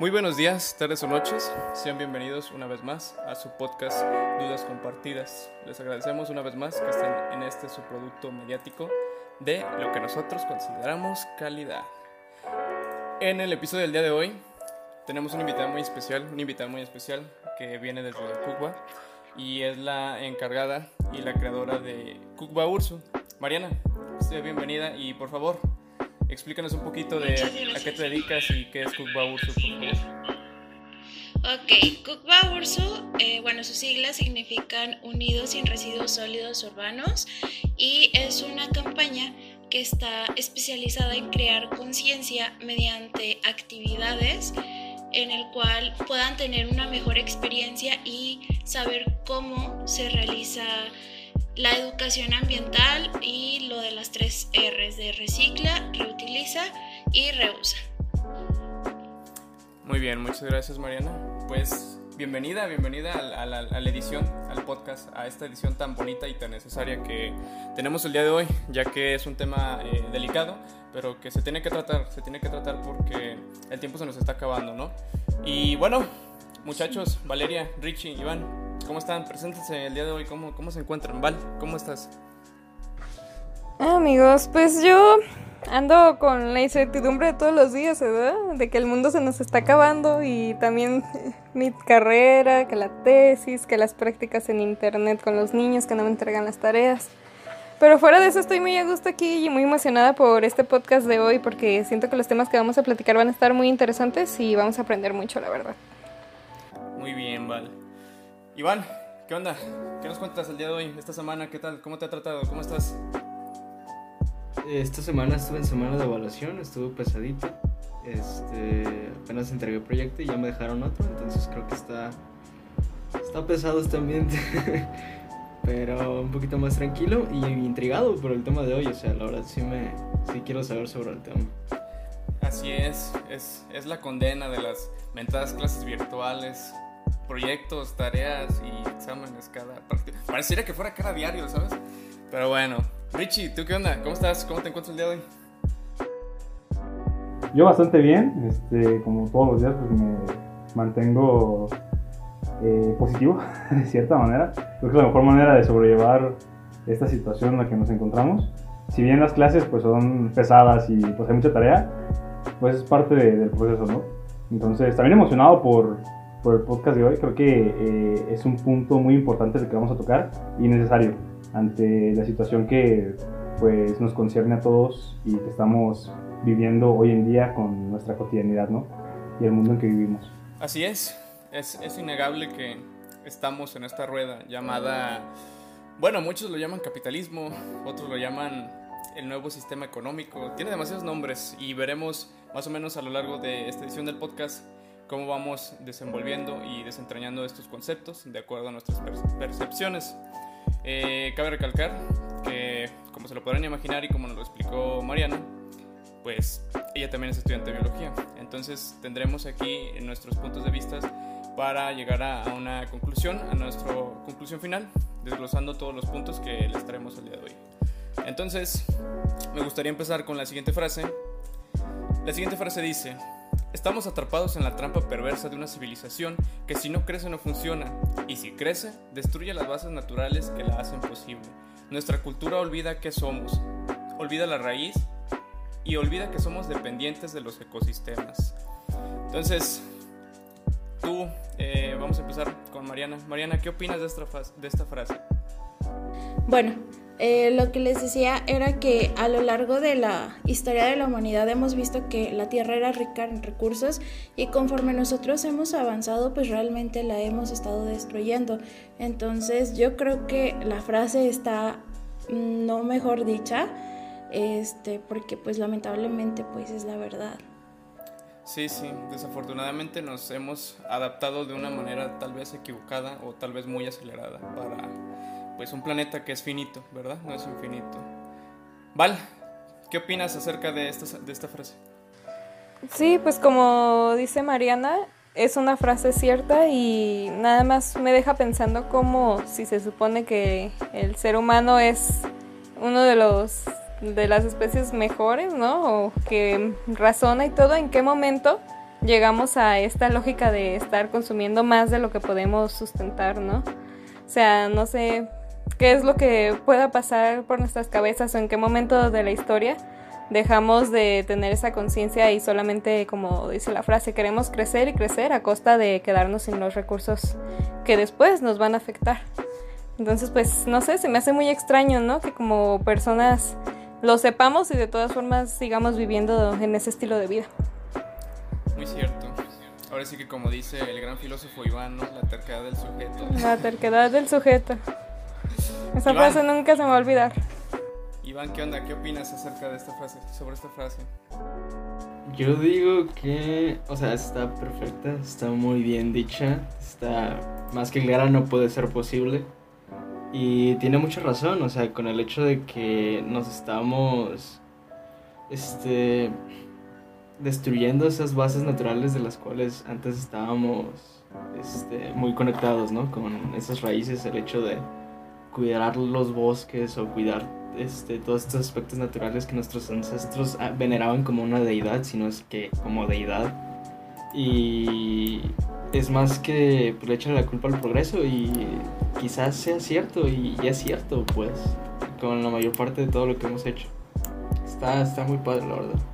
Muy buenos días, tardes o noches. Sean bienvenidos una vez más a su podcast Dudas Compartidas. Les agradecemos una vez más que estén en este su producto mediático de lo que nosotros consideramos calidad. En el episodio del día de hoy tenemos un invitado muy especial, un invitado muy especial que viene desde Cuba y es la encargada y la creadora de Cuba Urso. Mariana, sea bienvenida y por favor, explícanos un poquito de a qué te dedicas y qué es Kukba Ursu, por favor. Ok, Kukba Ursu, eh, bueno, sus siglas significan Unidos sin Residuos Sólidos Urbanos y es una campaña que está especializada en crear conciencia mediante actividades en el cual puedan tener una mejor experiencia y saber cómo se realiza la educación ambiental y lo de las tres R's de recicla, reutiliza y reusa. Muy bien, muchas gracias Mariana. Pues bienvenida, bienvenida a, la, edición, al podcast, a esta edición tan bonita y tan necesaria que tenemos el día de hoy, ya que es un tema eh, delicado, pero que se tiene que tratar, se tiene que tratar porque el tiempo se nos está acabando, ¿no? Y bueno, muchachos, Valeria, Richie, Iván, ¿Cómo están? Preséntense el día de hoy. ¿Cómo, cómo se encuentran? Val, ¿cómo estás? Ah, amigos, pues yo ando con la incertidumbre de todos los días, ¿verdad? De que el mundo se nos está acabando y también mi carrera, que la tesis, que las prácticas en internet con los niños que no me entregan las tareas. Pero fuera de eso estoy muy a gusto aquí y muy emocionada por este podcast de hoy porque siento que los temas que vamos a platicar van a estar muy interesantes y vamos a aprender mucho, la verdad. Muy bien, Val. Iván, ¿qué onda? ¿Qué nos cuentas el día de hoy, esta semana? ¿Qué tal? ¿Cómo te ha tratado? ¿Cómo estás? Esta semana estuve en semana de evaluación, estuvo pesadito. Este, apenas entregué el proyecto y ya me dejaron otro, entonces creo que está, está pesado este ambiente. Pero un poquito más tranquilo y intrigado por el tema de hoy, o sea, la verdad sí me sí quiero saber sobre el tema. Así es, es, es la condena de las mentadas clases virtuales, proyectos, tareas y exámenes cada partido. Pareciera que fuera cada diario, ¿sabes? Pero bueno, Richie, ¿tú qué onda? ¿Cómo estás? ¿Cómo te encuentras el día de hoy? Yo bastante bien, este, como todos los días pues me mantengo eh, positivo de cierta manera. Creo que es la mejor manera de sobrellevar esta situación en la que nos encontramos. Si bien las clases pues son pesadas y pues hay mucha tarea, pues es parte del proceso, ¿no? Entonces también emocionado por por el podcast de hoy. Creo que eh, es un punto muy importante el que vamos a tocar y necesario ante la situación que pues nos concierne a todos y que estamos viviendo hoy en día con nuestra cotidianidad, ¿no? Y el mundo en que vivimos. Así es, es, es innegable que estamos en esta rueda llamada, bueno, muchos lo llaman capitalismo, otros lo llaman el nuevo sistema económico, tiene demasiados nombres y veremos más o menos a lo largo de esta edición del podcast cómo vamos desenvolviendo y desentrañando estos conceptos de acuerdo a nuestras percepciones. Eh, cabe recalcar que, como se lo podrán imaginar y como nos lo explicó Mariana, pues ella también es estudiante de biología. Entonces tendremos aquí nuestros puntos de vista para llegar a, una conclusión, a nuestra conclusión final, desglosando todos los puntos que les traemos el día de hoy. Entonces, me gustaría empezar con la siguiente frase. La siguiente frase dice, Estamos atrapados en la trampa perversa de una civilización que si no crece no funciona, y si crece, destruye las bases naturales que la hacen posible. Nuestra cultura olvida que somos, olvida la raíz y olvida que somos dependientes de los ecosistemas. Entonces, tú, eh, vamos a empezar con Mariana. Mariana, ¿qué opinas de esta frase? Bueno, eh, lo que les decía era que a lo largo de la historia de la humanidad hemos visto que la Tierra era rica en recursos y conforme nosotros hemos avanzado, pues realmente la hemos estado destruyendo. Entonces yo creo que la frase está mm, no mejor dicha, este, porque pues lamentablemente pues es la verdad. Sí, sí, desafortunadamente nos hemos adaptado de una manera tal vez equivocada o tal vez muy acelerada para pues un planeta que es finito, ¿verdad? No es infinito. Val, ¿qué opinas acerca de esta, de esta frase? Sí, pues como dice Mariana, es una frase cierta y nada más me deja pensando como si se supone que el ser humano es uno de los de las especies mejores, ¿no? O que razona y todo, ¿en qué momento llegamos a esta lógica de estar consumiendo más de lo que podemos sustentar, ¿no? O sea, no sé qué es lo que pueda pasar por nuestras cabezas o en qué momento de la historia dejamos de tener esa conciencia y solamente, como dice la frase, queremos crecer y crecer a costa de quedarnos sin los recursos que después nos van a afectar. Entonces, pues, no sé, se me hace muy extraño, ¿no? Que como personas lo sepamos y de todas formas sigamos viviendo en ese estilo de vida. Muy cierto. Ahora sí que como dice el gran filósofo Iván, ¿no? La terquedad del sujeto. La terquedad del sujeto. Esa frase nunca se me va a olvidar. Iván, ¿qué onda? ¿Qué opinas acerca de esta frase, sobre esta frase? Yo digo que, o sea, está perfecta, está muy bien dicha, está más que clara, no puede ser posible. Y tiene mucha razón, o sea, con el hecho de que nos estamos, este, destruyendo esas bases naturales de las cuales antes estábamos, este, muy conectados, ¿no? Con esas raíces, el hecho de cuidar los bosques o cuidar este, todos estos aspectos naturales que nuestros ancestros ah, veneraban como una deidad, sino es que como deidad. Y es más que pues, le echan la culpa al progreso y quizás sea cierto y ya es cierto, pues, con la mayor parte de todo lo que hemos hecho. Está, está muy padre, la verdad.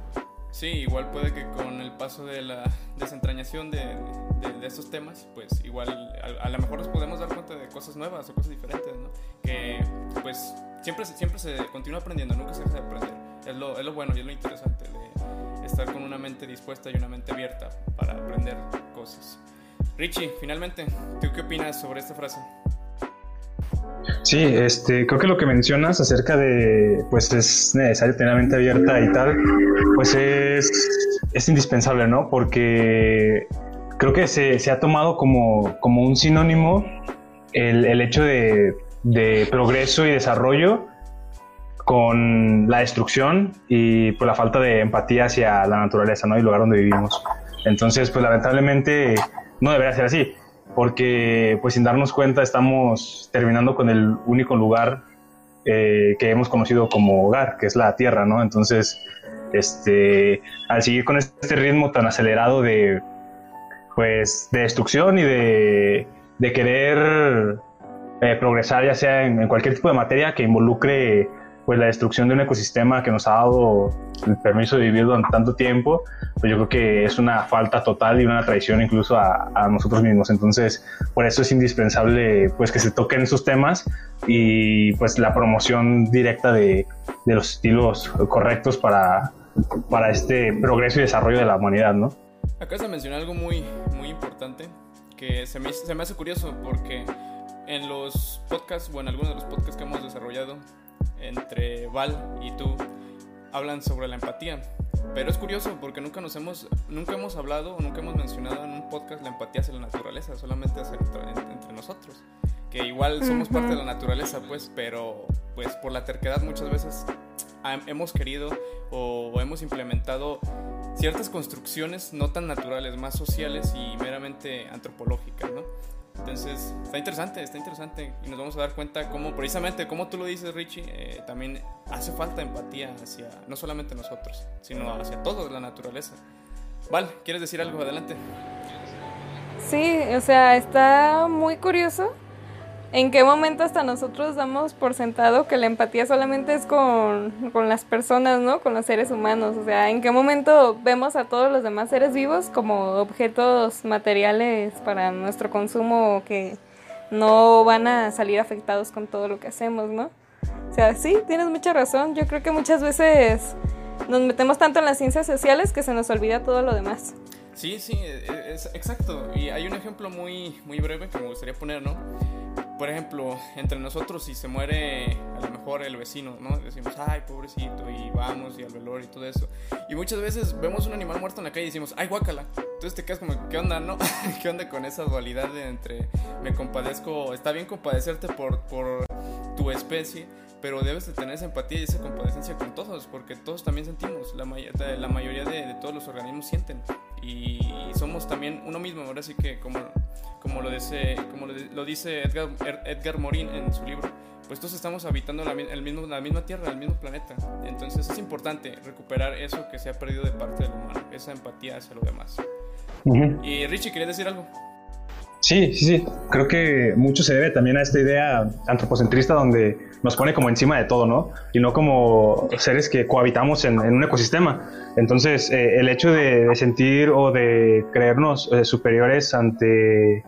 Sí, igual puede que con el paso de la desentrañación de, de, estos temas, pues igual a, a, lo mejor nos podemos dar cuenta de cosas nuevas o cosas diferentes, ¿no? Que pues siempre, siempre se continúa aprendiendo, nunca se deja de aprender. Es lo, es lo bueno y es lo interesante de estar con una mente dispuesta y una mente abierta para aprender cosas. Richie, finalmente, ¿tú qué opinas sobre esta frase? Sí, este, creo que lo que mencionas acerca de, pues es necesario tener la mente abierta y tal, pues es, es indispensable, ¿no? Porque creo que se, se ha tomado como, como un sinónimo el, el hecho de, de, progreso y desarrollo con la destrucción y pues la falta de empatía hacia la naturaleza, ¿no? Y el lugar donde vivimos. Entonces, pues lamentablemente no debería ser así porque pues sin darnos cuenta estamos terminando con el único lugar eh, que hemos conocido como hogar, que es la tierra, ¿no? Entonces, este, al seguir con este ritmo tan acelerado de, pues, de destrucción y de, de querer eh, progresar, ya sea en, en, cualquier tipo de materia que involucre pues la destrucción de un ecosistema que nos ha dado el permiso de vivir durante tanto tiempo, pues yo creo que es una falta total y una traición incluso a, a nosotros mismos. Entonces, por eso es indispensable pues que se toquen esos temas y pues la promoción directa de, de los estilos correctos para, para este progreso y desarrollo de la humanidad, ¿no? Acá se menciona algo muy, muy importante que se me, se me hace curioso porque en los podcasts o en algunos de los podcasts que hemos desarrollado entre Val y tú hablan sobre la empatía. Pero es curioso porque nunca nos hemos, nunca hemos hablado, nunca hemos mencionado en un podcast la empatía hacia la naturaleza, solamente hacia entre, entre nosotros. Que igual somos uh -huh. parte de la naturaleza, pues, pero pues por la terquedad muchas veces hemos querido o hemos implementado ciertas construcciones no tan naturales, más sociales y meramente antropológicas, ¿no? Entonces, está interesante, está interesante. Y nos vamos a dar cuenta cómo, precisamente, como tú lo dices, Richie, eh, también hace falta empatía hacia, no solamente nosotros, sino hacia todo la naturaleza. Val, ¿quieres decir algo? Adelante. Sí, o sea, está muy curioso en qué momento hasta nosotros damos por sentado que la empatía solamente es con, con, las personas, ¿no? Con los seres humanos. O sea, en qué momento vemos a todos los demás seres vivos como objetos materiales para nuestro consumo que no van a salir afectados con todo lo que hacemos, ¿no? O sea, sí, tienes mucha razón. Yo creo que muchas veces nos metemos tanto en las ciencias sociales que se nos olvida todo lo demás. Sí, sí, es, exacto. Y hay un ejemplo muy, muy breve que me gustaría poner, ¿no? por ejemplo, entre nosotros, si se muere a lo mejor el vecino, ¿no? Decimos, ay, pobrecito, y vamos, y al velor y todo eso. Y muchas veces vemos un animal muerto en la calle y decimos, ay, guácala. Entonces te quedas como, ¿qué onda, no? ¿Qué onda con esa dualidad de entre me compadezco? Está bien compadecerte por, por tu especie, pero debes de tener esa empatía y esa compadecencia con todos, porque todos también sentimos, la, may la mayoría de, de todos los organismos sienten. Y somos también uno mismo, ahora sí que como como lo dice, como lo dice Edgar, Edgar Morin en su libro, pues todos estamos habitando la, el mismo, la misma Tierra, el mismo planeta. Entonces es importante recuperar eso que se ha perdido de parte del humano, esa empatía hacia lo demás. Y Richie, ¿querías decir algo? Sí, sí, sí. Creo que mucho se debe también a esta idea antropocentrista donde nos pone como encima de todo, ¿no? Y no como seres que cohabitamos en, un ecosistema. Entonces, eh, el hecho de, sentir o de creernos eh, superiores ante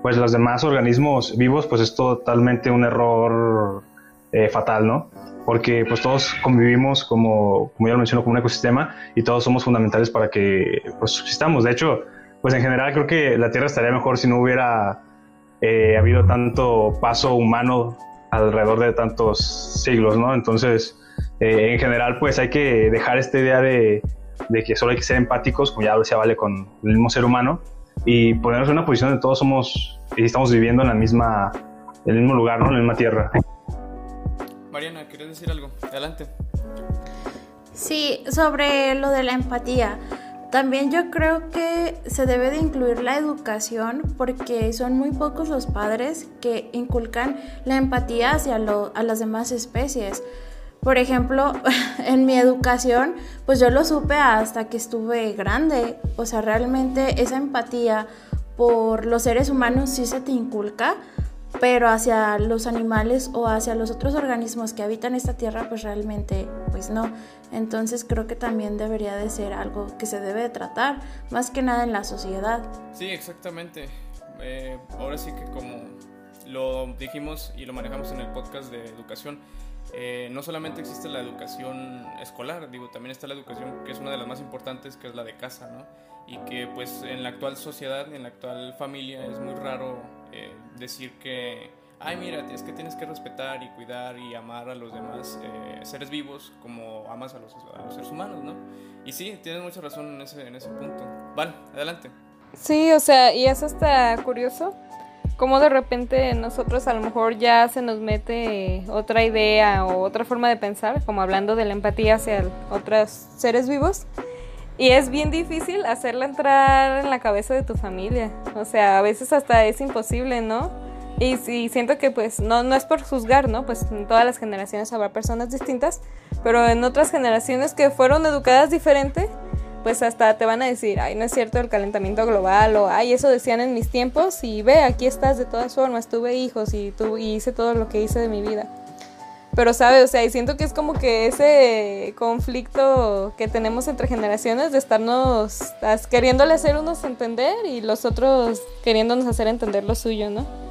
pues los demás organismos vivos, pues es totalmente un error eh, fatal, ¿no? Porque pues todos convivimos como, como ya lo menciono, como un ecosistema y todos somos fundamentales para que pues subsistamos. De hecho, pues en general creo que la Tierra estaría mejor si no hubiera eh, habido tanto paso humano alrededor de tantos siglos, ¿no? Entonces, eh, en general, pues hay que dejar esta idea de, de, que solo hay que ser empáticos, como ya decía Vale, con el mismo ser humano, y ponernos en una posición donde todos somos y estamos viviendo en la misma, en el mismo lugar, ¿no? En la misma tierra. Mariana, ¿quieres decir algo? Adelante. Sí, sobre lo de la empatía. También yo creo que se debe de incluir la educación porque son muy pocos los padres que inculcan la empatía hacia a las demás especies. Por ejemplo, en mi educación, pues yo lo supe hasta que estuve grande. O sea, realmente esa empatía por los seres humanos sí se te inculca, pero hacia los animales o hacia los otros organismos que habitan esta tierra, pues realmente, pues no. Entonces creo que también debería de ser algo que se debe de tratar, más que nada en la sociedad. Sí, exactamente. Eh, ahora sí que como lo dijimos y lo manejamos en el podcast de educación, eh, no solamente existe la educación escolar, también está la educación que es una de las más importantes, que es la de casa, ¿no? Y que pues en la actual sociedad, en la actual familia, es muy raro eh, decir que ay, mira, es que tienes que respetar y cuidar y amar a los demás eh, seres vivos como amas a los, seres humanos, ¿no? Y sí, tienes mucha razón en ese, en ese punto. Vale, adelante. Sí, o sea, y eso está curioso, como de repente nosotros a lo mejor ya se nos mete otra idea o otra forma de pensar, como hablando de la empatía hacia otros seres vivos. Y es bien difícil hacerla entrar en la cabeza de tu familia. O sea, a veces hasta es imposible, ¿no? Y, siento que pues no, no es por juzgar, ¿no? Pues en todas las generaciones habrá personas distintas, pero en otras generaciones que fueron educadas diferente, pues hasta te van a decir, ay, no es cierto el calentamiento global, o ay, eso decían en mis tiempos, y ve, aquí estás de todas formas, tuve hijos y, tu, y hice todo lo que hice de mi vida. Pero, ¿sabes? O sea, y siento que es como que ese conflicto que tenemos entre generaciones de estarnos queriéndole hacer unos entender y los otros queriéndonos hacer entender lo suyo, ¿no?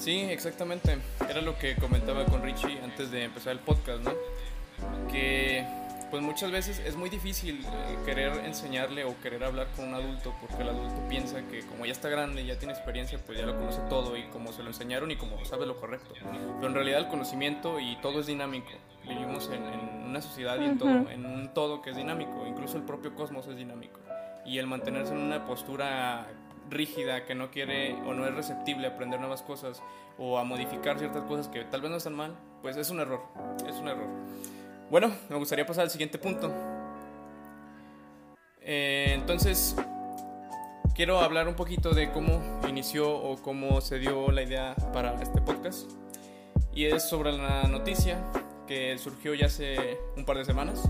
Sí, exactamente. Era lo que comentaba con Richie antes de empezar el podcast, ¿no? Que pues muchas veces es muy difícil eh, querer enseñarle o querer hablar con un adulto porque el adulto piensa que como ya está grande, ya tiene experiencia, pues ya lo conoce todo y como se lo enseñaron y como sabe lo correcto. Pero en realidad el conocimiento y todo es dinámico. Vivimos en, una sociedad y en, todo, en un todo que es dinámico. Incluso el propio cosmos es dinámico. Y el mantenerse en una postura rígida, que no quiere o no es receptible a aprender nuevas cosas o a modificar ciertas cosas que tal vez no están mal, pues es un error, es un error. Bueno, me gustaría pasar al siguiente punto. Eh, entonces, quiero hablar un poquito de cómo inició o cómo se dio la idea para este podcast. Y es sobre la noticia que surgió ya hace un par de semanas.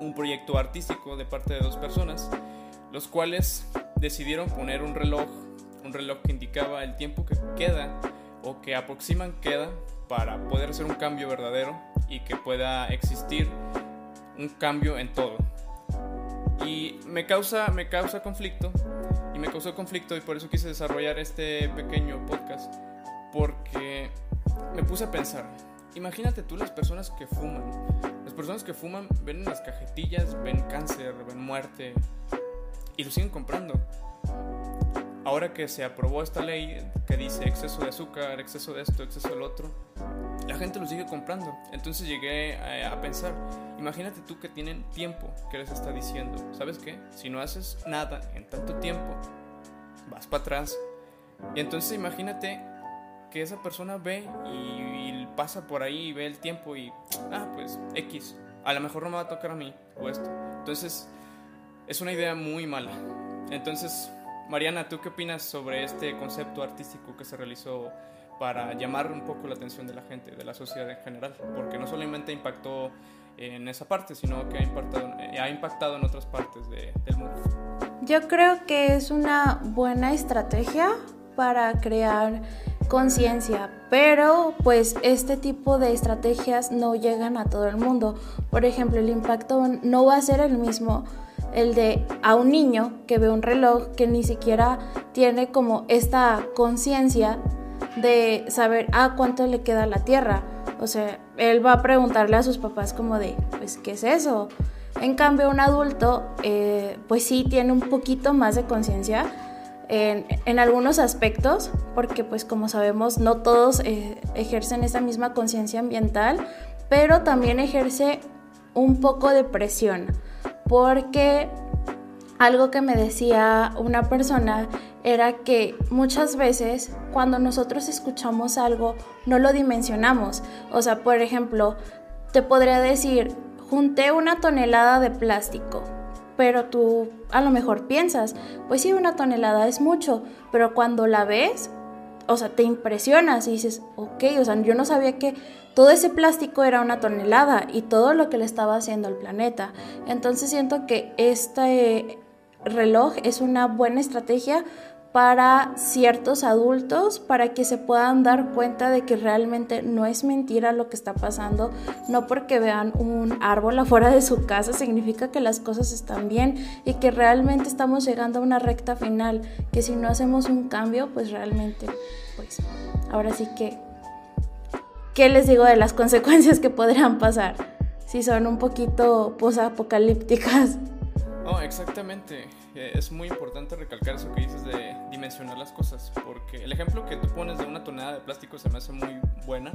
Un proyecto artístico de parte de dos personas, los cuales decidieron poner un reloj, un reloj que indicaba el tiempo que queda o que aproximan queda para poder hacer un cambio verdadero y que pueda existir un cambio en todo. Y me causa, me causa conflicto y me causó conflicto y por eso quise desarrollar este pequeño podcast porque me puse a pensar, imagínate tú las personas que fuman. Las personas que fuman ven en las cajetillas, ven cáncer, ven muerte, y lo siguen comprando. Ahora que se aprobó esta ley que dice exceso de azúcar, exceso de esto, exceso del otro, la gente lo sigue comprando. Entonces llegué a, pensar, imagínate tú que tienen tiempo que les está diciendo, ¿sabes qué? Si no haces nada en tanto tiempo, vas para atrás. Y entonces imagínate que esa persona ve y, pasa por ahí y ve el tiempo y, ah, pues X, a lo mejor no me va a tocar a mí o esto. Entonces es una idea muy mala. Entonces, Mariana, ¿tú qué opinas sobre este concepto artístico que se realizó para llamar un poco la atención de la gente, de la sociedad en general? Porque no solamente impactó en esa parte, sino que ha impactado, eh, en otras partes de, del mundo. Yo creo que es una buena estrategia para crear conciencia, pero pues este tipo de estrategias no llegan a todo el mundo. Por ejemplo, el impacto no va a ser el mismo el de a un niño que ve un reloj que ni siquiera tiene como esta conciencia de saber ah, cuánto le queda la Tierra. O sea, él va a preguntarle a sus papás como de, pues, ¿qué es eso? En cambio, un adulto, eh, pues sí tiene un poquito más de conciencia en, algunos aspectos, porque pues como sabemos, no todos eh, ejercen esa misma conciencia ambiental, pero también ejerce un poco de presión, porque algo que me decía una persona era que muchas veces cuando nosotros escuchamos algo no lo dimensionamos. O sea, por ejemplo, te podría decir, junté una tonelada de plástico, pero tú a lo mejor piensas, pues sí, una tonelada es mucho, pero cuando la ves, o sea, te impresionas y dices, ok, o sea, yo no sabía que todo ese plástico era una tonelada y todo lo que le estaba haciendo al planeta. Entonces siento que este reloj es una buena estrategia para ciertos adultos para que se puedan dar cuenta de que realmente no es mentira lo que está pasando, no porque vean un árbol afuera de su casa significa que las cosas están bien y que realmente estamos llegando a una recta final, que si no hacemos un cambio, pues realmente, pues ahora sí que, ¿qué les digo de las consecuencias que podrían pasar? Si son un poquito posapocalípticas. Oh, exactamente. Es muy importante recalcar eso que dices de dimensionar las cosas, porque el ejemplo que tú pones de una tonelada de plástico se me hace muy buena,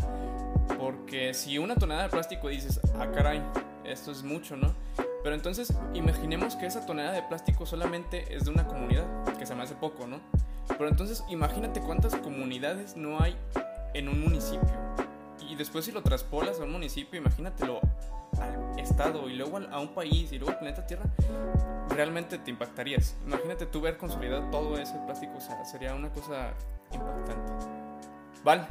porque si una tonelada de plástico dices, ah, caray, esto es mucho, ¿no? Pero entonces imaginemos que esa tonelada de plástico solamente es de una comunidad, que se me hace poco, ¿no? Pero entonces imagínate cuántas comunidades no hay en un municipio. Y después si lo traspolas a un municipio, imagínatelo estado y luego a un país y luego al planeta Tierra, realmente te impactarías. Imagínate tú ver consolidado todo ese plástico, o sea, sería una cosa impactante. Val,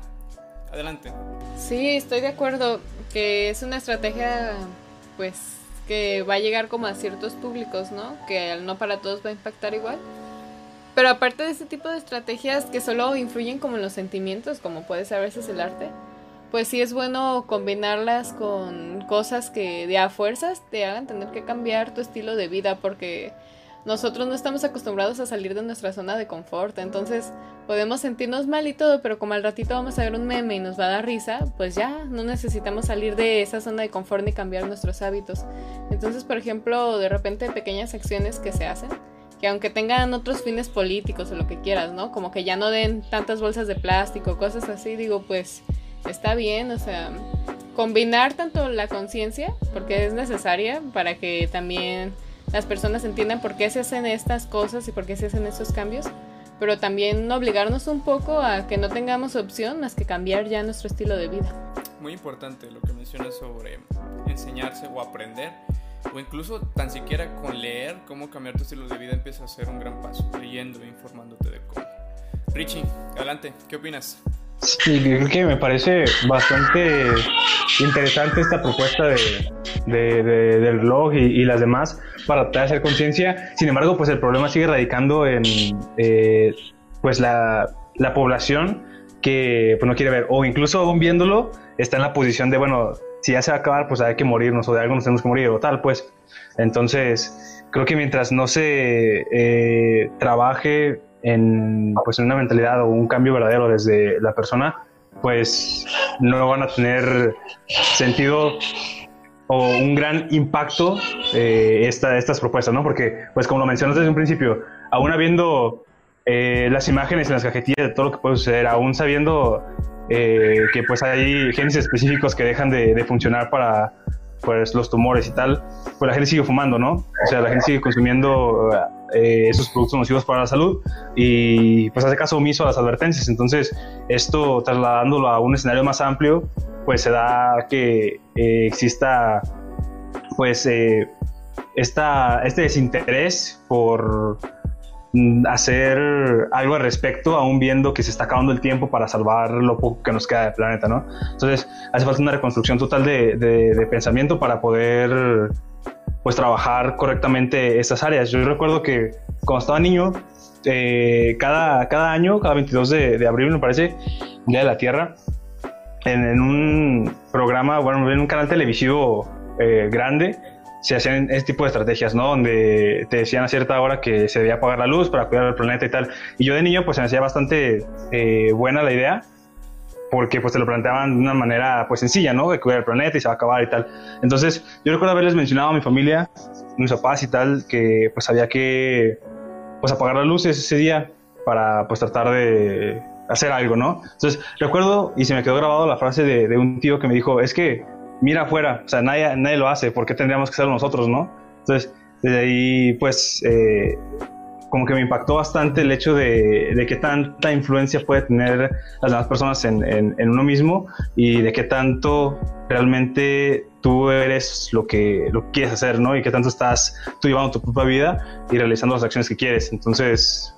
adelante. Sí, estoy de acuerdo que es una estrategia, pues, que va a llegar como a ciertos públicos, ¿no? Que no para todos va a impactar igual. Pero aparte de ese tipo de estrategias que solo influyen como en los sentimientos, como puede ser a veces el arte, pues sí es bueno combinarlas con cosas que de a fuerzas te hagan tener que cambiar tu estilo de vida porque nosotros no estamos acostumbrados a salir de nuestra zona de confort, entonces podemos sentirnos mal y todo, pero como al ratito vamos a ver un meme y nos va a dar risa, pues ya no necesitamos salir de esa zona de confort ni cambiar nuestros hábitos. Entonces, por ejemplo, de repente pequeñas acciones que se hacen, que aunque tengan otros fines políticos o lo que quieras, ¿no? Como que ya no den tantas bolsas de plástico, cosas así, digo, pues está bien, o sea, combinar tanto la conciencia, porque es necesaria para que también las personas entiendan por qué se hacen estas cosas y por qué se hacen estos cambios, pero también obligarnos un poco a que no tengamos opción más que cambiar ya nuestro estilo de vida. Muy importante lo que mencionas sobre enseñarse o aprender, o incluso tan siquiera con leer cómo cambiar tu estilo de vida empieza a ser un gran paso, leyendo e informándote de cómo. Richie, adelante, ¿qué opinas? Sí, creo que me parece bastante interesante esta propuesta de, del reloj y, las demás para tratar de hacer conciencia. Sin embargo, pues el problema sigue radicando en eh, pues la, la, población que pues, no quiere ver, o incluso aún viéndolo, está en la posición de, bueno, si ya se va a acabar, pues hay que morirnos, o de algo nos tenemos que morir, o tal, pues. Entonces, creo que mientras no se eh, trabaje en, pues, en una mentalidad o un cambio verdadero desde la persona, pues no van a tener sentido o un gran impacto eh, esta, estas propuestas, ¿no? Porque, pues como lo mencionas desde un principio, aún habiendo eh, las imágenes en las cajetillas de todo lo que puede suceder, aún sabiendo eh, que pues hay genes específicos que dejan de, de funcionar para pues los tumores y tal, pues la gente sigue fumando, ¿no? O sea, la gente sigue consumiendo eh, esos productos nocivos para la salud y pues hace caso omiso a las advertencias. Entonces, esto trasladándolo a un escenario más amplio, pues se da que eh, exista pues eh, esta, este desinterés por hacer algo al respecto, aún viendo que se está acabando el tiempo para salvar lo poco que nos queda del planeta, ¿no? Entonces, hace falta una reconstrucción total de, de pensamiento para poder pues trabajar correctamente estas áreas. Yo recuerdo que cuando estaba niño, eh, cada, cada año, cada 22 de, de, abril me parece, Día de la Tierra, en, un programa, bueno, en un canal televisivo eh, grande, se hacían este tipo de estrategias, ¿no? Donde te decían a cierta hora que se debía apagar la luz para cuidar el planeta y tal. Y yo de niño, pues se me hacía bastante eh, buena la idea porque pues te lo planteaban de una manera pues sencilla, ¿no? De cuidar el planeta y se va a acabar y tal. Entonces, yo recuerdo haberles mencionado a mi familia, mis papás y tal, que pues había que pues apagar las luces ese día para pues tratar de hacer algo, ¿no? Entonces, recuerdo y se me quedó grabado la frase de un tío que me dijo, es que mira afuera, o sea, nadie, nadie lo hace, ¿por qué tendríamos que hacerlo nosotros, no? Entonces, desde ahí pues... Eh, como que me impactó bastante el hecho de, de qué tanta influencia puede tener las demás personas en, en, uno mismo y de qué tanto realmente tú eres lo que, lo quieres hacer, ¿no? Y qué tanto estás tú llevando tu propia vida y realizando las acciones que quieres. Entonces,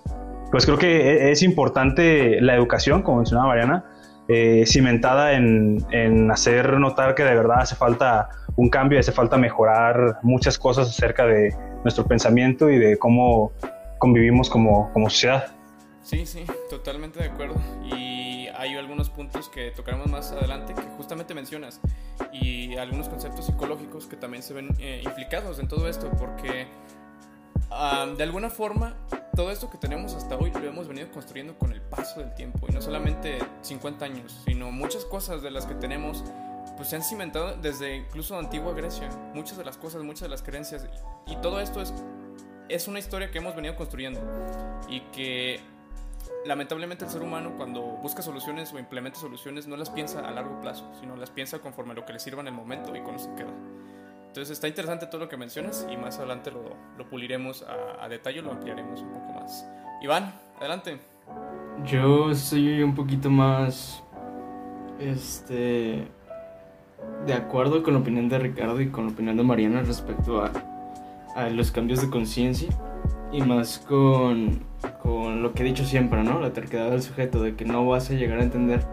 pues creo que e, es importante la educación, como mencionaba Mariana, eh, cimentada en, en hacer notar que de verdad hace falta un cambio, hace falta mejorar muchas cosas acerca de nuestro pensamiento y de cómo convivimos como, como sociedad. Sí, sí, totalmente de acuerdo. Y hay algunos puntos que tocaremos más adelante que justamente mencionas y algunos conceptos psicológicos que también se ven eh, implicados en todo esto, porque de alguna forma todo esto que tenemos hasta hoy lo hemos venido construyendo con el paso del tiempo y no solamente 50 años, sino muchas cosas de las que tenemos pues se han cimentado desde incluso antigua Grecia, muchas de las cosas, muchas de las creencias y todo esto es es una historia que hemos venido construyendo y que lamentablemente el ser humano cuando busca soluciones o implementa soluciones no las piensa a largo plazo, sino las piensa conforme a lo que le sirva en el momento y con se queda. Entonces está interesante todo lo que mencionas y más adelante lo, lo puliremos a, a detalle, lo ampliaremos un poco más. Iván, adelante. Yo soy un poquito más, este, de acuerdo con la opinión de Ricardo y con la opinión de Mariana respecto a a los cambios de conciencia y más con, con, lo que he dicho siempre, ¿no? La terquedad del sujeto, de que no vas a llegar a entender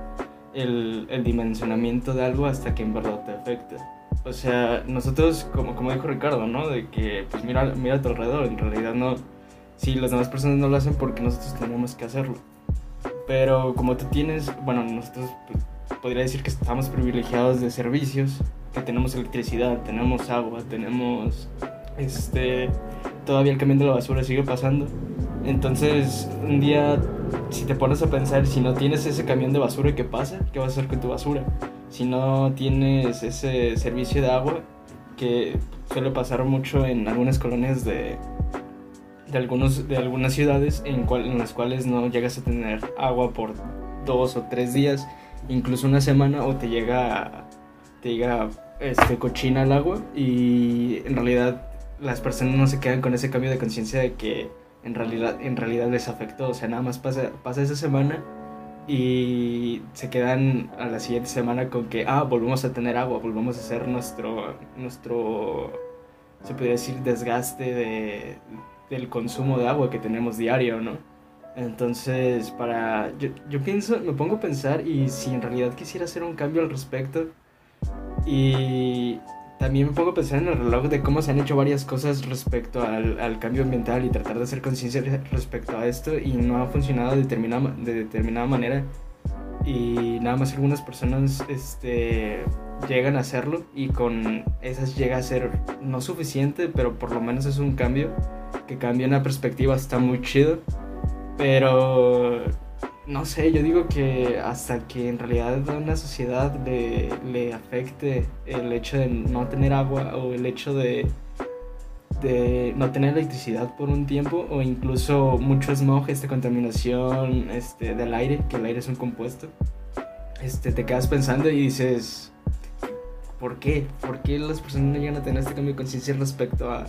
el, el dimensionamiento de algo hasta que en verdad te afecte. O sea, nosotros, como, como dijo Ricardo, ¿no? De que, pues mira, mira a tu alrededor, en realidad no... Sí, las demás personas no lo hacen porque nosotros tenemos que hacerlo. Pero como tú tienes, bueno, nosotros pues, podría decir que estamos privilegiados de servicios, que tenemos electricidad, tenemos agua, tenemos este, todavía el camión de la basura sigue pasando. Entonces, un día, si te pones a pensar, si no tienes ese camión de basura que pasa, ¿qué vas a hacer con tu basura? Si no tienes ese servicio de agua, que suele pasar mucho en algunas colonias de, de, algunos, de algunas ciudades en, en las cuales no llegas a tener agua por dos o tres días, incluso una semana, o te llega, te llega este, cochina el agua y en realidad las personas no se quedan con ese cambio de conciencia de que en realidad, en realidad les afectó. O sea, nada más pasa, pasa esa semana y se quedan a la siguiente semana con que, ah, volvemos a tener agua, volvemos a hacer nuestro, nuestro se podría decir, desgaste de, del consumo de agua que tenemos diario, ¿no? Entonces, para, yo, yo pienso, me pongo a pensar y si en realidad quisiera hacer un cambio al respecto y también me pongo a pensar en el reloj de cómo se han hecho varias cosas respecto al, al cambio ambiental y tratar de hacer conciencia respecto a esto y no ha funcionado de determinada, de determinada manera. Y nada más algunas personas este, llegan a hacerlo y con esas llega a ser no suficiente, pero por lo menos es un cambio que cambia una perspectiva, está muy chido, pero no sé, yo digo que hasta que en realidad a una sociedad le, le, afecte el hecho de no tener agua o el hecho de, de no tener electricidad por un tiempo o incluso mucho smog, esta contaminación este, del aire, que el aire es un compuesto, este, te quedas pensando y dices, ¿por qué? ¿Por qué las personas no llegan a tener este cambio de conciencia respecto a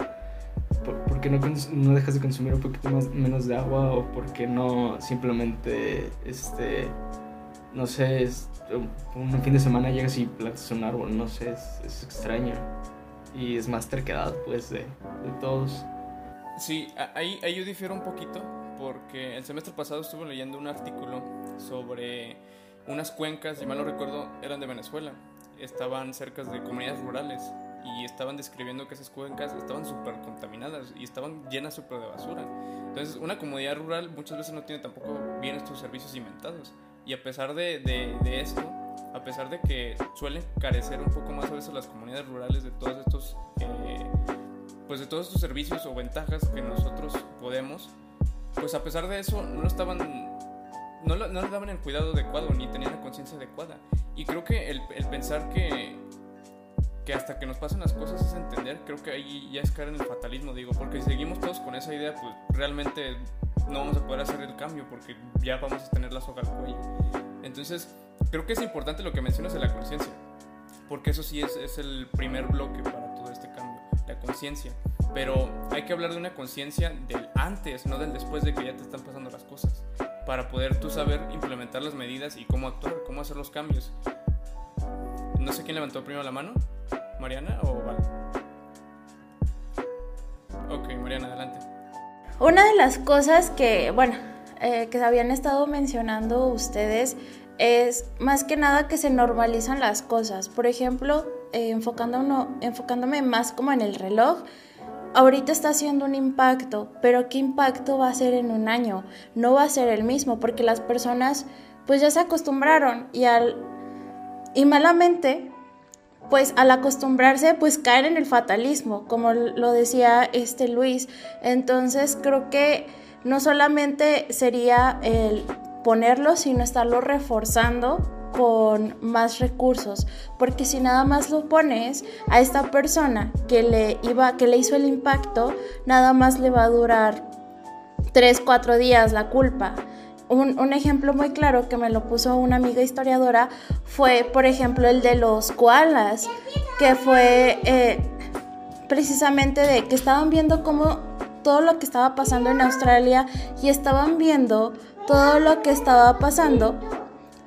¿por, qué no, no, dejas de consumir un poquito más, menos de agua? ¿O por qué no simplemente, este, no sé, un fin de semana llegas y plantas un árbol? No sé, es, extraño. Y es más terquedad, pues, de, de todos. Sí, ahí, ahí yo difiero un poquito porque el semestre pasado estuve leyendo un artículo sobre unas cuencas, si mal no recuerdo, eran de Venezuela. Estaban cerca de comunidades rurales y estaban describiendo que esas cuencas estaban súper contaminadas y estaban llenas súper de basura. Entonces, una comunidad rural muchas veces no tiene tampoco bien estos servicios inventados. Y a pesar de, de, esto, a pesar de que suelen carecer un poco más a veces las comunidades rurales de todos estos, eh, pues de todos estos servicios o ventajas que nosotros podemos, pues a pesar de eso no estaban, no, no le daban el cuidado adecuado ni tenían la conciencia adecuada. Y creo que el, el pensar que que hasta que nos pasen las cosas es entender, creo que ahí ya es caer en el fatalismo, digo, porque si seguimos todos con esa idea, pues realmente no vamos a poder hacer el cambio porque ya vamos a tener la soga al cuello. Entonces, creo que es importante lo que mencionas de la conciencia, porque eso sí es, es el primer bloque para todo este cambio, la conciencia. Pero hay que hablar de una conciencia del antes, no del después de que ya te están pasando las cosas, para poder tú saber implementar las medidas y cómo actuar, cómo hacer los cambios. No sé quién levantó primero la mano. ¿Mariana o Val? Ok, Mariana, adelante. Una de las cosas que, bueno, eh, que habían estado mencionando ustedes es más que nada que se normalizan las cosas. Por ejemplo, eh, enfocándome más como en el reloj, ahorita está haciendo un impacto, pero ¿qué impacto va a ser en un año? No va a ser el mismo porque las personas pues ya se acostumbraron y al y malamente pues al acostumbrarse, pues caer en el fatalismo, como lo decía este Luis. Entonces creo que no solamente sería el ponerlo, sino estarlo reforzando con más recursos, porque si nada más lo pones a esta persona que le iba que le hizo el impacto, nada más le va a durar 3, 4 días la culpa un, ejemplo muy claro que me lo puso una amiga historiadora fue, por ejemplo, el de los koalas, que fue eh, precisamente de que estaban viendo cómo todo lo que estaba pasando en Australia y estaban viendo todo lo que estaba pasando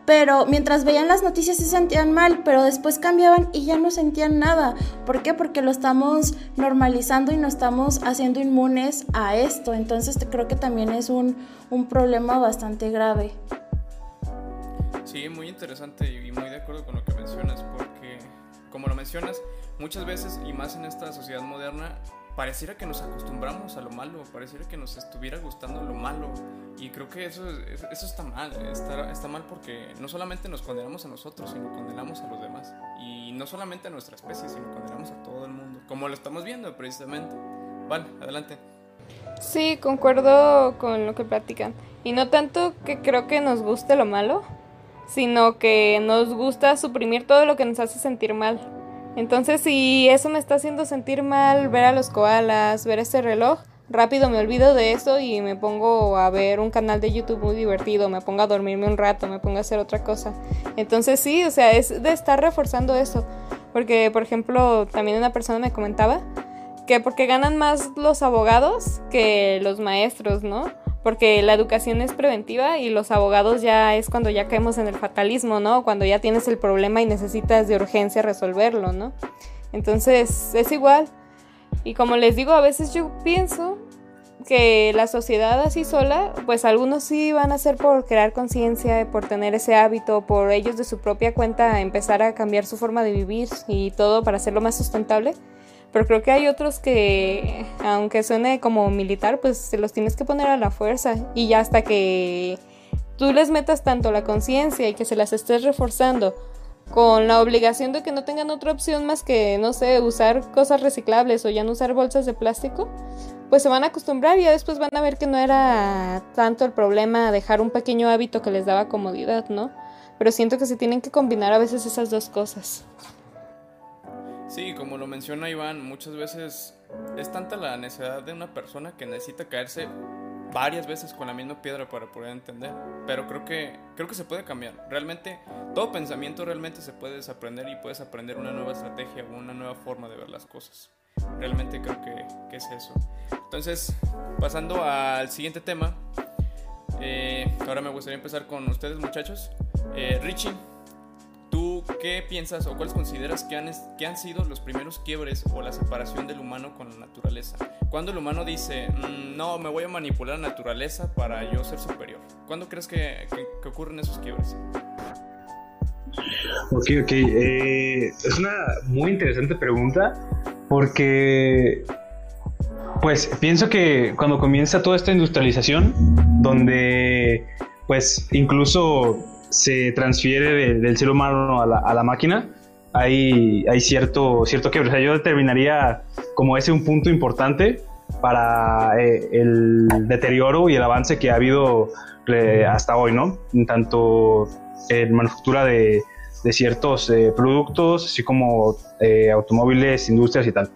pero mientras veían las noticias se sentían mal, pero después cambiaban y ya no sentían nada. ¿Por qué? Porque lo estamos normalizando y nos estamos haciendo inmunes a esto. Entonces creo que también es un, un problema bastante grave. Sí, muy interesante y muy de acuerdo con lo que mencionas, porque como lo mencionas, muchas veces y más en esta sociedad moderna, pareciera que nos acostumbramos a lo malo, pareciera que nos estuviera gustando lo malo. Y creo que eso, eso está mal, está, está mal porque no solamente nos condenamos a nosotros, sino condenamos a los demás. Y no solamente a nuestra especie, sino condenamos a todo el mundo, como lo estamos viendo precisamente. Vale, adelante. Sí, concuerdo con lo que platican. Y no tanto que creo que nos guste lo malo, sino que nos gusta suprimir todo lo que nos hace sentir mal. Entonces, si eso me está haciendo sentir mal, ver a los koalas, ver este reloj, rápido me olvido de eso y me pongo a ver un canal de YouTube muy divertido, me pongo a dormirme un rato, me pongo a hacer otra cosa. Entonces, sí, o sea, es de estar reforzando eso. Porque, por ejemplo, también una persona me comentaba que porque ganan más los abogados que los maestros, ¿no? Porque la educación es preventiva y los abogados ya es cuando ya caemos en el fatalismo, ¿no? Cuando ya tienes el problema y necesitas de urgencia resolverlo, ¿no? Entonces es igual. Y como les digo, a veces yo pienso que la sociedad así sola, pues algunos sí van a hacer por crear conciencia, por tener ese hábito, por ellos de su propia cuenta empezar a cambiar su forma de vivir y todo para hacerlo más sustentable pero creo que hay otros que, aunque suene como militar, pues se los tienes que poner a la fuerza. Y ya hasta que tú les metas tanto la conciencia y que se las estés reforzando con la obligación de que no tengan otra opción más que, no sé, usar cosas reciclables o ya no usar bolsas de plástico, pues se van a acostumbrar y ya después van a ver que no era tanto el problema dejar un pequeño hábito que les daba comodidad, ¿no? Pero siento que se tienen que combinar a veces esas dos cosas. Sí, como lo menciona Iván, muchas veces es tanta la necesidad de una persona que necesita caerse varias veces con la misma piedra para poder entender. Pero creo que, creo que se puede cambiar. Realmente, todo pensamiento realmente se puede desaprender y puedes aprender una nueva estrategia o una nueva forma de ver las cosas. Realmente creo que, que es eso. Entonces, pasando al siguiente tema, eh, ahora me gustaría empezar con ustedes muchachos. Eh, Richie, ¿qué piensas o cuáles consideras que han, que han sido los primeros quiebres o la separación del humano con la naturaleza? ¿Cuándo el humano dice, mm, no, me voy a manipular la naturaleza para yo ser superior? ¿Cuándo crees que, que, ocurren esos quiebres? Ok, ok. Eh, es una muy interesante pregunta porque, pues, pienso que cuando comienza toda esta industrialización, donde, pues, incluso se transfiere del ser humano a la, a la máquina, hay, hay cierto, cierto yo determinaría como ese un punto importante para eh, el deterioro y el avance que ha habido eh, hasta hoy, ¿no? Tanto en manufactura de, de ciertos eh, productos, así como automóviles, industrias y tal.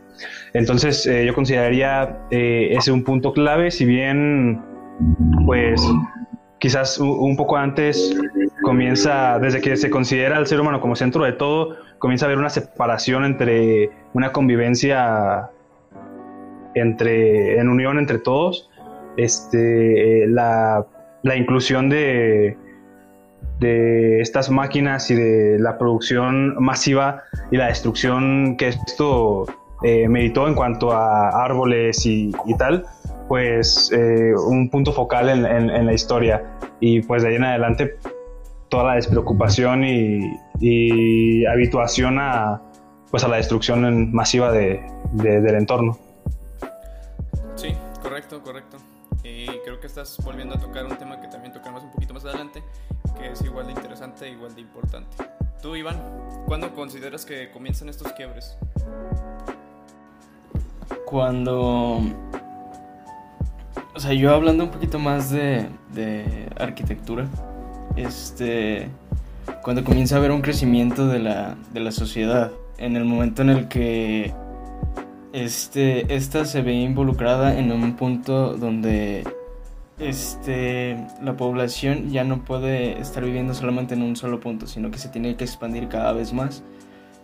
Entonces, yo consideraría ese un punto clave, si bien, pues, quizás un poco antes comienza, desde que se considera al ser humano como centro de todo, comienza a haber una separación entre una convivencia entre, en unión entre todos, este, la, la inclusión de, de estas máquinas y de la producción masiva y la destrucción que esto eh, meditó en cuanto a árboles y, y tal, pues eh, un punto focal en, en, la historia. Y pues de ahí en adelante toda la despreocupación y, y habituación a, pues a la destrucción masiva de, del entorno. Sí, correcto, correcto. Y creo que estás volviendo a tocar un tema que también tocaremos un poquito más adelante, que es igual de interesante e igual de importante. Tú, Iván, ¿cuándo consideras que comienzan estos quiebres? Cuando... O sea, yo hablando un poquito más de, de arquitectura, este, cuando comienza a haber un crecimiento de la, de la sociedad, en el momento en el que este, esta se ve involucrada en un punto donde este, la población ya no puede estar viviendo solamente en un solo punto, sino que se tiene que expandir cada vez más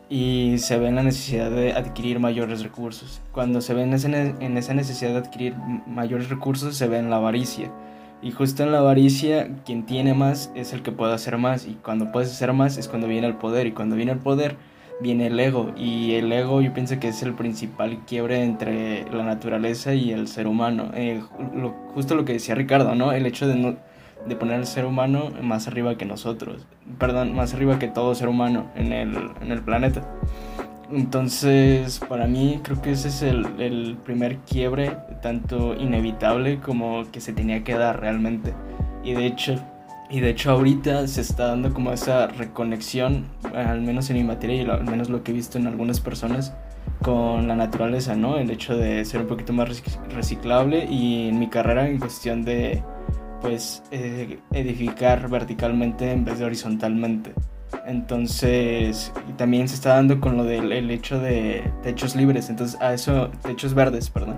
y se ve en la necesidad de adquirir mayores recursos. Cuando se ve en esa necesidad de adquirir mayores recursos, se ve en la avaricia y justo en la avaricia, quien tiene más es el que puede hacer más. Y cuando puedes hacer más es cuando viene el poder. Y cuando viene el poder, viene el ego. Y el ego yo pienso que es el principal quiebre entre la naturaleza y el ser humano. Eh, justo lo que decía Ricardo, ¿no? El hecho de, no, de poner al ser humano más arriba que nosotros. Perdón, más arriba que todo ser humano en el, en el planeta. Entonces, para mí creo que ese es el, primer quiebre, tanto inevitable como que se tenía que dar realmente. Y de hecho, y de hecho ahorita se está dando como esa reconexión, al menos en mi materia y al menos lo que he visto en algunas personas, con la naturaleza, ¿no? El hecho de ser un poquito más reciclable y en mi carrera en cuestión de, pues, eh, edificar verticalmente en vez de horizontalmente. Entonces, también se está dando con lo del el hecho de techos libres, entonces a eso, techos verdes, perdón.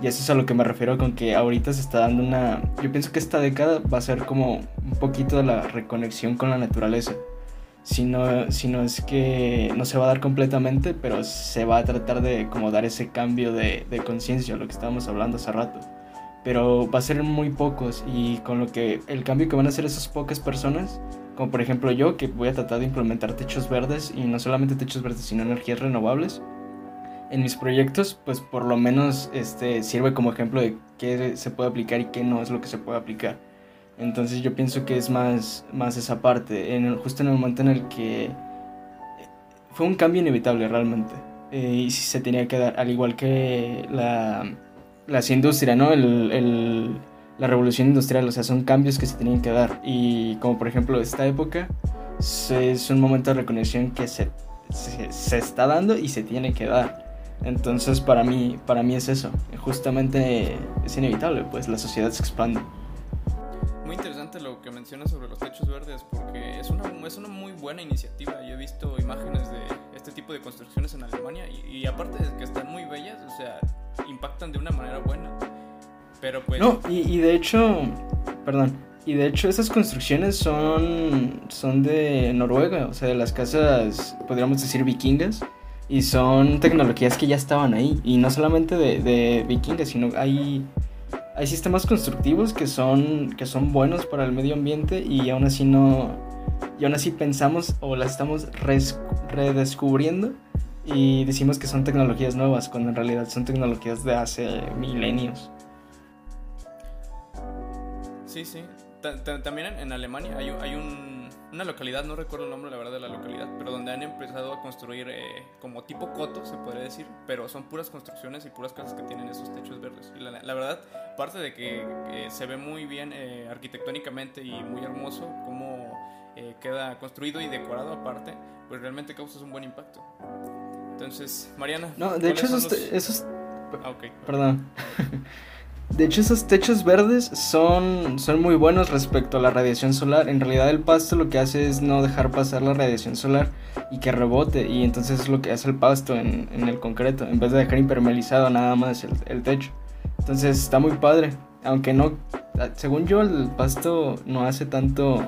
Y eso es a lo que me refiero con que ahorita se está dando una... Yo pienso que esta década va a ser como un poquito de la reconexión con la naturaleza. Si no, si no es que no se va a dar completamente, pero se va a tratar de como dar ese cambio de, de conciencia, lo que estábamos hablando hace rato. Pero va a ser muy pocos y con lo que el cambio que van a hacer esas pocas personas como por ejemplo yo, que voy a tratar de implementar techos verdes y no solamente techos verdes, sino energías renovables en mis proyectos, pues por lo menos este, sirve como ejemplo de qué se puede aplicar y qué no es lo que se puede aplicar. Entonces yo pienso que es más, más esa parte, en justo en el momento en el que fue un cambio inevitable realmente. Eh, y se tenía que dar, al igual que la, las industrias, ¿no? el, la revolución industrial, o sea, son cambios que se tenían que dar. Y como por ejemplo esta época, es un momento de reconexión que se, se, está dando y se tiene que dar. Entonces para mí, para mí es eso, justamente es inevitable, pues la sociedad se expande. Muy interesante lo que mencionas sobre los techos verdes, porque es una, es una muy buena iniciativa. Yo he visto imágenes de este tipo de construcciones en Alemania y, y aparte de que están muy bellas, o sea, impactan de una manera buena. Pues... No, y, de hecho, perdón, y de hecho esas construcciones son, son de Noruega, o sea, de las casas, podríamos decir, vikingas. Y son tecnologías que ya estaban ahí. Y no solamente de, de vikingas, sino hay, hay sistemas constructivos que son, que son buenos para el medio ambiente y aún así no, y aún así pensamos o las estamos redescubriendo y decimos que son tecnologías nuevas cuando en realidad son tecnologías de hace milenios. Sí, sí. También en Alemania hay, hay un, una localidad, no recuerdo el nombre la verdad de la localidad, pero donde han empezado a construir eh, como tipo coto, se podría decir, pero son puras construcciones y puras casas que tienen esos techos verdes. Y la, verdad, parte de que se ve muy bien eh, arquitectónicamente y muy hermoso cómo eh, queda construido y decorado aparte, pues realmente causa un buen impacto. Entonces, Mariana. No, de hecho esos, esos... Ah, Perdón. De hecho, esos techos verdes son, son muy buenos respecto a la radiación solar. En realidad el pasto lo que hace es no dejar pasar la radiación solar y que rebote. Y entonces es lo que hace el pasto en, el concreto, en vez de dejar impermeabilizado nada más el, techo. Entonces está muy padre. Aunque no, según yo, el pasto no hace tanto,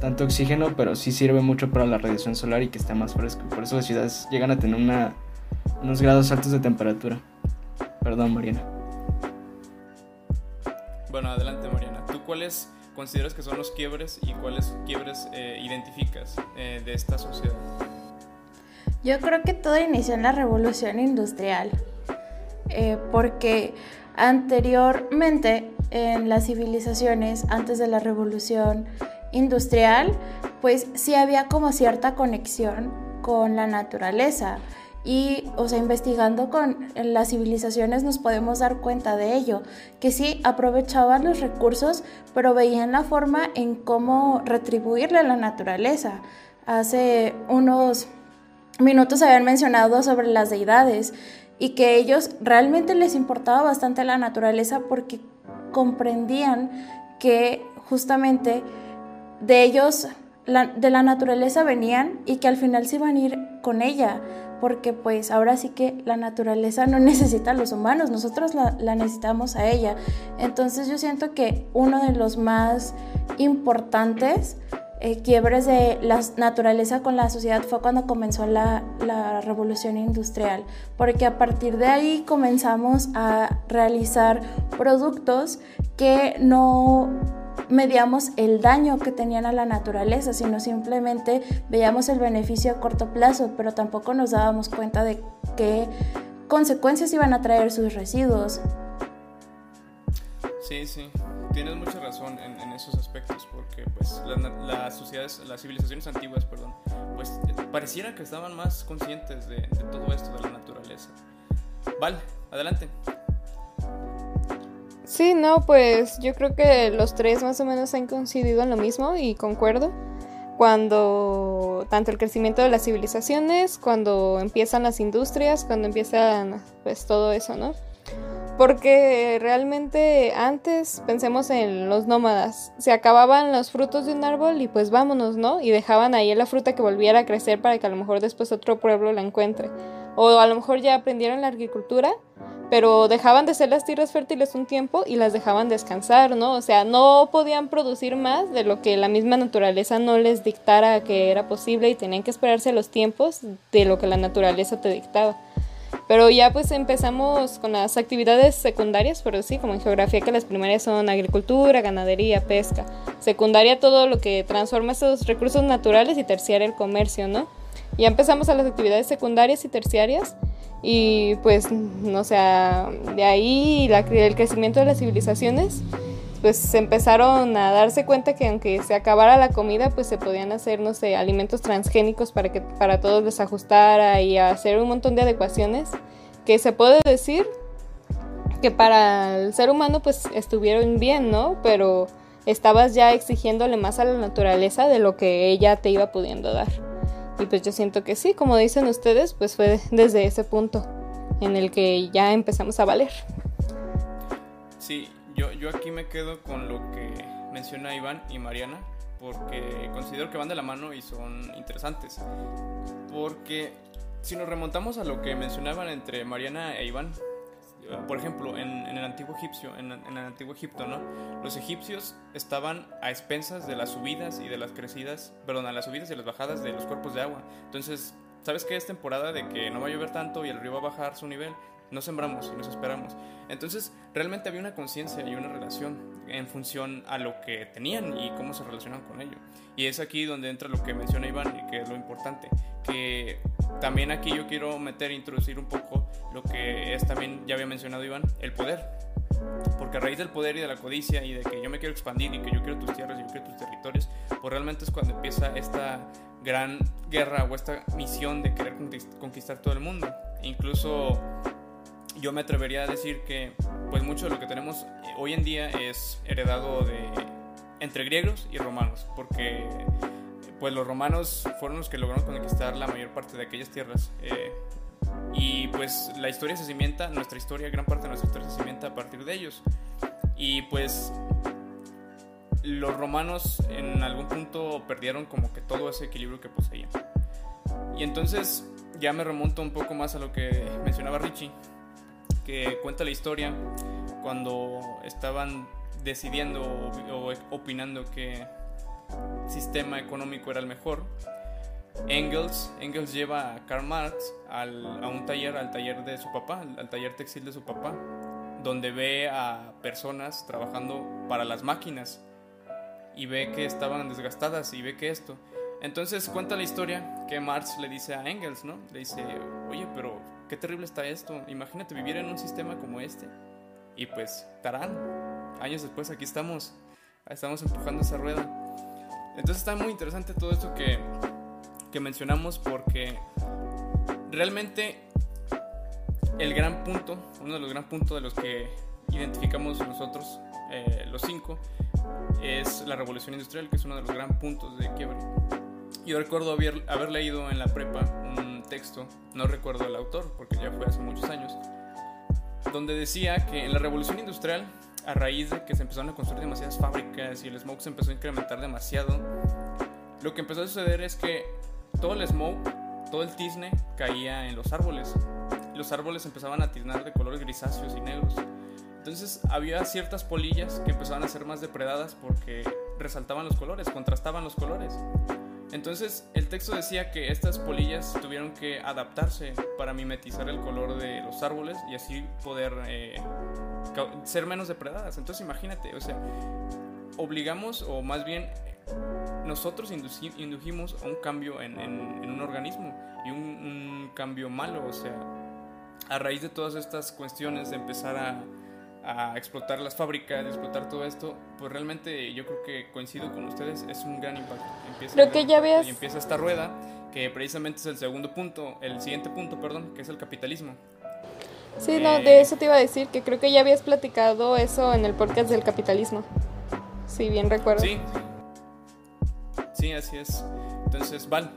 tanto oxígeno, pero sí sirve mucho para la radiación solar y que está más fresco. Por eso las ciudades llegan a tener unos grados altos de temperatura. Perdón, Mariana. Bueno, adelante Mariana. ¿Tú cuáles consideras que son los quiebres y cuáles quiebres eh, identificas eh, de esta sociedad? Yo creo que todo inició en la revolución industrial, eh, porque anteriormente en las civilizaciones, antes de la revolución industrial, pues sí había como cierta conexión con la naturaleza y, o sea, investigando con las civilizaciones nos podemos dar cuenta de ello, que sí aprovechaban los recursos, pero veían la forma en cómo retribuirle a la naturaleza. Hace unos minutos habían mencionado sobre las deidades y que ellos realmente les importaba bastante la naturaleza porque comprendían que justamente de ellos, de la naturaleza venían y que al final se iban a ir con ella porque pues ahora sí que la naturaleza no necesita a los humanos, nosotros la, necesitamos a ella. Entonces yo siento que uno de los más importantes eh, quiebres de la naturaleza con la sociedad fue cuando comenzó la, la, revolución industrial, porque a partir de ahí comenzamos a realizar productos que no medíamos el daño que tenían a la naturaleza, sino simplemente veíamos el beneficio a corto plazo, pero tampoco nos dábamos cuenta de qué consecuencias iban a traer sus residuos. Sí, sí, tienes mucha razón en, esos aspectos, porque pues las sociedades, las civilizaciones antiguas, perdón, pues pareciera que estaban más conscientes de, de todo esto de la naturaleza. Vale, adelante. Sí, no, pues yo creo que los tres más o menos han coincidido en lo mismo y concuerdo. Cuando tanto el crecimiento de las civilizaciones, cuando empiezan las industrias, cuando empiezan pues todo eso, ¿no? Porque realmente antes pensemos en los nómadas, se acababan los frutos de un árbol y pues vámonos, ¿no? Y dejaban ahí la fruta que volviera a crecer para que a lo mejor después otro pueblo la encuentre. O a lo mejor ya aprendieron la agricultura pero dejaban de ser las tierras fértiles un tiempo y las dejaban descansar, ¿no? O sea, no podían producir más de lo que la misma naturaleza no les dictara que era posible y tenían que esperarse los tiempos de lo que la naturaleza te dictaba. Pero ya pues empezamos con las actividades secundarias, pero sí, como en geografía que las primarias son agricultura, ganadería, pesca. Secundaria todo lo que transforma esos recursos naturales y terciaria el comercio, ¿no? Ya empezamos a las actividades secundarias y terciarias y pues, no sea, de ahí el crecimiento de las civilizaciones, pues se empezaron a darse cuenta que aunque se acabara la comida, pues se podían hacer, no sé, alimentos transgénicos para que para todos les ajustara y hacer un montón de adecuaciones que se puede decir que para el ser humano pues estuvieron bien, ¿no? Pero estabas ya exigiéndole más a la naturaleza de lo que ella te iba pudiendo dar. Y pues yo siento que sí, como dicen ustedes, pues fue desde ese punto en el que ya empezamos a valer. Sí, yo, yo aquí me quedo con lo que menciona Iván y Mariana, porque considero que van de la mano y son interesantes. Porque si nos remontamos a lo que mencionaban entre Mariana e Iván, por ejemplo, en, el antiguo egipcio, en, el antiguo Egipto, ¿no? Los egipcios estaban a expensas de las subidas y de las crecidas, perdón, a las subidas y las bajadas de los cuerpos de agua. Entonces, ¿sabes qué es temporada de que no va a llover tanto y el río va a bajar su nivel? No sembramos y nos esperamos. Entonces, realmente había una conciencia y una relación en función a lo que tenían y cómo se relacionan con ello. Y es aquí donde entra lo que menciona Iván y que es lo importante, que también aquí yo quiero meter, introducir un poco lo que es también, ya había mencionado Iván, el poder. Porque a raíz del poder y de la codicia y de que yo me quiero expandir y que yo quiero tus tierras y yo quiero tus territorios, pues realmente es cuando empieza esta gran guerra o esta misión de querer conquistar todo el mundo. Incluso yo me atrevería a decir que pues mucho de lo que tenemos hoy en día es heredado de entre griegos y romanos, porque pues los romanos fueron los que lograron conquistar la mayor parte de aquellas tierras. Eh, y pues la historia se cimienta, nuestra historia, gran parte de nuestra historia se cimienta a partir de ellos. Y pues los romanos en algún punto perdieron como que todo ese equilibrio que poseían. Y entonces ya me remonto un poco más a lo que mencionaba Richie, que cuenta la historia cuando estaban decidiendo o opinando que sistema económico era el mejor. Engels, Engels lleva a Karl Marx al, a un taller, al taller de su papá, al taller textil de su papá, donde ve a personas trabajando para las máquinas y ve que estaban desgastadas y ve que esto. Entonces cuenta la historia que Marx le dice a Engels, ¿no? Le dice, oye, pero qué terrible está esto. Imagínate vivir en un sistema como este. Y pues, tarán, años después aquí estamos, estamos empujando esa rueda. Entonces está muy interesante todo esto que, que mencionamos porque realmente el gran punto, uno de los gran puntos de los que identificamos nosotros, eh, los cinco, es la revolución industrial, que es uno de los gran puntos de quiebre. Yo recuerdo haber, leído en la prepa un texto, no recuerdo el autor porque ya fue hace muchos años, donde decía que en la revolución industrial, a raíz de que se empezaron a construir demasiadas fábricas y el smoke se empezó a incrementar demasiado, lo que empezó a suceder es que todo el smoke, todo el tizne caía en los árboles. Los árboles empezaban a tiznar de colores grisáceos y negros. Entonces había ciertas polillas que empezaban a ser más depredadas porque resaltaban los colores, contrastaban los colores. Entonces el texto decía que estas polillas tuvieron que adaptarse para mimetizar el color de los árboles y así poder eh, ser menos depredadas. Entonces imagínate, o sea, obligamos o más bien nosotros indujimos a un cambio en, un organismo y un, un cambio malo, o sea, a raíz de todas estas cuestiones de empezar a a explotar las fábricas, explotar todo esto, pues realmente yo creo que coincido con ustedes, es un gran impacto. Empieza creo que ya ves. Y empieza esta rueda, que precisamente es el segundo punto, el siguiente punto, perdón, que es el capitalismo. Sí, no, de eso te iba a decir, que creo que ya habías platicado eso en el podcast del capitalismo, si bien recuerdo. Sí, sí, así es. Entonces, Val,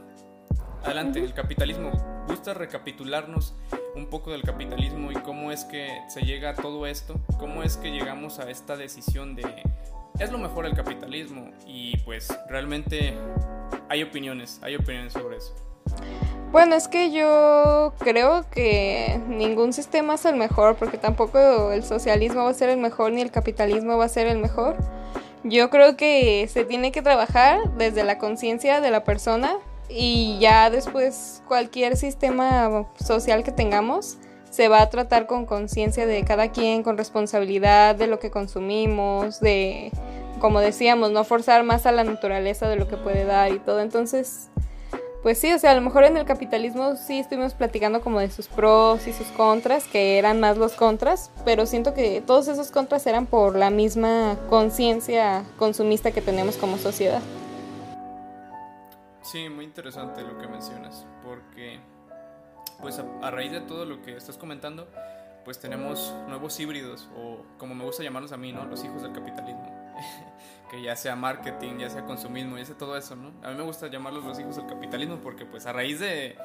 adelante, el capitalismo. ¿Gusta recapitularnos un poco del capitalismo y cómo es que se llega a todo esto, cómo es que llegamos a esta decisión de es lo mejor el capitalismo y pues realmente hay opiniones, hay opiniones sobre eso. Bueno, es que yo creo que ningún sistema es el mejor, porque tampoco el socialismo va a ser el mejor ni el capitalismo va a ser el mejor. Yo creo que se tiene que trabajar desde la conciencia de la persona y ya después cualquier sistema social que tengamos se va a tratar con conciencia de cada quien, con responsabilidad de lo que consumimos, de, como decíamos, no forzar más a la naturaleza de lo que puede dar y todo. Entonces, pues sí, o sea, a lo mejor en el capitalismo sí estuvimos platicando como de sus pros y sus contras, que eran más los contras, pero siento que todos esos contras eran por la misma conciencia consumista que tenemos como sociedad. Sí, muy interesante lo que mencionas, porque pues a, raíz de todo lo que estás comentando, pues tenemos nuevos híbridos, o como me gusta llamarlos a mí, ¿no? Los hijos del capitalismo. que ya sea marketing, ya sea consumismo, ya sea todo eso, ¿no? A mí me gusta llamarlos los hijos del capitalismo porque pues a raíz de,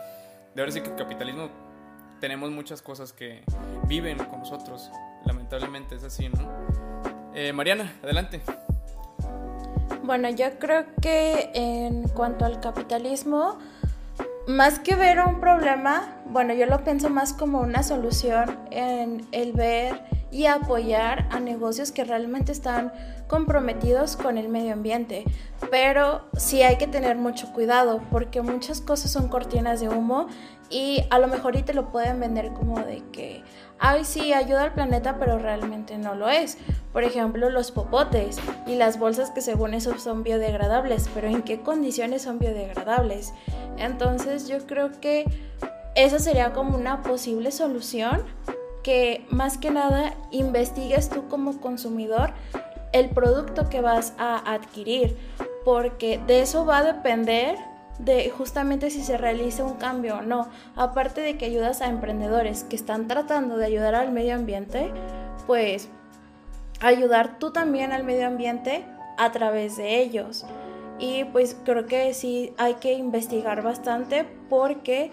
de ahora sí que el capitalismo tenemos muchas cosas que viven con nosotros. Lamentablemente es así, ¿no? Eh, Mariana, adelante. Bueno, yo creo que en cuanto al capitalismo, más que ver un problema, bueno, yo lo pienso más como una solución en el ver y apoyar a negocios que realmente están comprometidos con el medio ambiente. Pero sí hay que tener mucho cuidado porque muchas cosas son cortinas de humo y a lo mejor te lo pueden vender como de que, ay, sí, ayuda al planeta, pero realmente no lo es. Por ejemplo, los popotes y las bolsas que según eso son biodegradables, pero ¿en qué condiciones son biodegradables? Entonces yo creo que esa sería como una posible solución que más que nada investigues tú como consumidor el producto que vas a adquirir, porque de eso va a depender de justamente si se realiza un cambio o no. Aparte de que ayudas a emprendedores que están tratando de ayudar al medio ambiente, pues ayudar tú también al medio ambiente a través de ellos. Y pues creo que sí hay que investigar bastante porque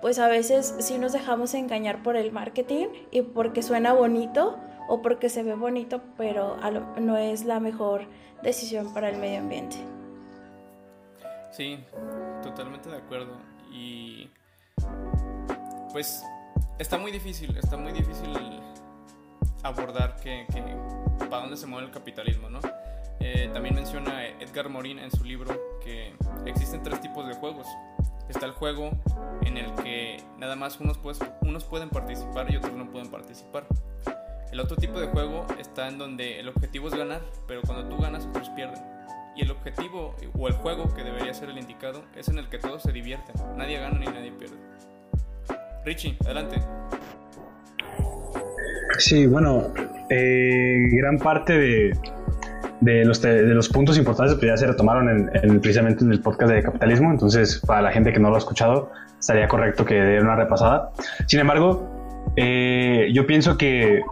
pues a veces sí nos dejamos engañar por el marketing y porque suena bonito o porque se ve bonito, pero no es la mejor decisión para el medio ambiente. Sí, totalmente de acuerdo. Y pues está muy difícil, está muy difícil abordar que, para dónde se mueve el capitalismo, ¿no? Eh, también menciona Edgar Morin en su libro que existen tres tipos de juegos. Está el juego en el que nada más unos, pues, unos pueden participar y otros no pueden participar. El otro tipo de juego está en donde el objetivo es ganar, pero cuando tú ganas otros pierden. Y el objetivo o el juego que debería ser el indicado es en el que todos se divierten. Nadie gana ni nadie pierde. Richie, adelante. Sí, bueno, eh, gran parte de, de, los, de los puntos importantes pues ya se retomaron en, precisamente en el podcast de capitalismo, entonces para la gente que no lo ha escuchado, estaría correcto que dé una repasada. Sin embargo, eh, yo pienso que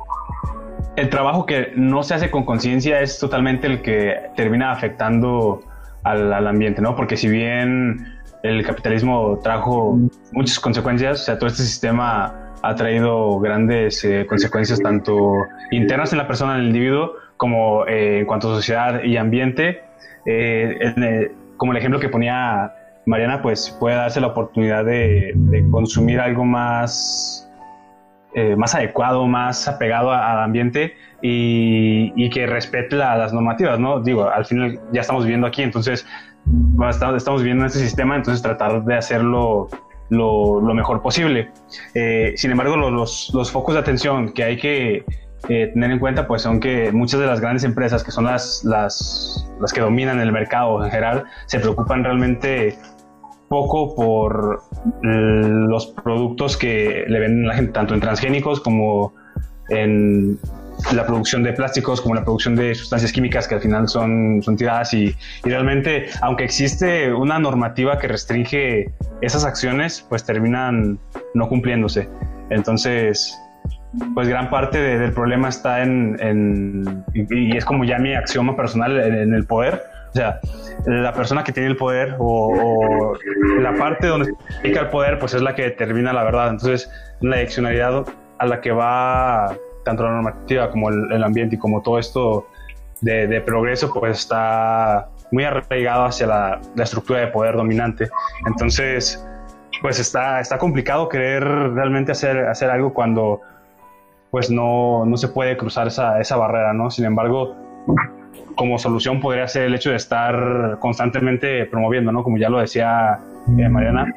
el trabajo que no se hace con conciencia es totalmente el que termina afectando al, ambiente, ¿no? Porque si bien el capitalismo trajo muchas consecuencias, o sea, todo este sistema ha traído grandes eh, consecuencias tanto internas en la persona, en el individuo, como eh, en cuanto a sociedad y ambiente. Eh, como el ejemplo que ponía Mariana, pues puede darse la oportunidad de consumir algo más eh, más adecuado, más apegado al ambiente y, que respete las normativas, ¿no? Digo, al final ya estamos viviendo aquí, entonces estamos viviendo en este sistema, entonces tratar de hacerlo lo, mejor posible. Eh, sin embargo, los, focos de atención que hay que eh, tener en cuenta, pues son que muchas de las grandes empresas, que son las, las, las que dominan el mercado en general, se preocupan realmente poco por los productos que le venden la gente, tanto en transgénicos como en la producción de plásticos, como la producción de sustancias químicas que al final son, son tiradas y, realmente, aunque existe una normativa que restringe esas acciones, pues terminan no cumpliéndose. Entonces, pues gran parte del problema está en, y, es como ya mi axioma personal, en el poder o sea, la persona que tiene el poder o, la parte donde se el poder, pues es la que determina la verdad. Entonces, la diccionalidad a la que va tanto la normativa como el, ambiente y como todo esto de, progreso, pues está muy arraigado hacia la, estructura de poder dominante. Entonces, pues está, está complicado querer realmente hacer, hacer algo cuando pues no, no se puede cruzar esa, esa barrera, ¿no? Sin embargo, como solución podría ser el hecho de estar constantemente promoviendo, ¿no? Como ya lo decía eh, Mariana,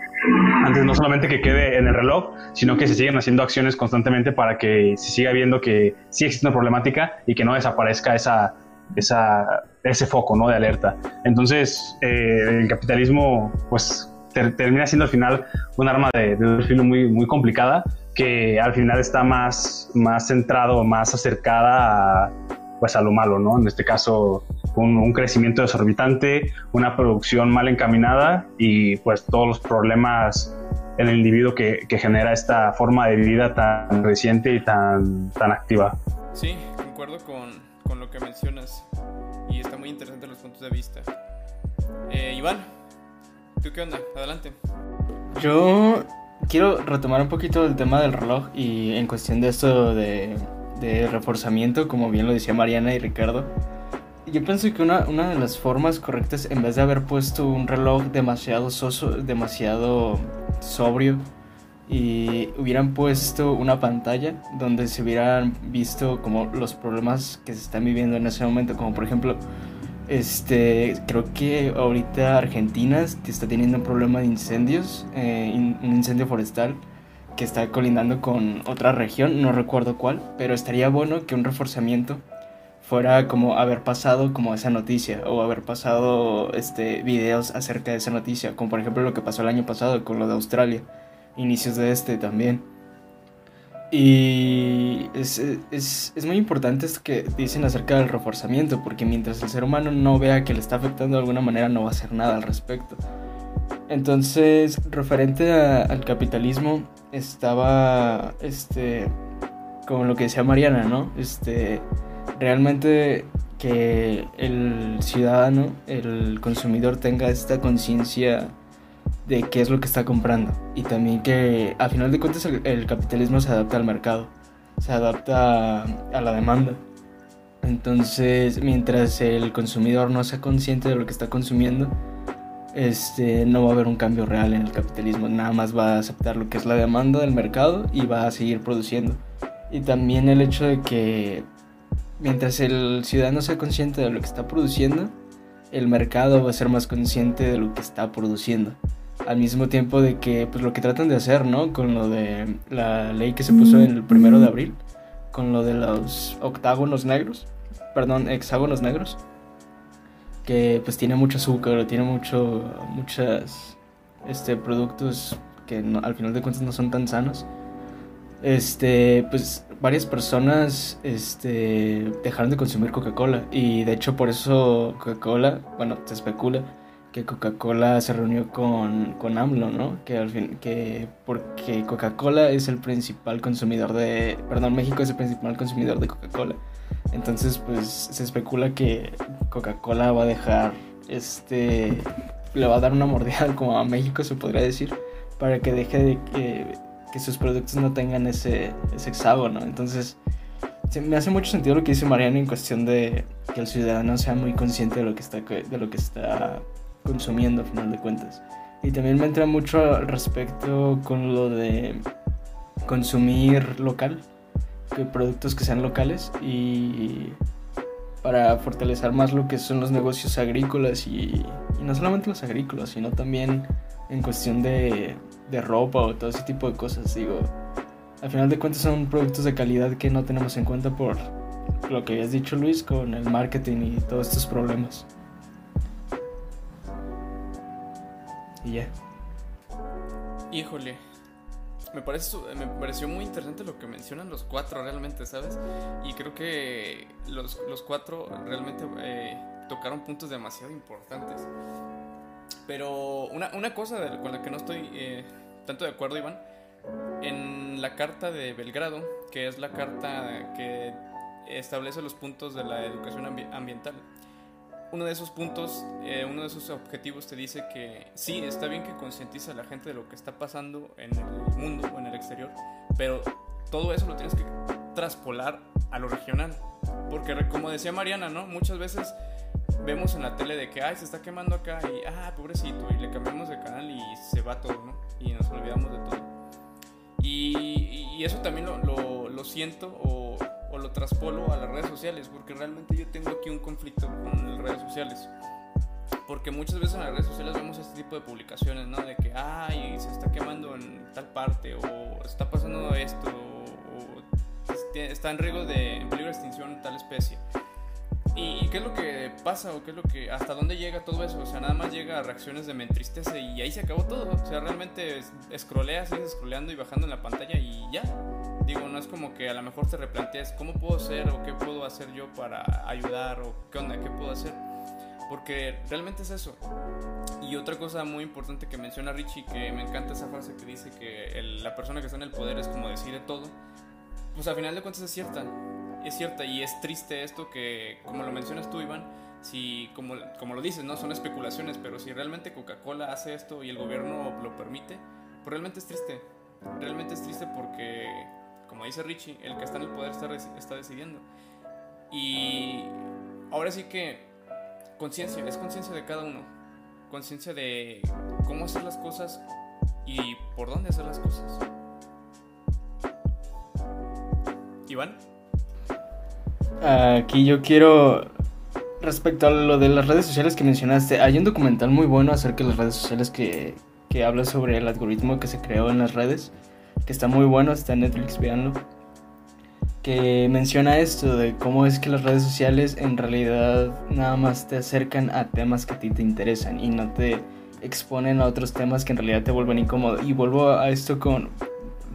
antes no solamente que quede en el reloj, sino que se siguen haciendo acciones constantemente para que se siga viendo que sí existe una problemática y que no desaparezca esa, esa, ese foco, ¿no? De alerta. Entonces, eh, el capitalismo, pues, termina siendo al final un arma de, de filo muy, muy complicada que al final está más, más centrado, más acercada a pues a lo malo, ¿no? En este caso, un, crecimiento desorbitante, una producción mal encaminada y pues todos los problemas en el individuo que, genera esta forma de vida tan reciente y tan, tan activa. Sí, concuerdo con, con lo que mencionas y está muy interesante los puntos de vista. Eh, Iván, ¿tú qué onda? Adelante. Yo quiero retomar un poquito el tema del reloj y en cuestión de esto de de reforzamiento, como bien lo decía Mariana y Ricardo. Yo pienso que una, una, de las formas correctas, en vez de haber puesto un reloj demasiado demasiado sobrio y hubieran puesto una pantalla donde se hubieran visto como los problemas que se están viviendo en ese momento, como por ejemplo, este, creo que ahorita Argentina está teniendo un problema de incendios, eh, un incendio forestal que está colindando con otra región, no recuerdo cuál, pero estaría bueno que un reforzamiento fuera como haber pasado como esa noticia o haber pasado este videos acerca de esa noticia, como por ejemplo lo que pasó el año pasado con lo de Australia inicios de este también. Y es, es, es, muy importante esto que dicen acerca del reforzamiento, porque mientras el ser humano no vea que le está afectando de alguna manera, no va a hacer nada al respecto. Entonces, referente al capitalismo, estaba, este, como lo que decía Mariana, ¿no? Este, realmente que el ciudadano, el consumidor tenga esta conciencia de qué es lo que está comprando y también que a final de cuentas el, capitalismo se adapta al mercado, se adapta a, la demanda. Entonces, mientras el consumidor no sea consciente de lo que está consumiendo, este, no va a haber un cambio real en el capitalismo, nada más va a aceptar lo que es la demanda del mercado y va a seguir produciendo. Y también el hecho de que mientras el ciudadano sea consciente de lo que está produciendo, el mercado va a ser más consciente de lo que está produciendo al mismo tiempo de que pues lo que tratan de hacer, ¿no? Con lo de la ley que se puso en el primero de abril, con lo de los octágonos negros, perdón, hexágonos negros, que pues tiene mucho azúcar, tiene mucho, muchas, este, productos que al final de cuentas no son tan sanos. Este, pues varias personas este, dejaron de consumir Coca-Cola y de hecho por eso Coca-Cola, bueno, se especula que Coca-Cola se reunió con, con AMLO, ¿no? Que al fin, que porque Coca-Cola es el principal consumidor de, perdón, México es el principal consumidor de Coca-Cola. Entonces, pues se especula que Coca-Cola va a dejar, este, le va a dar una mordida como a México, se podría decir, para que deje de que, sus productos no tengan ese, ese hexágono. Entonces, me hace mucho sentido lo que dice Mariano en cuestión de que el ciudadano sea muy consciente de lo que está, de lo que está consumiendo a final de cuentas. Y también me entra mucho al respecto con lo de consumir local, que productos que sean locales y para fortalecer más lo que son los negocios agrícolas y, no solamente los agrícolas, sino también en cuestión de, de ropa o todo ese tipo de cosas. Digo, al final de cuentas son productos de calidad que no tenemos en cuenta por lo que habías dicho Luis con el marketing y todos estos problemas. Y ya. Híjole. Me, parece, me pareció muy interesante lo que mencionan los cuatro realmente, ¿sabes? Y creo que los, los cuatro realmente eh, tocaron puntos demasiado importantes. Pero una, una cosa con la que no estoy eh, tanto de acuerdo, Iván, en la carta de Belgrado, que es la carta que establece los puntos de la educación ambiental, uno de esos puntos, eh, uno de esos objetivos te dice que sí, está bien que concientiza a la gente de lo que está pasando en el mundo o en el exterior, pero todo eso lo tienes que traspolar a lo regional. Porque como decía Mariana, ¿no? Muchas veces vemos en la tele de que, ay, se está quemando acá y, ah, pobrecito, y le cambiamos de canal y se va todo, ¿no? Y nos olvidamos de todo. Y, eso también lo, lo, lo siento o o lo traspolo a las redes sociales, porque realmente yo tengo aquí un conflicto con las redes sociales. Porque muchas veces en las redes sociales vemos este tipo de publicaciones, ¿no? De que, ay, se está quemando en tal parte, o está pasando esto, o está en riesgo de, en peligro extinción tal especie. ¿Y qué es lo que pasa o qué es lo que hasta dónde llega todo eso? O sea, nada más llega a reacciones de me entristece y ahí se acabó todo. O sea, realmente escroleas, sigues scrolleando y bajando en la pantalla y ya. Digo, no es como que a lo mejor te replantees cómo puedo ser o qué puedo hacer yo para ayudar o qué onda, qué puedo hacer. Porque realmente es eso. Y otra cosa muy importante que menciona Richie, que me encanta esa frase que dice que la persona que está en el poder es como decide todo. Pues al final de cuentas es cierta es cierta y es triste esto que, como lo mencionas tú, Iván, si, como, como lo dices, no son especulaciones, pero si realmente Coca-Cola hace esto y el gobierno lo permite, pues realmente es triste. Realmente es triste porque, como dice Richie, el que está en el poder está, está decidiendo. Y ahora sí que conciencia, es conciencia de cada uno, conciencia de cómo hacer las cosas y por dónde hacer las cosas. Iván. Aquí yo quiero, respecto a lo de las redes sociales que mencionaste, hay un documental muy bueno acerca de las redes sociales que, que habla sobre el algoritmo que se creó en las redes, que está muy bueno, está en Netflix, veanlo, que menciona esto de cómo es que las redes sociales en realidad nada más te acercan a temas que a ti te interesan y no te exponen a otros temas que en realidad te vuelven incómodo. Y vuelvo a esto con,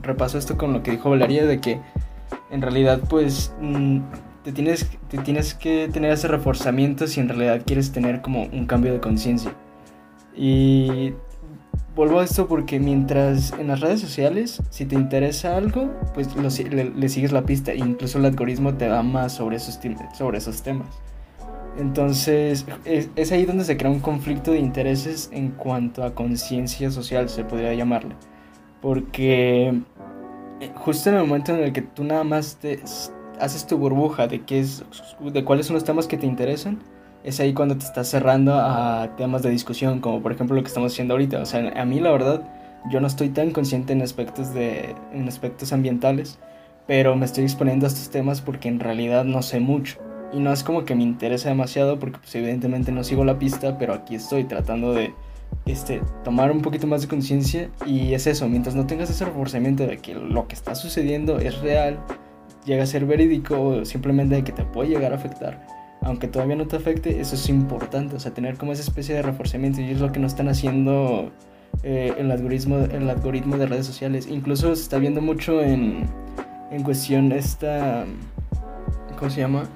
repaso esto con lo que dijo Valeria de que en realidad pues mm, te tienes, te tienes que tener ese reforzamiento si en realidad quieres tener como un cambio de conciencia. Y vuelvo a esto porque mientras en las redes sociales, si te interesa algo, pues le, sigues la pista e incluso el algoritmo te da más sobre esos, sobre esos temas. Entonces es, es, ahí donde se crea un conflicto de intereses en cuanto a conciencia social, se podría llamarle. Porque eh, justo en el momento en el que tú nada más te, haces tu burbuja de, qué es, de cuáles son los temas que te interesan, es ahí cuando te estás cerrando a temas de discusión, como por ejemplo lo que estamos haciendo ahorita. O sea, a mí la verdad, yo no estoy tan consciente en aspectos, de, en aspectos ambientales, pero me estoy exponiendo a estos temas porque en realidad no sé mucho. Y no es como que me interesa demasiado porque pues, evidentemente no sigo la pista, pero aquí estoy tratando de este, tomar un poquito más de conciencia y es eso, mientras no tengas ese reforzamiento de que lo que está sucediendo es real, llega a ser verídico simplemente de que te puede llegar a afectar, aunque todavía no te afecte, eso es importante, o sea, tener como esa especie de reforzamiento y es lo que no están haciendo eh, el, algoritmo, el algoritmo de redes sociales. Incluso se está viendo mucho en, en cuestión esta, ¿cómo se llama?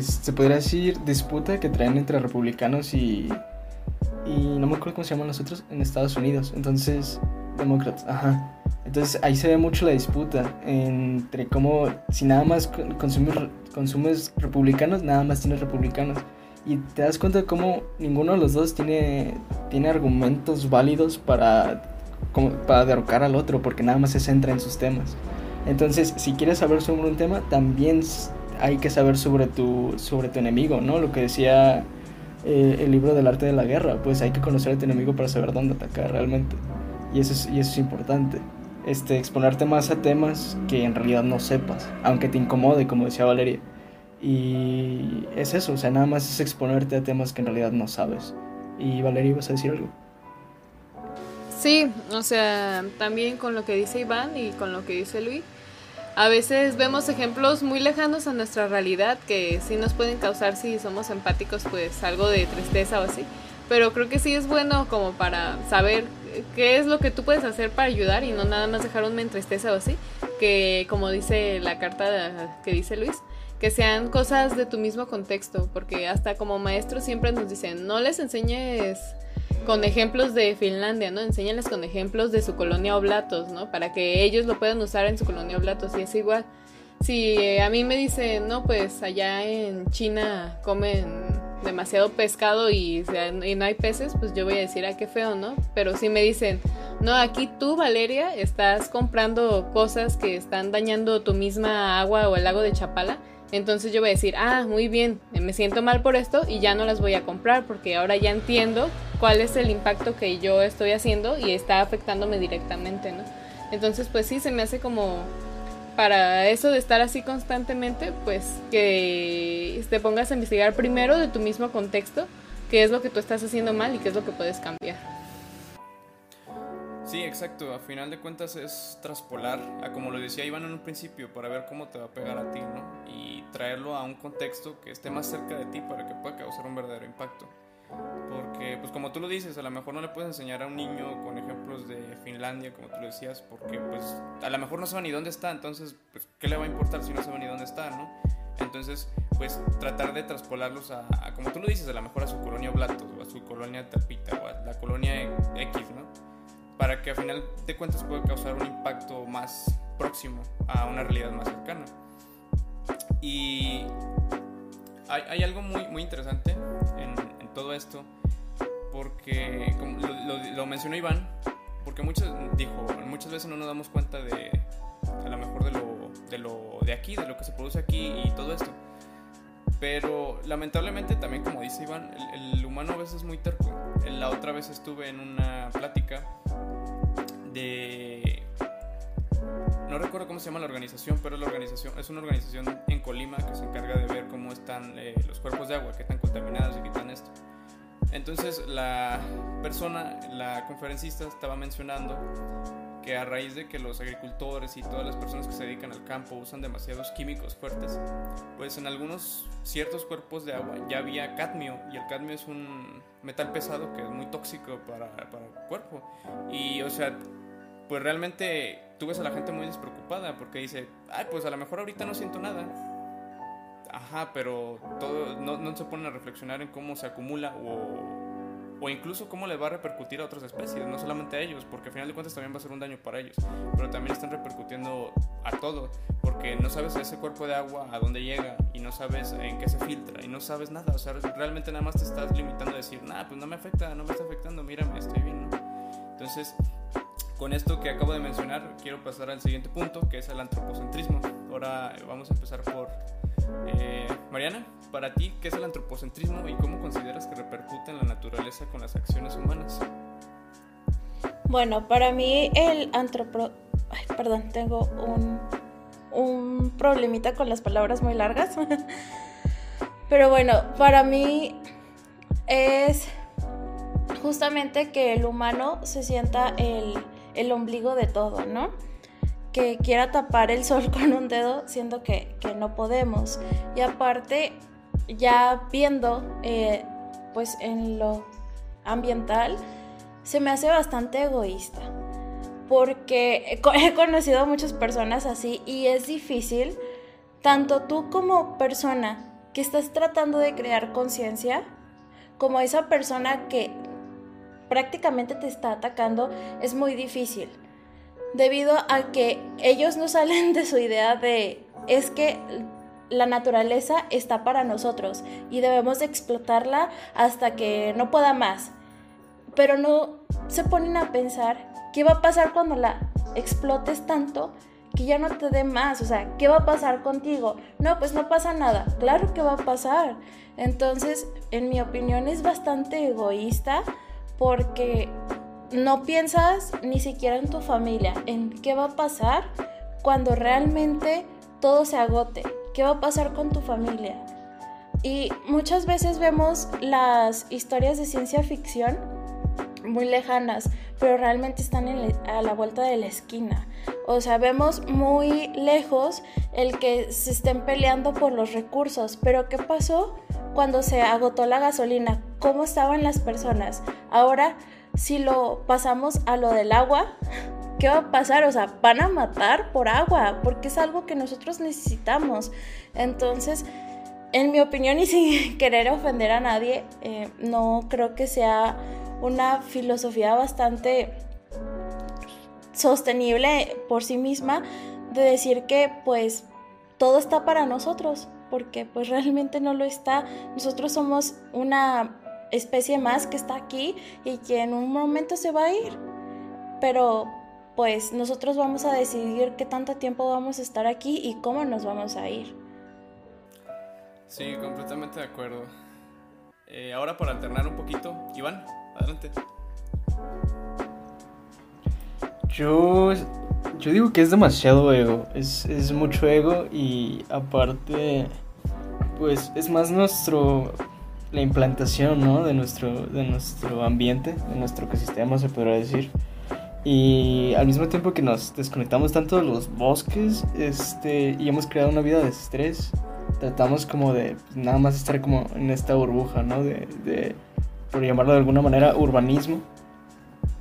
se podría decir disputa que traen entre republicanos y, y no me acuerdo cómo se llaman los otros en Estados Unidos. Entonces, demócratas, ajá. Entonces ahí se ve mucho la disputa entre cómo, si nada más consumes, consumes republicanos, nada más tienes republicanos. Y te das cuenta de cómo ninguno de los dos tiene, tiene argumentos válidos para, para derrocar al otro, porque nada más se centra en sus temas. Entonces, si quieres saber sobre un tema, también hay que saber sobre tu, sobre tu enemigo, ¿no? Lo que decía eh, el libro del arte de la guerra, pues hay que conocer a tu enemigo para saber dónde atacar realmente. Y eso es, y eso es importante este, exponerte más a temas que en realidad no sepas, aunque te incomode, como decía Valeria. Y es eso, o sea, nada más es exponerte a temas que en realidad no sabes. Y Valeria, ¿vas a decir algo? Sí, o sea, también con lo que dice Iván y con lo que dice Luis, a veces vemos ejemplos muy lejanos a nuestra realidad que sí nos pueden causar, si somos empáticos, pues algo de tristeza o así. Pero creo que sí es bueno como para saber qué es lo que tú puedes hacer para ayudar y no nada más dejar un me entristeza o así, que como dice la carta que dice Luis, que sean cosas de tu mismo contexto, porque hasta como maestros siempre nos dicen, no les enseñes con ejemplos de Finlandia, ¿no? Enséñales con ejemplos de su colonia Oblatos, ¿no? Para que ellos lo puedan usar en su colonia Oblatos y es igual. Si a mí me dicen, no, pues allá en China comen demasiado pescado y, no hay peces, pues yo voy a decir, ah, qué feo, ¿no? Pero si me dicen, no, aquí tú, Valeria, estás comprando cosas que están dañando tu misma agua o el lago de Chapala, entonces yo voy a decir, ah, muy bien, me siento mal por esto y ya no las voy a comprar porque ahora ya entiendo cuál es el impacto que yo estoy haciendo y está afectándome directamente, ¿no? Entonces, pues sí, se me hace como para eso de estar así constantemente, pues que te pongas a investigar primero de tu mismo contexto qué es lo que tú estás haciendo mal y qué es lo que puedes cambiar. Sí, exacto. A final de cuentas es traspolar, a como lo decía Iván en un principio, para ver cómo te va a pegar a ti, ¿no? Y traerlo a un contexto que esté más cerca de ti para que pueda causar un verdadero impacto. Porque, pues como tú lo dices, a lo mejor no le puedes enseñar a un niño con ejemplos de Finlandia, como tú lo decías, porque pues a lo mejor no sabe ni dónde está, entonces, pues, ¿qué le va a importar si no sabe ni dónde está, no? Entonces, pues tratar de traspolarlos a, como tú lo dices, a lo mejor a su colonia Blatos, o a su colonia Tapita, o a la colonia X, ¿no? Para que a final de cuentas pueda causar un impacto más próximo a una realidad más cercana. Y hay, hay algo muy, muy interesante en, todo esto, porque como lo, mencionó Iván, porque muchas, dijo, muchas veces no nos damos cuenta de, a lo mejor de lo, de lo de aquí, de lo que se produce aquí y todo esto. Pero lamentablemente también, como dice Iván, el, humano a veces es muy terco. La otra vez estuve en una plática de... no recuerdo cómo se llama la organización, pero la organización es una organización en Colima que se encarga de ver cómo están eh, los cuerpos de agua, qué están contaminados y qué esto. Entonces la persona, la conferencista estaba mencionando que a raíz de que los agricultores y todas las personas que se dedican al campo usan demasiados químicos fuertes, pues en algunos ciertos cuerpos de agua ya había cadmio y el cadmio es un metal pesado que es muy tóxico para, para el cuerpo. Y o sea, pues realmente tú ves a la gente muy despreocupada porque dice, ay, pues a lo mejor ahorita no siento nada. Ajá, pero todo, no, no se ponen a reflexionar en cómo se acumula o o incluso cómo le va a repercutir a otras especies, no solamente a ellos, porque al final de cuentas también va a ser un daño para ellos, pero también están repercutiendo a todo, porque no sabes ese cuerpo de agua a dónde llega y no sabes en qué se filtra y no sabes nada, o sea, realmente nada más te estás limitando a decir, nada, pues no me afecta, no me está afectando, mírame, estoy bien, Entonces, con esto que acabo de mencionar, quiero pasar al siguiente punto, que es el antropocentrismo. Ahora vamos a empezar por eh, Mariana, para ti, ¿qué es el antropocentrismo y cómo consideras que repercute en la naturaleza con las acciones humanas? Bueno, para mí el antropo... Ay, perdón, tengo un, un problemita con las palabras muy largas. Pero bueno, para mí es justamente que el humano se sienta el, el ombligo de todo, ¿no? Que quiera tapar el sol con un dedo, siendo que, no podemos. Y aparte, ya viendo, eh, pues en lo ambiental, se me hace bastante egoísta. Porque he conocido a muchas personas así y es difícil, tanto tú como persona que estás tratando de crear conciencia, como esa persona que prácticamente te está atacando, es muy difícil debido a que ellos no salen de su idea de es que la naturaleza está para nosotros y debemos explotarla hasta que no pueda más. Pero no se ponen a pensar qué va a pasar cuando la explotes tanto que ya no te dé más. O sea, ¿qué va a pasar contigo? No, pues no pasa nada. Claro que va a pasar. Entonces, en mi opinión es bastante egoísta porque no piensas ni siquiera en tu familia, en qué va a pasar cuando realmente todo se agote, qué va a pasar con tu familia. Y muchas veces vemos las historias de ciencia ficción muy lejanas, pero realmente están a la vuelta de la esquina. O sea, vemos muy lejos el que se estén peleando por los recursos, pero ¿qué pasó cuando se agotó la gasolina? ¿Cómo estaban las personas? Ahora si lo pasamos a lo del agua, ¿qué va a pasar? O sea, van a matar por agua, porque es algo que nosotros necesitamos. Entonces, en mi opinión y sin querer ofender a nadie, eh, no creo que sea una filosofía bastante sostenible por sí misma de decir que pues todo está para nosotros, porque pues realmente no lo está. Nosotros somos una especie más que está aquí y que en un momento se va a ir. Pero pues nosotros vamos a decidir qué tanto tiempo vamos a estar aquí y cómo nos vamos a ir. Sí, completamente de acuerdo. Eh, ahora para alternar un poquito, Iván, adelante. Yo, yo digo que es demasiado ego, es, es mucho ego y aparte, pues es más nuestro la implantación ¿no? de, nuestro, de nuestro ambiente, de nuestro ecosistema, se podrá decir. Y al mismo tiempo que nos desconectamos tanto de los bosques este, y hemos creado una vida de estrés, tratamos como de nada más estar como en esta burbuja, ¿no? De, de por llamarlo de alguna manera, urbanismo.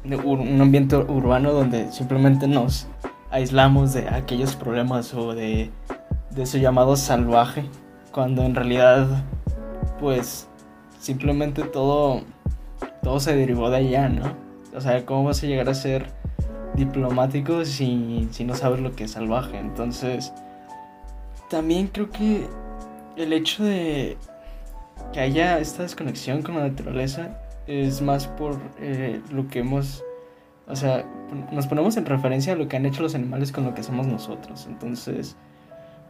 De un ambiente urbano donde simplemente nos aislamos de aquellos problemas o de, de eso llamado salvaje, cuando en realidad, pues simplemente todo, todo se derivó de allá, ¿no? O sea, ¿cómo vas a llegar a ser diplomático si, si no sabes lo que es salvaje? Entonces, también creo que el hecho de que haya esta desconexión con la naturaleza es más por eh, lo que hemos, o sea, nos ponemos en referencia a lo que han hecho los animales con lo que somos nosotros. Entonces,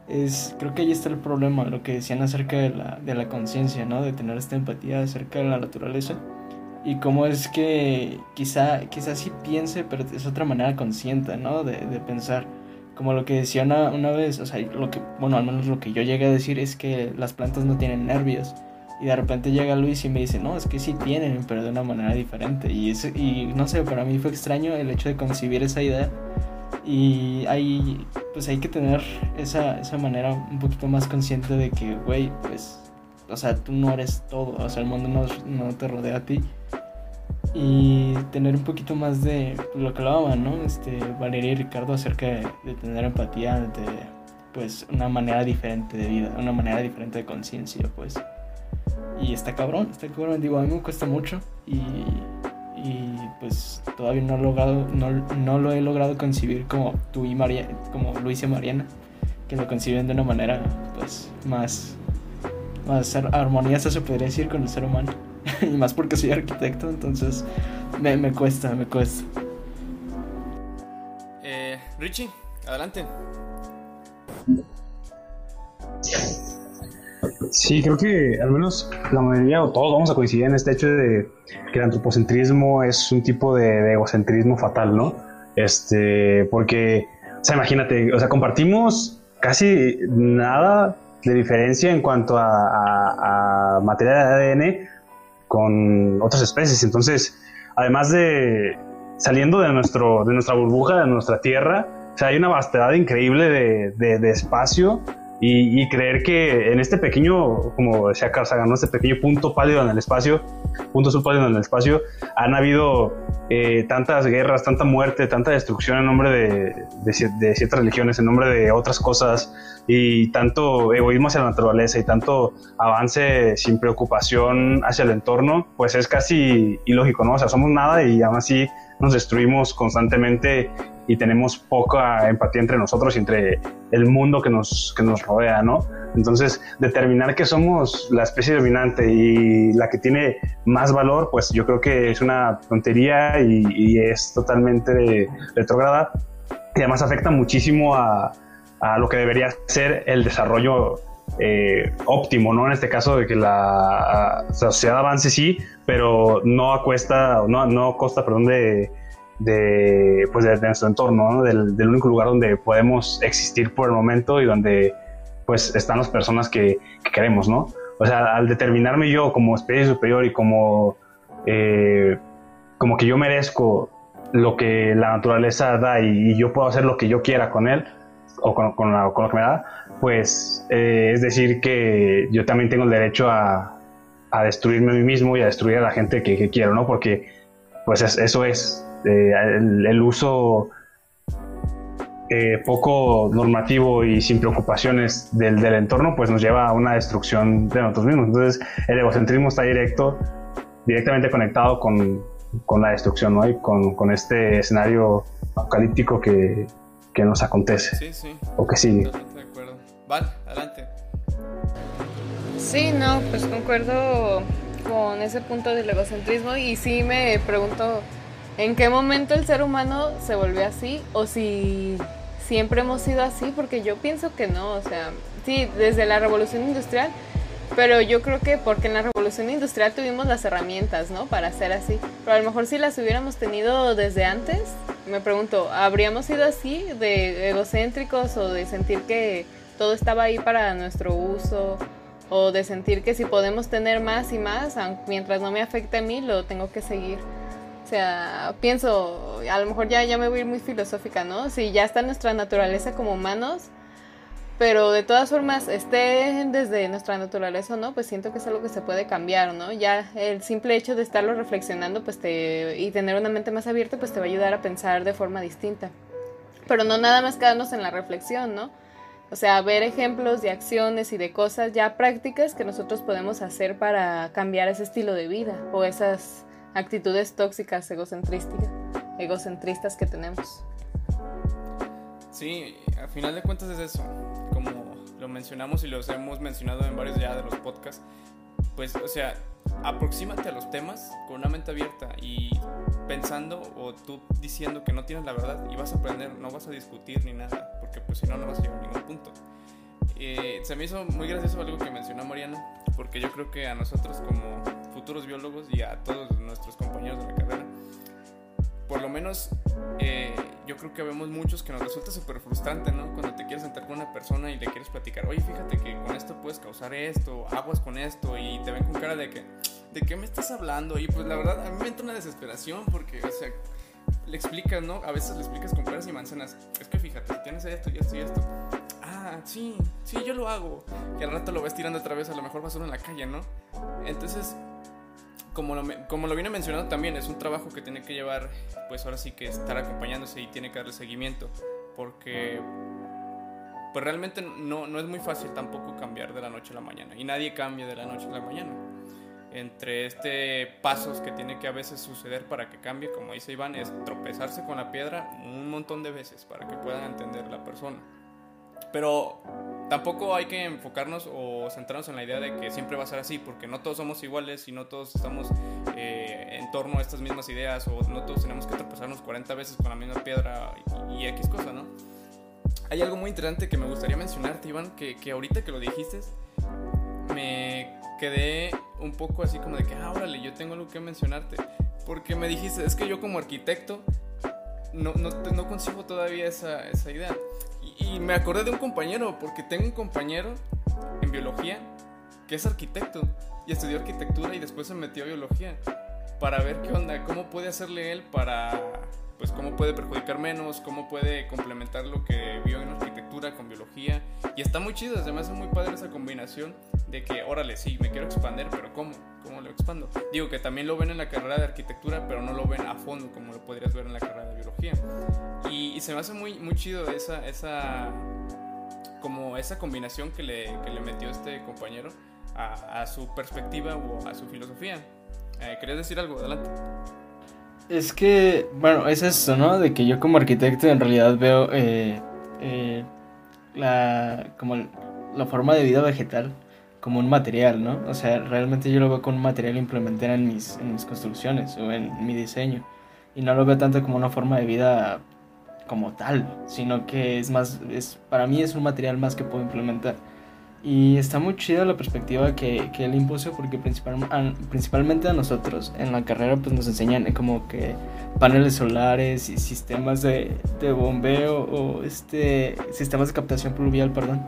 es, creo que ahí está el problema, lo que decían acerca de la, de la conciencia, ¿no? De tener esta empatía acerca de la naturaleza. Y cómo es que quizá, quizá sí piense, pero es otra manera consciente, ¿no? De, de pensar. como lo que decía una, una vez, o sea, lo que, bueno, al menos lo que yo llegué a decir es que las plantas no tienen nervios. Y de repente llega Luis y me dice, no, es que sí tienen, pero de una manera diferente. Y, y no sé, para mí fue extraño el hecho de concebir esa idea. Y hay, pues hay que tener esa, esa manera un poquito más consciente de que, güey, pues, o sea, tú no eres todo, o sea, el mundo no, no te rodea a ti y tener un poquito más de lo que hablaban, ¿no? Este, Valeria y Ricardo acerca de, tener empatía, de pues una manera diferente de vida, una manera diferente de conciencia, pues. Y está cabrón, está cabrón, digo, a mí me cuesta mucho y, y pues todavía no, he logrado, no, no, lo he logrado concebir como tú y María, como Luis y Mariana, que lo conciben de una manera pues más, más armoniosa se podría decir con el ser humano. y más porque soy arquitecto, entonces me, me cuesta, me cuesta. Eh, Richie, adelante. Sí, creo que al menos la mayoría o todos vamos a coincidir en este hecho de que el antropocentrismo es un tipo de, egocentrismo fatal, ¿no? Este, porque, o sea, imagínate, o sea, compartimos casi nada de diferencia en cuanto a, a, a materia de ADN, con otras especies. Entonces, además de saliendo de, nuestro, de nuestra burbuja, de nuestra tierra, o sea, hay una vastedad increíble de, de, de espacio y, creer que en este pequeño, como decía Carl Sagan, este pequeño punto pálido en el espacio, punto azul pálido en el espacio, han habido eh, tantas guerras, tanta muerte, tanta destrucción en nombre de, de, ciertas religiones, en nombre de otras cosas, y tanto egoísmo hacia la naturaleza y tanto avance sin preocupación hacia el entorno, pues es casi ilógico, ¿no? O sea, somos nada y aún así nos destruimos constantemente y tenemos poca empatía entre nosotros y entre el mundo que nos, que nos rodea, ¿no? Entonces, determinar que somos la especie dominante y la que tiene más valor, pues yo creo que es una tontería y, es totalmente retrograda y además afecta muchísimo a, a lo que debería ser el desarrollo eh, óptimo, ¿no? En este caso de que la, sociedad avance sí, pero no a cuesta, no, no costa, perdón, de, de, pues de, nuestro entorno, del, único lugar donde podemos existir por el momento y donde pues están las personas que, queremos, ¿no? O sea, al determinarme yo como especie superior y como, eh, como que yo merezco lo que la naturaleza da y, yo puedo hacer lo que yo quiera con él o con, con, lo que me da, pues eh, es decir que yo también tengo el derecho a, a, destruirme a mí mismo y a destruir a la gente que, quiero, ¿no? Porque pues eso es eh, el, uso eh, poco normativo y sin preocupaciones del, del, entorno, pues nos lleva a una destrucción de nosotros mismos. Entonces, el egocentrismo está directo, directamente conectado con, con la destrucción, ¿no? Y con, con este escenario apocalíptico que, que, nos acontece. Sí, sí. O que sigue. De acuerdo. Val, adelante. Sí, no, pues concuerdo con ese punto del egocentrismo y sí me pregunto en qué momento el ser humano se volvió así o si siempre hemos sido así, porque yo pienso que no, o sea, sí, desde la revolución industrial, pero yo creo que porque en la revolución industrial tuvimos las herramientas, ¿no? Para ser así, pero a lo mejor si las hubiéramos tenido desde antes, me pregunto, ¿habríamos sido así de egocéntricos o de sentir que todo estaba ahí para nuestro uso? O de sentir que si podemos tener más y más, mientras no me afecte a mí, lo tengo que seguir sea, pienso, a lo mejor ya, ya me voy a ir muy filosófica, ¿no? Si ya está nuestra naturaleza como humanos, pero de todas formas, esté desde nuestra naturaleza no, pues siento que es algo que se puede cambiar, ¿no? Ya el simple hecho de estarlo reflexionando pues te, y tener una mente más abierta, pues te va a ayudar a pensar de forma distinta. Pero no nada más quedarnos en la reflexión, ¿no? O sea, ver ejemplos de acciones y de cosas ya prácticas que nosotros podemos hacer para cambiar ese estilo de vida o esas actitudes tóxicas, egocentristas, egocentristas que tenemos. Sí, al final de cuentas es eso, como lo mencionamos y los hemos mencionado en varios ya de los podcasts, pues, o sea, aproxímate a los temas con una mente abierta y pensando o tú diciendo que no tienes la verdad y vas a aprender, no vas a discutir ni nada, porque pues si no, no vas a llegar a ningún punto. Eh, se me hizo muy gracioso algo que mencionó Mariana, porque yo creo que a nosotros como futuros biólogos y a todos nuestros compañeros de la carrera, por lo menos eh, yo creo que vemos muchos que nos resulta súper frustrante, ¿no? Cuando te quieres sentar con una persona y le quieres platicar, oye, fíjate que con esto puedes causar esto, aguas con esto, y te ven con cara de que, ¿de qué me estás hablando? Y pues la verdad, a mí me entra una desesperación porque, o sea, le explicas, ¿no? A veces le explicas con peras y manzanas, es que fíjate, tienes esto y esto y esto. Ah, sí, sí, yo lo hago. Y al rato lo ves tirando otra vez, a lo mejor basura en la calle, ¿no? Entonces, como lo, como lo viene mencionando también, es un trabajo que tiene que llevar, pues ahora sí que estar acompañándose y tiene que darle seguimiento, porque pues realmente no, no es muy fácil tampoco cambiar de la noche a la mañana, y nadie cambia de la noche a la mañana. Entre este pasos que tiene que a veces suceder para que cambie, como dice Iván, es tropezarse con la piedra un montón de veces para que puedan entender la persona. Pero tampoco hay que enfocarnos o centrarnos en la idea de que siempre va a ser así, porque no todos somos iguales y no todos estamos eh, en torno a estas mismas ideas o no todos tenemos que tropezarnos 40 veces con la misma piedra y, X cosa, ¿no? Hay algo muy interesante que me gustaría mencionarte, Iván, que, que ahorita que lo dijiste, me quedé un poco así como de que, ah, órale, yo tengo algo que mencionarte. Porque me dijiste, es que yo como arquitecto no, no, no consigo todavía esa, esa idea. Y, me acordé de un compañero, porque tengo un compañero en biología que es arquitecto y estudió arquitectura y después se metió a biología para ver qué onda, cómo puede hacerle él para, pues cómo puede perjudicar menos, cómo puede complementar lo que vio en arquitectura con biología. Y está muy chido, me hace muy padre esa combinación de que, órale, sí, me quiero expandir, pero ¿cómo? ¿Cómo lo expando? Digo que también lo ven en la carrera de arquitectura, pero no lo ven a fondo como lo podrías ver en la carrera de biología. Y, se me hace muy, muy chido esa, esa, como esa combinación que le, que le metió este compañero a, a, su perspectiva o a su filosofía. Eh, ¿Querías decir algo? Adelante. Es que, bueno, es eso, ¿no? De que yo como arquitecto en realidad veo eh, eh, la, como la forma de vida vegetal como un material, ¿no? O sea, realmente yo lo veo como un material implementar en mis, en mis construcciones o en mi diseño. Y no lo veo tanto como una forma de vida como tal, sino que es más, es, para mí es un material más que puedo implementar. Y está muy chida la perspectiva que, que él impuso porque principalmente a nosotros en la carrera pues nos enseñan como que paneles solares y sistemas de, de bombeo o este, sistemas de captación pluvial, perdón.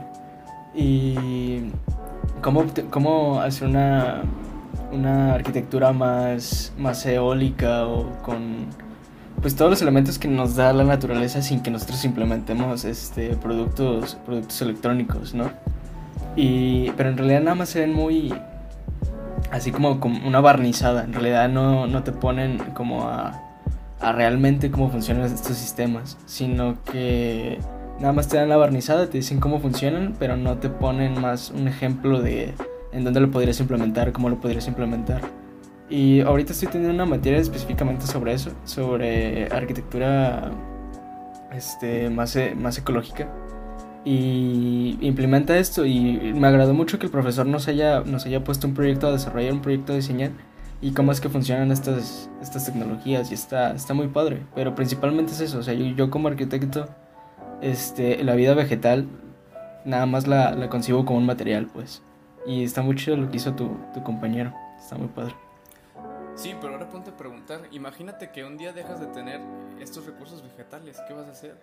Y cómo, cómo hacer una, una arquitectura más, más eólica o con pues todos los elementos que nos da la naturaleza sin que nosotros implementemos este productos productos electrónicos, ¿no? Y pero en realidad nada más se ven muy así como, como una barnizada, en realidad no, no te ponen como a, a realmente cómo funcionan estos sistemas, sino que Nada más te dan la barnizada, te dicen cómo funcionan, pero no te ponen más un ejemplo de en dónde lo podrías implementar, cómo lo podrías implementar. Y ahorita estoy teniendo una materia específicamente sobre eso, sobre arquitectura este, más, e, más ecológica. Y implementa esto y me agradó mucho que el profesor nos haya, nos haya puesto un proyecto a desarrollar, un proyecto a diseñar y cómo es que funcionan estas, estas tecnologías y está, está muy padre. Pero principalmente es eso, o sea, yo, yo como arquitecto este, la vida vegetal nada más la, la concibo como un material, pues. Y está muy chido lo que hizo tu, tu compañero. Está muy padre. Sí, pero ahora ponte a preguntar. Imagínate que un día dejas de tener estos recursos vegetales. ¿Qué vas a hacer?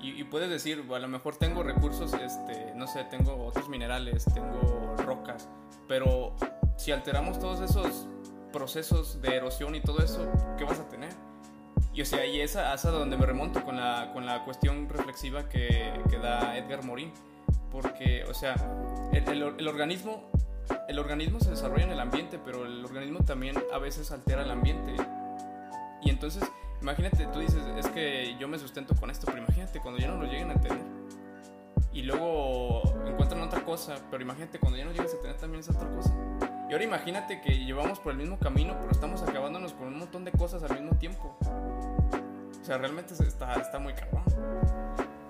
Y, puedes decir, a lo mejor tengo recursos, este, no sé, tengo otros minerales, tengo rocas. Pero si alteramos todos esos procesos de erosión y todo eso, ¿qué vas a tener? Y o sea, y esa es a donde me remonto con la, con la cuestión reflexiva que, que da Edgar Morin. Porque, o sea, el, el, organismo, el organismo se desarrolla en el ambiente, pero el organismo también a veces altera el ambiente. Y entonces, imagínate, tú dices, es que yo me sustento con esto, pero imagínate cuando ya no lo lleguen a tener. Y luego encuentran otra cosa, pero imagínate cuando ya no llegues a tener también esa otra cosa. Y ahora imagínate que llevamos por el mismo camino, pero estamos acabándonos con un montón de cosas al mismo tiempo. O sea, realmente está, está muy cabrón.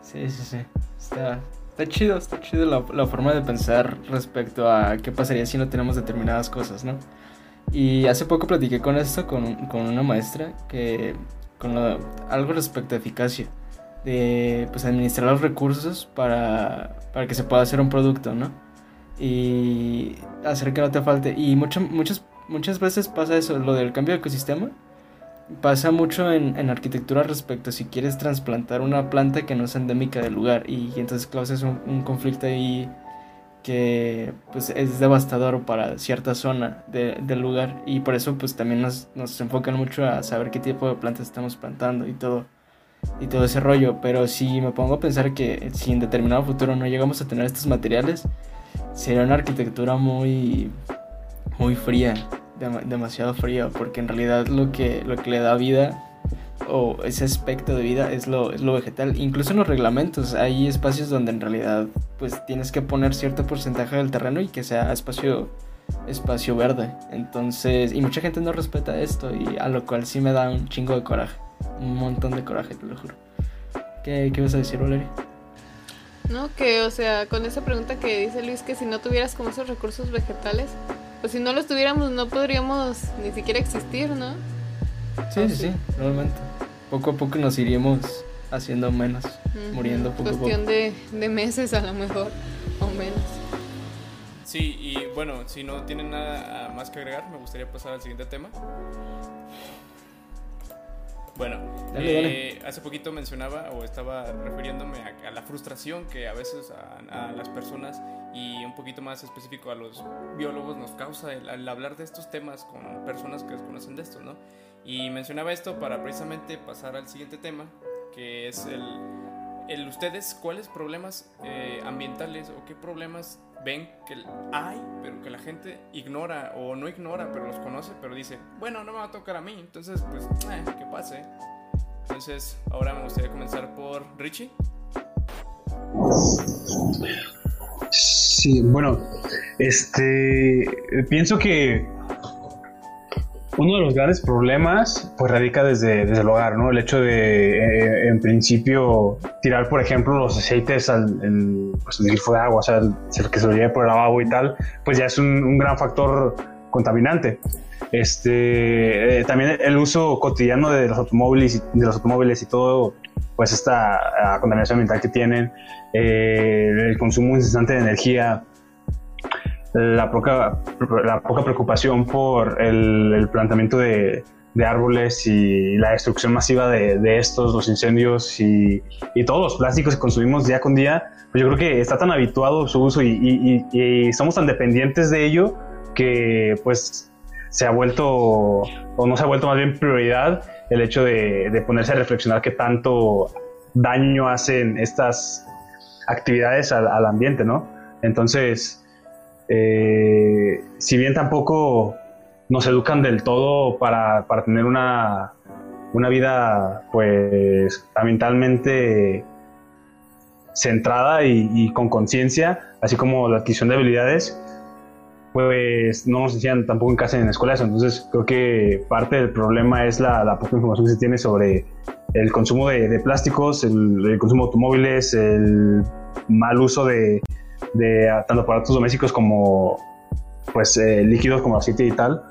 Sí, sí, sí. Está, está chido, está chido la, la, forma de pensar respecto a qué pasaría si no tenemos determinadas cosas, ¿no? Y hace poco platiqué con esto con, con una maestra que con algo respecto a eficacia de pues administrar los recursos para, para que se pueda hacer un producto, ¿no? Y hacer que no te falte. Y muchas muchas, muchas veces pasa eso, lo del cambio de ecosistema pasa mucho en, en, arquitectura respecto a si quieres trasplantar una planta que no es endémica del lugar y, entonces causas un, un, conflicto ahí que pues es devastador para cierta zona de, del lugar. Y por eso pues también nos, nos enfocan mucho a saber qué tipo de plantas estamos plantando y todo y todo ese rollo. Pero si me pongo a pensar que si en determinado futuro no llegamos a tener estos materiales sería una arquitectura muy muy fría demasiado frío, porque en realidad lo que, lo que le da vida o ese aspecto de vida es lo, es lo vegetal. Incluso en los reglamentos hay espacios donde en realidad pues tienes que poner cierto porcentaje del terreno y que sea espacio, espacio verde. Entonces, y mucha gente no respeta esto y a lo cual sí me da un chingo de coraje. Un montón de coraje, te lo juro. ¿Qué, qué vas a decir, Valeria? No, que, o sea, con esa pregunta que dice Luis, que si no tuvieras como esos recursos vegetales, pues si no los tuviéramos no podríamos ni siquiera existir, ¿no? Sí, sí, sí, normalmente. Poco a poco nos iríamos haciendo menos, muriendo poco a poco. Cuestión de, de meses a lo mejor, o menos. Sí, y bueno, si no tienen nada más que agregar, me gustaría pasar al siguiente tema. Bueno, eh, hace poquito mencionaba o estaba refiriéndome a, la frustración que a veces a, las personas y un poquito más específico a los biólogos nos causa el, hablar de estos temas con personas que desconocen de esto, ¿no? Y mencionaba esto para precisamente pasar al siguiente tema, que es el, el ustedes, ¿cuáles problemas eh, ambientales o qué problemas ven que hay, pero que la gente ignora o no ignora, pero los conoce, pero dice, bueno, no me va a tocar a mí, entonces pues, eh, que pase. Entonces, ahora me gustaría comenzar por Richie. Sí, bueno, este, pienso que uno de los grandes problemas pues radica desde, desde el hogar, ¿no? El hecho de, eh, en principio, tirar, por ejemplo, los aceites al pues, el grifo de agua, o sea, el, que se lo lleve por el lavabo y tal, pues ya es un, gran factor contaminante. Este, eh, también el uso cotidiano de los automóviles, de los automóviles y todo, pues esta ah, contaminación ambiental que tienen, eh, el consumo incesante de energía, la poca, la poca preocupación por el, el planteamiento de, árboles y la destrucción masiva de, estos, los incendios y, todos los plásticos que consumimos día con día, pues yo creo que está tan habituado su uso y, y, y, somos tan dependientes de ello que pues se ha vuelto, o no se ha vuelto más bien prioridad el hecho de, ponerse a reflexionar qué tanto daño hacen estas actividades al ambiente, ¿no? Entonces, eh, si bien tampoco nos educan del todo para, para tener una, una, vida pues ambientalmente centrada y, con conciencia, así como la adquisición de habilidades, pues no nos enseñan tampoco en casa en escuelas. Entonces creo que parte del problema es la, la poca información que se tiene sobre el consumo de, plásticos, el, el, consumo de automóviles, el mal uso de, de tanto aparatos domésticos como pues eh, líquidos como aceite y tal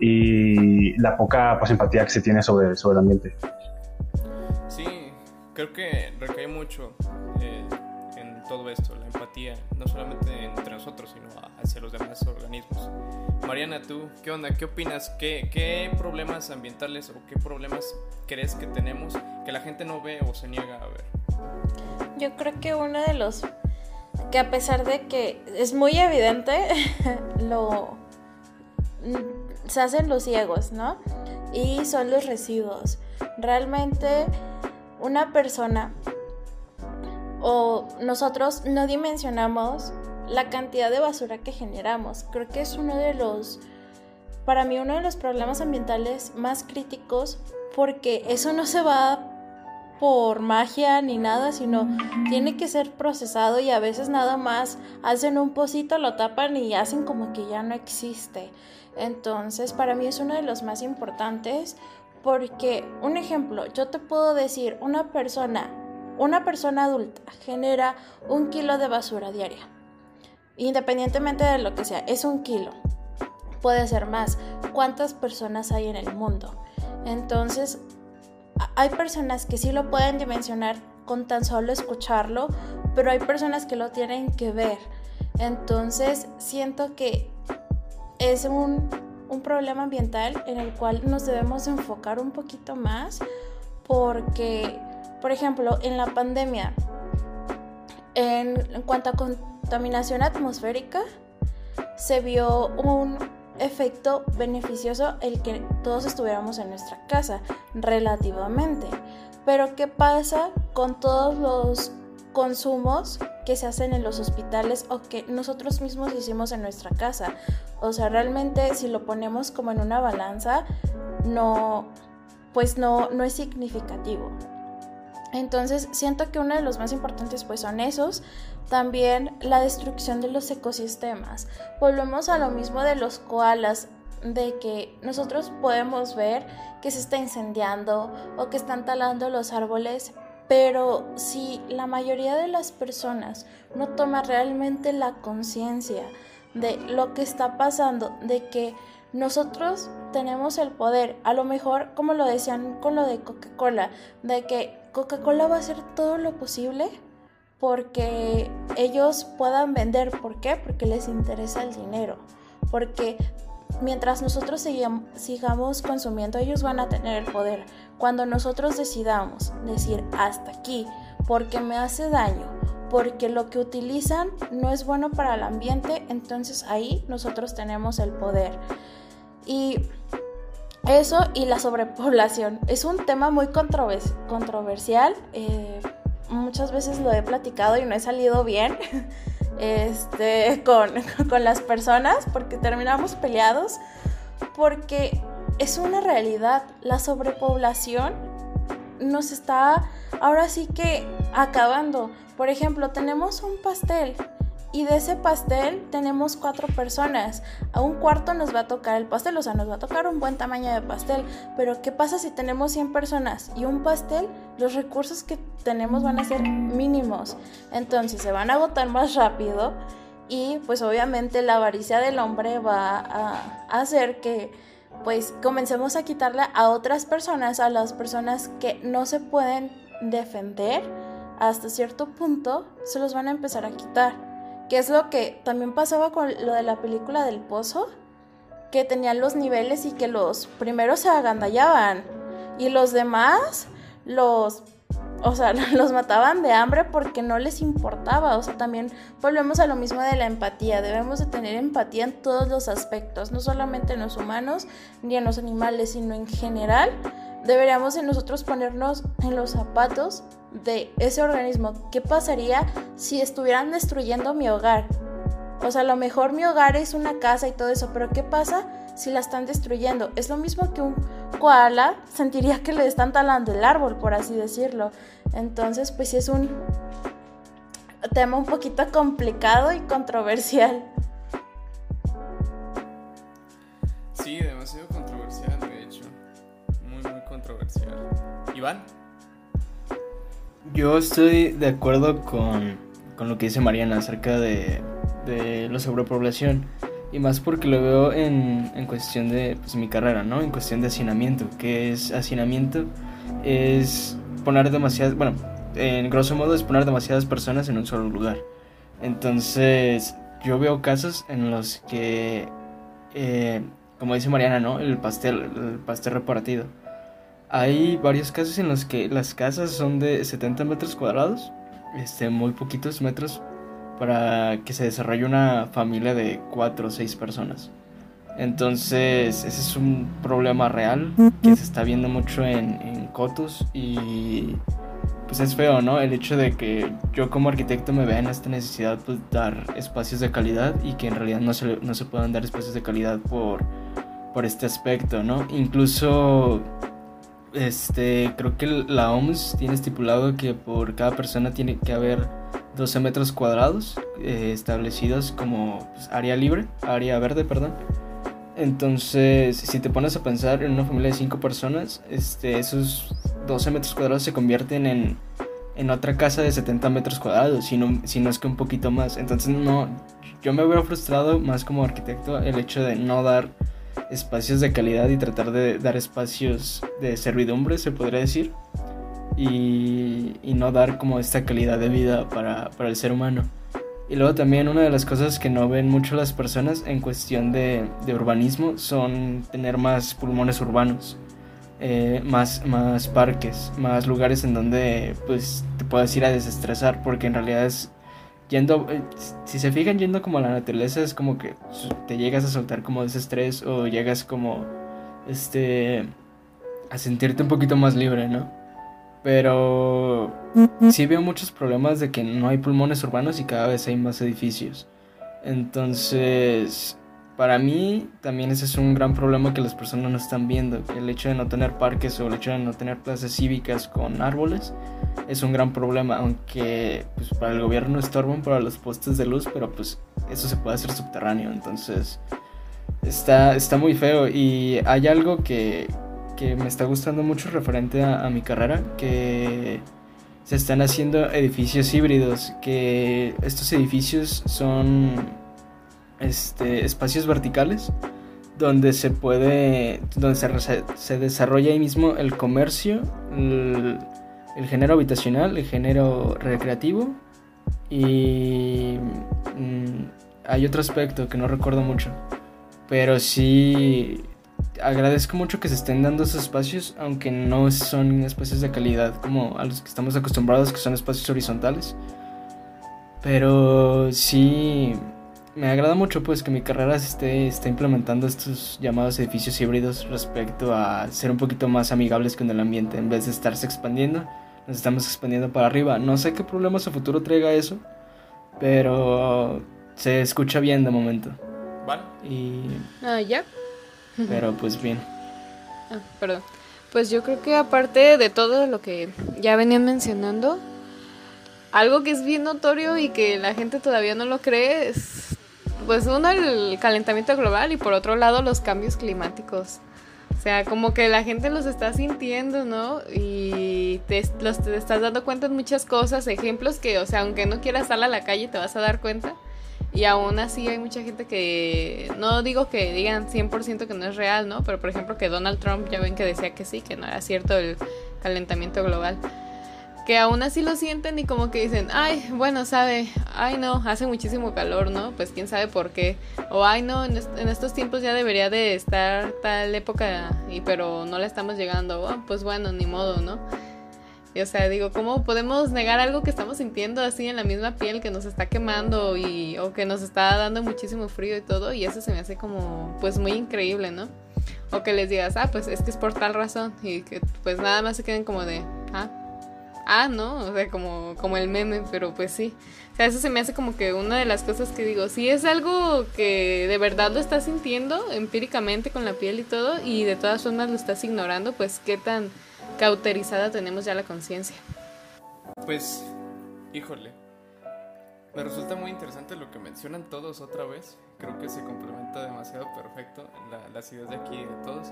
y la poca pues, empatía que se tiene sobre, sobre el ambiente. Sí, creo que recae mucho eh, en todo esto, la empatía, no solamente entre nosotros, sino hacia los demás organismos. Mariana, ¿tú qué onda? ¿Qué opinas? ¿Qué, ¿Qué problemas ambientales o qué problemas crees que tenemos que la gente no ve o se niega a ver? Yo creo que uno de los que a pesar de que es muy evidente, lo se hacen los ciegos, ¿no? Y son los residuos. Realmente una persona o nosotros no dimensionamos la cantidad de basura que generamos. Creo que es uno de los, para mí, uno de los problemas ambientales más críticos porque eso no se va por magia ni nada, sino tiene que ser procesado y a veces nada más hacen un pocito, lo tapan y hacen como que ya no existe. Entonces, para mí es uno de los más importantes porque, un ejemplo, yo te puedo decir, una persona, una persona adulta genera un kilo de basura diaria. Independientemente de lo que sea, es un kilo. Puede ser más. ¿Cuántas personas hay en el mundo? Entonces, hay personas que sí lo pueden dimensionar con tan solo escucharlo, pero hay personas que lo tienen que ver. Entonces siento que es un un problema ambiental en el cual nos debemos enfocar un poquito más porque, por ejemplo, en la pandemia, en, en cuanto a contaminación atmosférica, se vio un efecto beneficioso el que todos estuviéramos en nuestra casa, relativamente. Pero ¿qué pasa con todos los consumos que se hacen en los hospitales o que nosotros mismos hicimos en nuestra casa? O sea, realmente si lo ponemos como en una balanza, no, pues no, no es significativo. Entonces siento que uno de los más importantes pues son esos, también la destrucción de los ecosistemas. Volvemos a lo mismo de los koalas, de que nosotros podemos ver que se está incendiando o que están talando los árboles, pero si la mayoría de las personas no toma realmente la conciencia de lo que está pasando, de que nosotros tenemos el poder, a lo mejor como lo decían con lo de Coca-Cola, de que Coca-Cola va a hacer todo lo posible porque ellos puedan vender. ¿Por qué? Porque les interesa el dinero. Porque mientras nosotros sigamos consumiendo, ellos van a tener el poder. Cuando nosotros decidamos decir hasta aquí, porque me hace daño, porque lo que utilizan no es bueno para el ambiente, entonces ahí nosotros tenemos el poder. Y eso y la sobrepoblación es un tema muy controversial. Eh, muchas veces lo he platicado y no he salido bien este, con, con las personas porque terminamos peleados. Porque es una realidad. La sobrepoblación nos está ahora sí que acabando. Por ejemplo, tenemos un pastel y de ese pastel tenemos cuatro personas. A un cuarto nos va a tocar el pastel, o sea, nos va a tocar un buen tamaño de pastel. Pero ¿qué pasa si tenemos 100 personas y un pastel? Los recursos que tenemos van a ser mínimos. Entonces se van a agotar más rápido y pues obviamente la avaricia del hombre va a hacer que pues comencemos a quitarle a otras personas, a las personas que no se pueden defender hasta cierto punto, se los van a empezar a quitar que es lo que también pasaba con lo de la película del pozo, que tenían los niveles y que los primeros se agandallaban y los demás los o sea, los mataban de hambre porque no les importaba. O sea, también volvemos a lo mismo de la empatía. Debemos de tener empatía en todos los aspectos, no solamente en los humanos ni en los animales, sino en general. Deberíamos de nosotros ponernos en los zapatos de ese organismo. ¿Qué pasaría si estuvieran destruyendo mi hogar? O sea, a lo mejor mi hogar es una casa y todo eso, pero ¿qué pasa si la están destruyendo? Es lo mismo que un koala sentiría que le están talando el árbol, por así decirlo. Entonces, pues sí es un tema un poquito complicado y controversial. Sí, demasiado controversial, de hecho. Muy, muy controversial. Iván. Yo estoy de acuerdo con, con lo que dice Mariana acerca de, de la sobrepoblación. Y más porque lo veo en, en cuestión de pues, mi carrera, ¿no? En cuestión de hacinamiento. ¿Qué es hacinamiento? Es poner demasiadas, bueno, en grosso modo es poner demasiadas personas en un solo lugar. Entonces, yo veo casos en los que, eh, como dice Mariana, ¿no? El pastel, el pastel repartido hay varios casos en los que las casas son de 70 metros cuadrados, este, muy poquitos metros, para que se desarrolle una familia de 4 o 6 personas. Entonces, ese es un problema real que se está viendo mucho en, en Cotus y pues es feo, ¿no? El hecho de que yo como arquitecto me vea en esta necesidad de dar espacios de calidad y que en realidad no se, no se puedan dar espacios de calidad por, por este aspecto, ¿no? Incluso este, creo que la OMS tiene estipulado que por cada persona tiene que haber 12 metros cuadrados eh, establecidos como pues, área libre, área verde, perdón. Entonces, si te pones a pensar en una familia de 5 personas, este, esos 12 metros cuadrados se convierten en, en otra casa de 70 metros cuadrados, si no, si no es que un poquito más. Entonces, no, yo me veo frustrado más como arquitecto el hecho de no dar espacios de calidad y tratar de dar espacios de servidumbre, se podría decir, y, no dar como esta calidad de vida para, el ser humano. Y luego también una de las cosas que no ven mucho las personas en cuestión de, de urbanismo son tener más pulmones urbanos, eh, más, más parques, más lugares en donde pues te puedas ir a desestresar, porque en realidad es yendo, eh, si se fijan yendo como a la naturaleza es como que te llegas a soltar como ese estrés o llegas como este a sentirte un poquito más libre, ¿no? Pero sí veo muchos problemas de que no hay pulmones urbanos y cada vez hay más edificios. Entonces, para mí también ese es un gran problema que las personas no están viendo. El hecho de no tener parques o el hecho de no tener plazas cívicas con árboles es un gran problema, aunque pues, para el gobierno estorban para los postes de luz, pero pues eso se puede hacer subterráneo. Entonces, está, está muy feo y hay algo que, que me está gustando mucho referente a, mi carrera, que se están haciendo edificios híbridos, que estos edificios son este, espacios verticales donde se puede, donde se, se desarrolla ahí mismo el comercio, género habitacional, el género recreativo y mm, hay otro aspecto que no recuerdo mucho, pero sí agradezco mucho que se estén dando esos espacios, aunque no son espacios de calidad como a los que estamos acostumbrados, que son espacios horizontales. Pero sí, me agrada mucho pues que mi carrera esté, esté implementando estos llamados edificios híbridos respecto a ser un poquito más amigables con el ambiente. En vez de estarse expandiendo, nos estamos expandiendo para arriba. No sé qué problemas a futuro traiga eso, pero se escucha bien de momento. Vale. Y... Ah, ya. Pero pues bien. Ah, perdón. Pues yo creo que aparte de todo lo que ya venían mencionando, algo que es bien notorio y que la gente todavía no lo cree es, pues uno, el calentamiento global y por otro lado los cambios climáticos. O sea, como que la gente los está sintiendo, ¿no? Y te, los, te estás dando cuenta en muchas cosas, ejemplos que, o sea, aunque no quieras salir a la calle, te vas a dar cuenta. Y aún así hay mucha gente que, no digo que digan 100% que no es real, ¿no? Pero por ejemplo que Donald Trump ya ven que decía que sí, que no era cierto el calentamiento global. Que aún así lo sienten y como que dicen, ay, bueno, sabe, ay no, hace muchísimo calor, ¿no? Pues quién sabe por qué. O ay no, en, estos tiempos ya debería de estar tal época, y pero no la estamos llegando. Oh, pues bueno, ni modo, ¿no? o sea, digo, ¿cómo podemos negar algo que estamos sintiendo así en la misma piel que nos está quemando y o que nos está dando muchísimo frío y todo? Y eso se me hace como pues muy increíble, ¿no? O que les digas, ah, pues es que es por tal razón y que pues nada más se queden como de, ah, ah, ¿no? O sea, como, como el meme, pero pues sí. O sea, eso se me hace como que una de las cosas que digo, si es algo que de verdad lo estás sintiendo empíricamente con la piel y todo y de todas formas lo estás ignorando, pues qué tan cauterizada tenemos ya la conciencia. Pues, híjole, me resulta muy interesante lo que mencionan todos otra vez. Creo que se complementa demasiado perfecto las ideas de aquí de todos.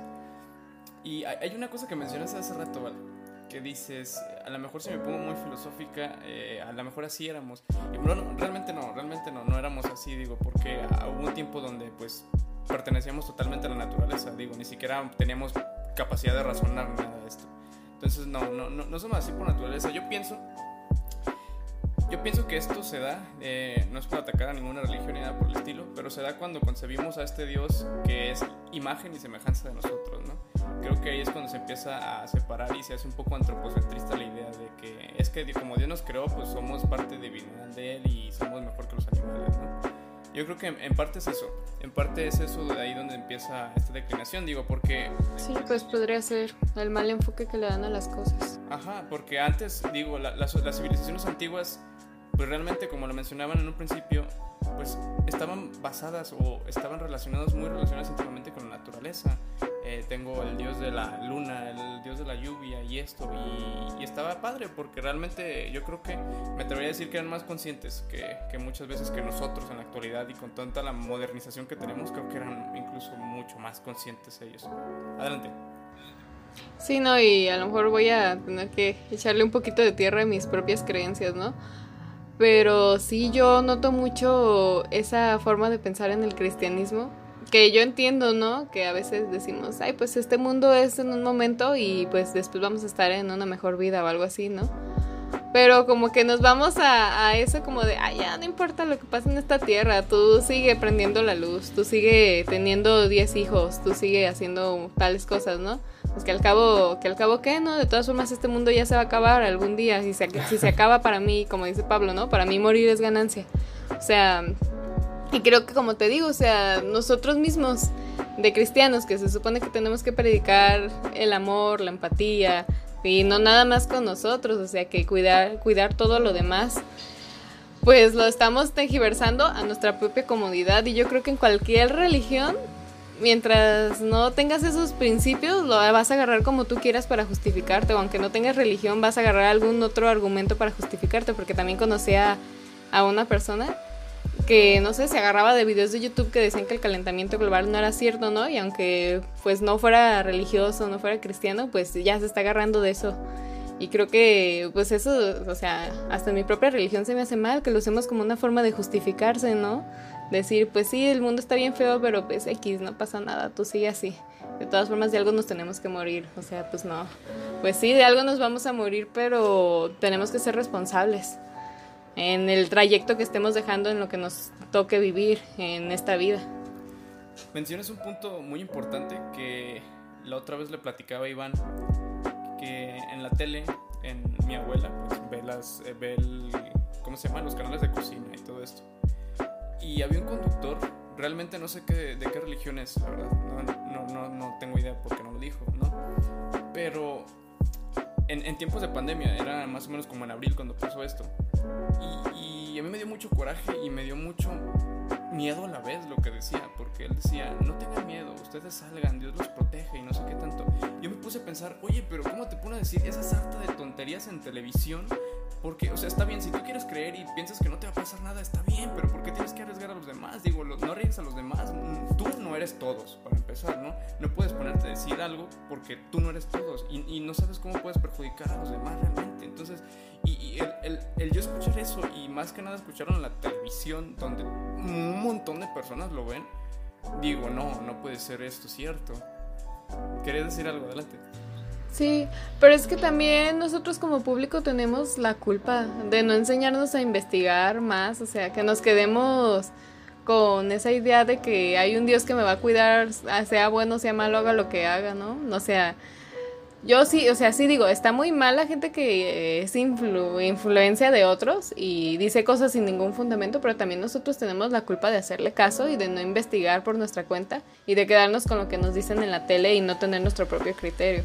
Y hay una cosa que mencionas hace rato, ¿vale? Que dices, a lo mejor si me pongo muy filosófica, eh, a lo mejor así éramos. Y bueno, realmente no, realmente no, no éramos así, digo, porque hubo un tiempo donde pues pertenecíamos totalmente a la naturaleza, digo, ni siquiera teníamos capacidad de razonar nada de esto. Entonces, no, no, no, no somos así por naturaleza. Yo pienso, yo pienso que esto se da, eh, no es para atacar a ninguna religión ni nada por el estilo, pero se da cuando concebimos a este Dios que es imagen y semejanza de nosotros, ¿no? Creo que ahí es cuando se empieza a separar y se hace un poco antropocentrista la idea de que es que como Dios nos creó, pues somos parte divinidad de Él y somos mejor que los animales, ¿no? Yo creo que en parte es eso, en parte es eso de ahí donde empieza esta declinación, digo, porque... Sí, pues podría ser el mal enfoque que le dan a las cosas. Ajá, porque antes, digo, las civilizaciones antiguas, pues realmente, como lo mencionaban en un principio, pues estaban basadas o estaban relacionadas, muy relacionadas íntimamente con la naturaleza. Eh, tengo el dios de la luna, el dios de la lluvia y esto. Y, estaba padre porque realmente yo creo que me atrevería a decir que eran más conscientes que, que, muchas veces que nosotros en la actualidad y con tanta la modernización que tenemos, creo que eran incluso mucho más conscientes ellos. Adelante. Sí, no, y a lo mejor voy a tener que echarle un poquito de tierra a mis propias creencias, ¿no? Pero sí, yo noto mucho esa forma de pensar en el cristianismo. Que yo entiendo, ¿no? Que a veces decimos, ay, pues este mundo es en un momento y pues después vamos a estar en una mejor vida o algo así, ¿no? Pero como que nos vamos a, a eso como de, ay, ya no importa lo que pase en esta tierra, tú sigue prendiendo la luz, tú sigue teniendo 10 hijos, tú sigue haciendo tales cosas, ¿no? Pues que al cabo, que al cabo qué, ¿no? De todas formas este mundo ya se va a acabar algún día, si se, si se acaba para mí, como dice Pablo, ¿no? Para mí morir es ganancia. O sea, y creo que como te digo, o sea, nosotros mismos de cristianos que se supone que tenemos que predicar el amor, la empatía, y no nada más con nosotros, o sea que cuidar, cuidar todo lo demás, pues lo estamos tejiversando a nuestra propia comodidad y yo creo que en cualquier religión, mientras no tengas esos principios, lo vas a agarrar como tú quieras para justificarte, o aunque no tengas religión, vas a agarrar algún otro argumento para justificarte, porque también conocí a, a una persona que no sé, se agarraba de videos de YouTube que decían que el calentamiento global no era cierto, ¿no? Y aunque pues no fuera religioso, no fuera cristiano, pues ya se está agarrando de eso. Y creo que pues eso, o sea, hasta mi propia religión se me hace mal que lo usemos como una forma de justificarse, ¿no? Decir, pues sí, el mundo está bien feo, pero pues X, no pasa nada, tú sigue así. De todas formas, de algo nos tenemos que morir, o sea, pues no. Pues sí, de algo nos vamos a morir, pero tenemos que ser responsables en el trayecto que estemos dejando en lo que nos toque vivir en esta vida. Mencionas un punto muy importante que la otra vez le platicaba a Iván, que en la tele, en mi abuela, pues ve, las, eh, ve el, ¿cómo se llaman? Los canales de cocina y todo esto. Y había un conductor, realmente no sé qué, de qué religión es, la verdad, no, no, no, no tengo idea porque no lo dijo, ¿no? Pero en, tiempos de pandemia, era más o menos como en abril cuando pasó esto. Y, y, a mí me dio mucho coraje y me dio mucho miedo a la vez lo que decía, porque él decía, no tengan miedo, ustedes salgan, Dios los protege y no sé qué tanto. Yo me puse a pensar, oye, pero ¿cómo te pone a decir esa sarta de tonterías en televisión? Porque, o sea, está bien, si tú quieres creer y piensas que no te va a pasar nada, está bien, pero ¿por qué tienes que arriesgar a los demás? Digo, no arriesgues a los demás, tú no eres todos, para empezar, ¿no? No puedes ponerte a decir algo porque tú no eres todos y, y no sabes cómo puedes perjudicar a los demás realmente. Entonces, y, y el, el, el, yo escuchar eso y más que nada escucharlo en la televisión donde un montón de personas lo ven, digo, no, no puede ser esto cierto. ¿Querías decir algo? Adelante. Sí, pero es que también nosotros como público tenemos la culpa de no enseñarnos a investigar más, o sea, que nos quedemos con esa idea de que hay un Dios que me va a cuidar, sea bueno, sea malo, haga lo que haga, ¿no? O sea, yo sí, o sea, sí digo, está muy mal la gente que es influ influencia de otros y dice cosas sin ningún fundamento, pero también nosotros tenemos la culpa de hacerle caso y de no investigar por nuestra cuenta y de quedarnos con lo que nos dicen en la tele y no tener nuestro propio criterio.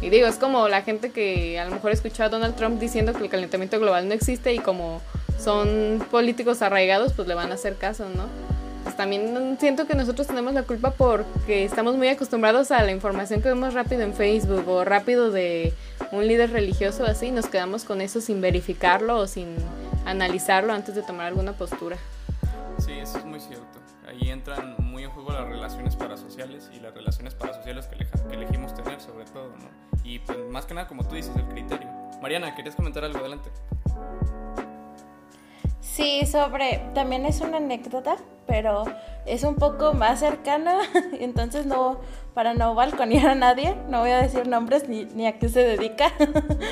Y digo, es como la gente que a lo mejor escuchó a Donald Trump diciendo que el calentamiento global no existe y como son políticos arraigados, pues le van a hacer caso, ¿no? Pues también siento que nosotros tenemos la culpa porque estamos muy acostumbrados a la información que vemos rápido en Facebook o rápido de un líder religioso así, nos quedamos con eso sin verificarlo o sin analizarlo antes de tomar alguna postura. Sí, eso es muy cierto. Ahí entran muy en juego las relaciones parasociales y las relaciones parasociales que, que elegimos tener sobre todo, ¿no? Y pues más que nada, como tú dices, el criterio. Mariana, ¿querías comentar algo? Adelante. Sí, sobre, también es una anécdota, pero es un poco más cercana, entonces no, para no balconear a nadie, no voy a decir nombres ni, ni a qué se dedica,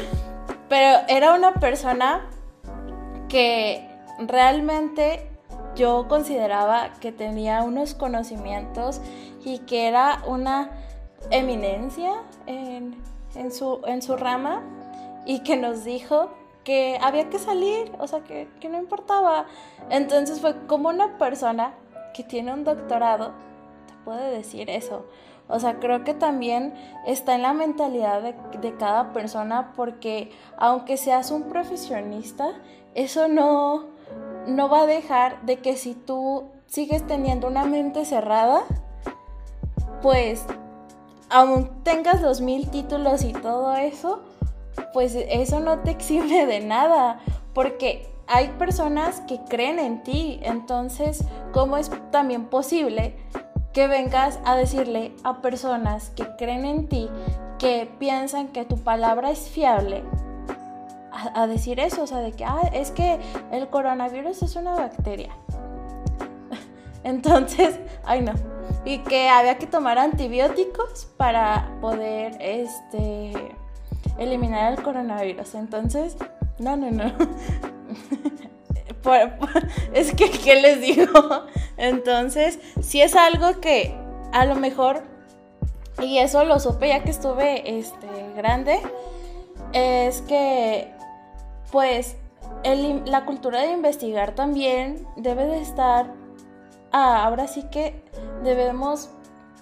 pero era una persona que realmente yo consideraba que tenía unos conocimientos y que era una eminencia en, en, su, en su rama y que nos dijo que había que salir, o sea, que, que, no importaba. Entonces fue como una persona que tiene un doctorado te puede decir eso. O sea, creo que también está en la mentalidad de, de cada persona porque aunque seas un profesionista, eso no, no va a dejar de que si tú sigues teniendo una mente cerrada, pues aún tengas los mil títulos y todo eso, pues eso no te exime de nada, porque hay personas que creen en ti, entonces, ¿cómo es también posible que vengas a decirle a personas que creen en ti, que piensan que tu palabra es fiable, a, decir eso? O sea, de que, ah, es que el coronavirus es una bacteria. Entonces, ay no. Y que había que tomar antibióticos para poder, este eliminar el coronavirus. Entonces, No, no, no. es que, ¿qué les digo? Entonces, si es algo que a lo mejor, y eso lo supe ya que estuve este, grande, es que, pues, la cultura de investigar también debe de estar, ah, ahora sí que debemos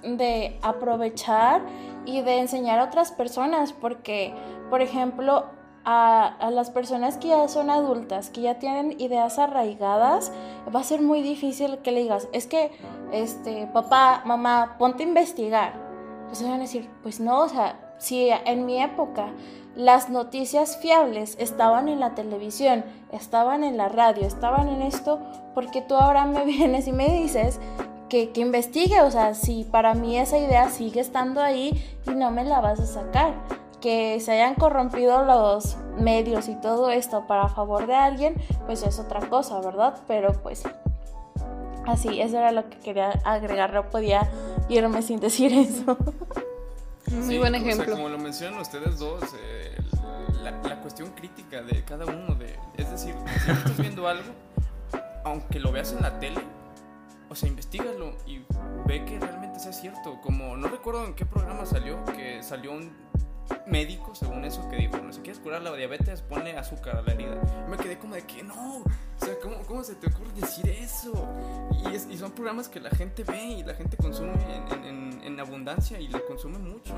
de aprovechar y de enseñar a otras personas, porque, por ejemplo, a, las personas que ya son adultas, que ya tienen ideas arraigadas, va a ser muy difícil que le digas, es que, este, papá, mamá, ponte a investigar. Entonces van a decir, pues no, o sea, si en mi época las noticias fiables estaban en la televisión, estaban en la radio, estaban en esto, porque tú ahora me vienes y me dices que, que, investigue, o sea, si para mí esa idea sigue estando ahí y no me la vas a sacar que se hayan corrompido los medios y todo esto para favor de alguien, pues es otra cosa, ¿verdad? Pero pues así, eso era lo que quería agregar, no podía irme sin decir eso. Muy buen ejemplo. como lo mencionan ustedes dos, eh, la, cuestión crítica de cada uno, de, es decir, si estás viendo algo, aunque lo veas en la tele, o sea, investigalo y ve que realmente sea cierto. Como no recuerdo en qué programa salió, que salió un médico, según eso, que dijo, no, si quieres curar la diabetes, ponle azúcar a la herida. me quedé como de que no, o sea, ¿cómo, cómo se te ocurre decir eso? Y, y, son programas que la gente ve y la gente consume en, en, en abundancia y le consume mucho.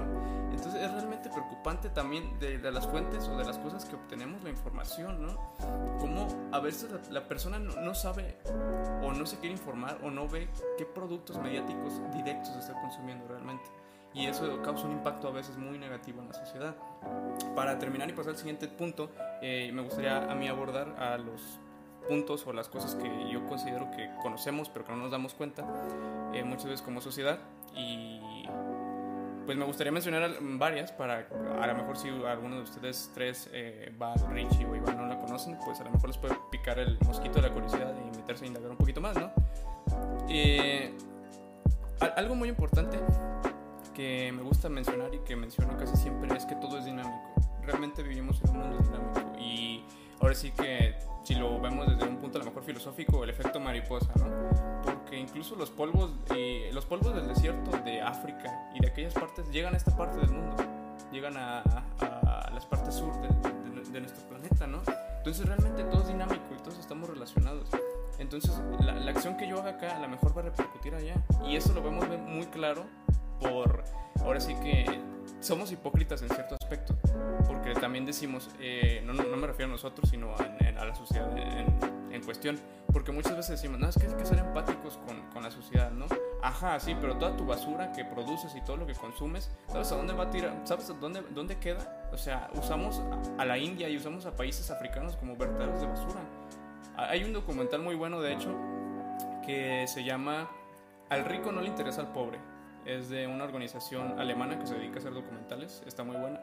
Entonces es realmente preocupante también de, de, las fuentes o de las cosas que obtenemos la información, ¿no? Como a veces la, persona no, no, sabe o no se quiere informar o no ve qué productos mediáticos directos está consumiendo realmente y eso causa un impacto a veces muy negativo en la sociedad. Para terminar y pasar al siguiente punto, eh, me gustaría a mí abordar a los puntos o las cosas que yo considero que conocemos pero que no nos damos cuenta eh, muchas veces como sociedad y pues me gustaría mencionar varias para a lo mejor si alguno de ustedes tres, eh, Val, Richie o Iván no la conocen, pues a lo mejor les puede picar el mosquito de la curiosidad y meterse a indagar un poquito más, ¿no? Eh, algo muy importante que me gusta mencionar y que menciono casi siempre es que todo es dinámico. Realmente vivimos en un mundo dinámico y ahora sí que si lo vemos desde un punto a lo mejor filosófico, el efecto mariposa, ¿no? Porque incluso los polvos, eh, los polvos del desierto de África y de aquellas partes llegan a esta parte del mundo, llegan a, a, las partes sur de, de, nuestro planeta, ¿no? Entonces realmente todo es dinámico y todos estamos relacionados. Entonces la, la acción que yo haga acá a lo mejor va a repercutir allá y eso lo vemos muy claro por, ahora sí que somos hipócritas en cierto aspecto, porque también decimos, eh, no, no, me refiero a nosotros, sino a, la sociedad en, en, cuestión, porque muchas veces decimos, no, es que hay que ser empáticos con, con, la sociedad, ¿no? Ajá, sí, pero toda tu basura que produces y todo lo que consumes, ¿sabes a dónde va a tirar? ¿Sabes a dónde, dónde queda? O sea, usamos a la India y usamos a países africanos como vertederos de basura. Hay un documental muy bueno, de hecho, que se llama Al rico no le interesa al pobre es de una organización alemana que se dedica a hacer documentales, está muy buena.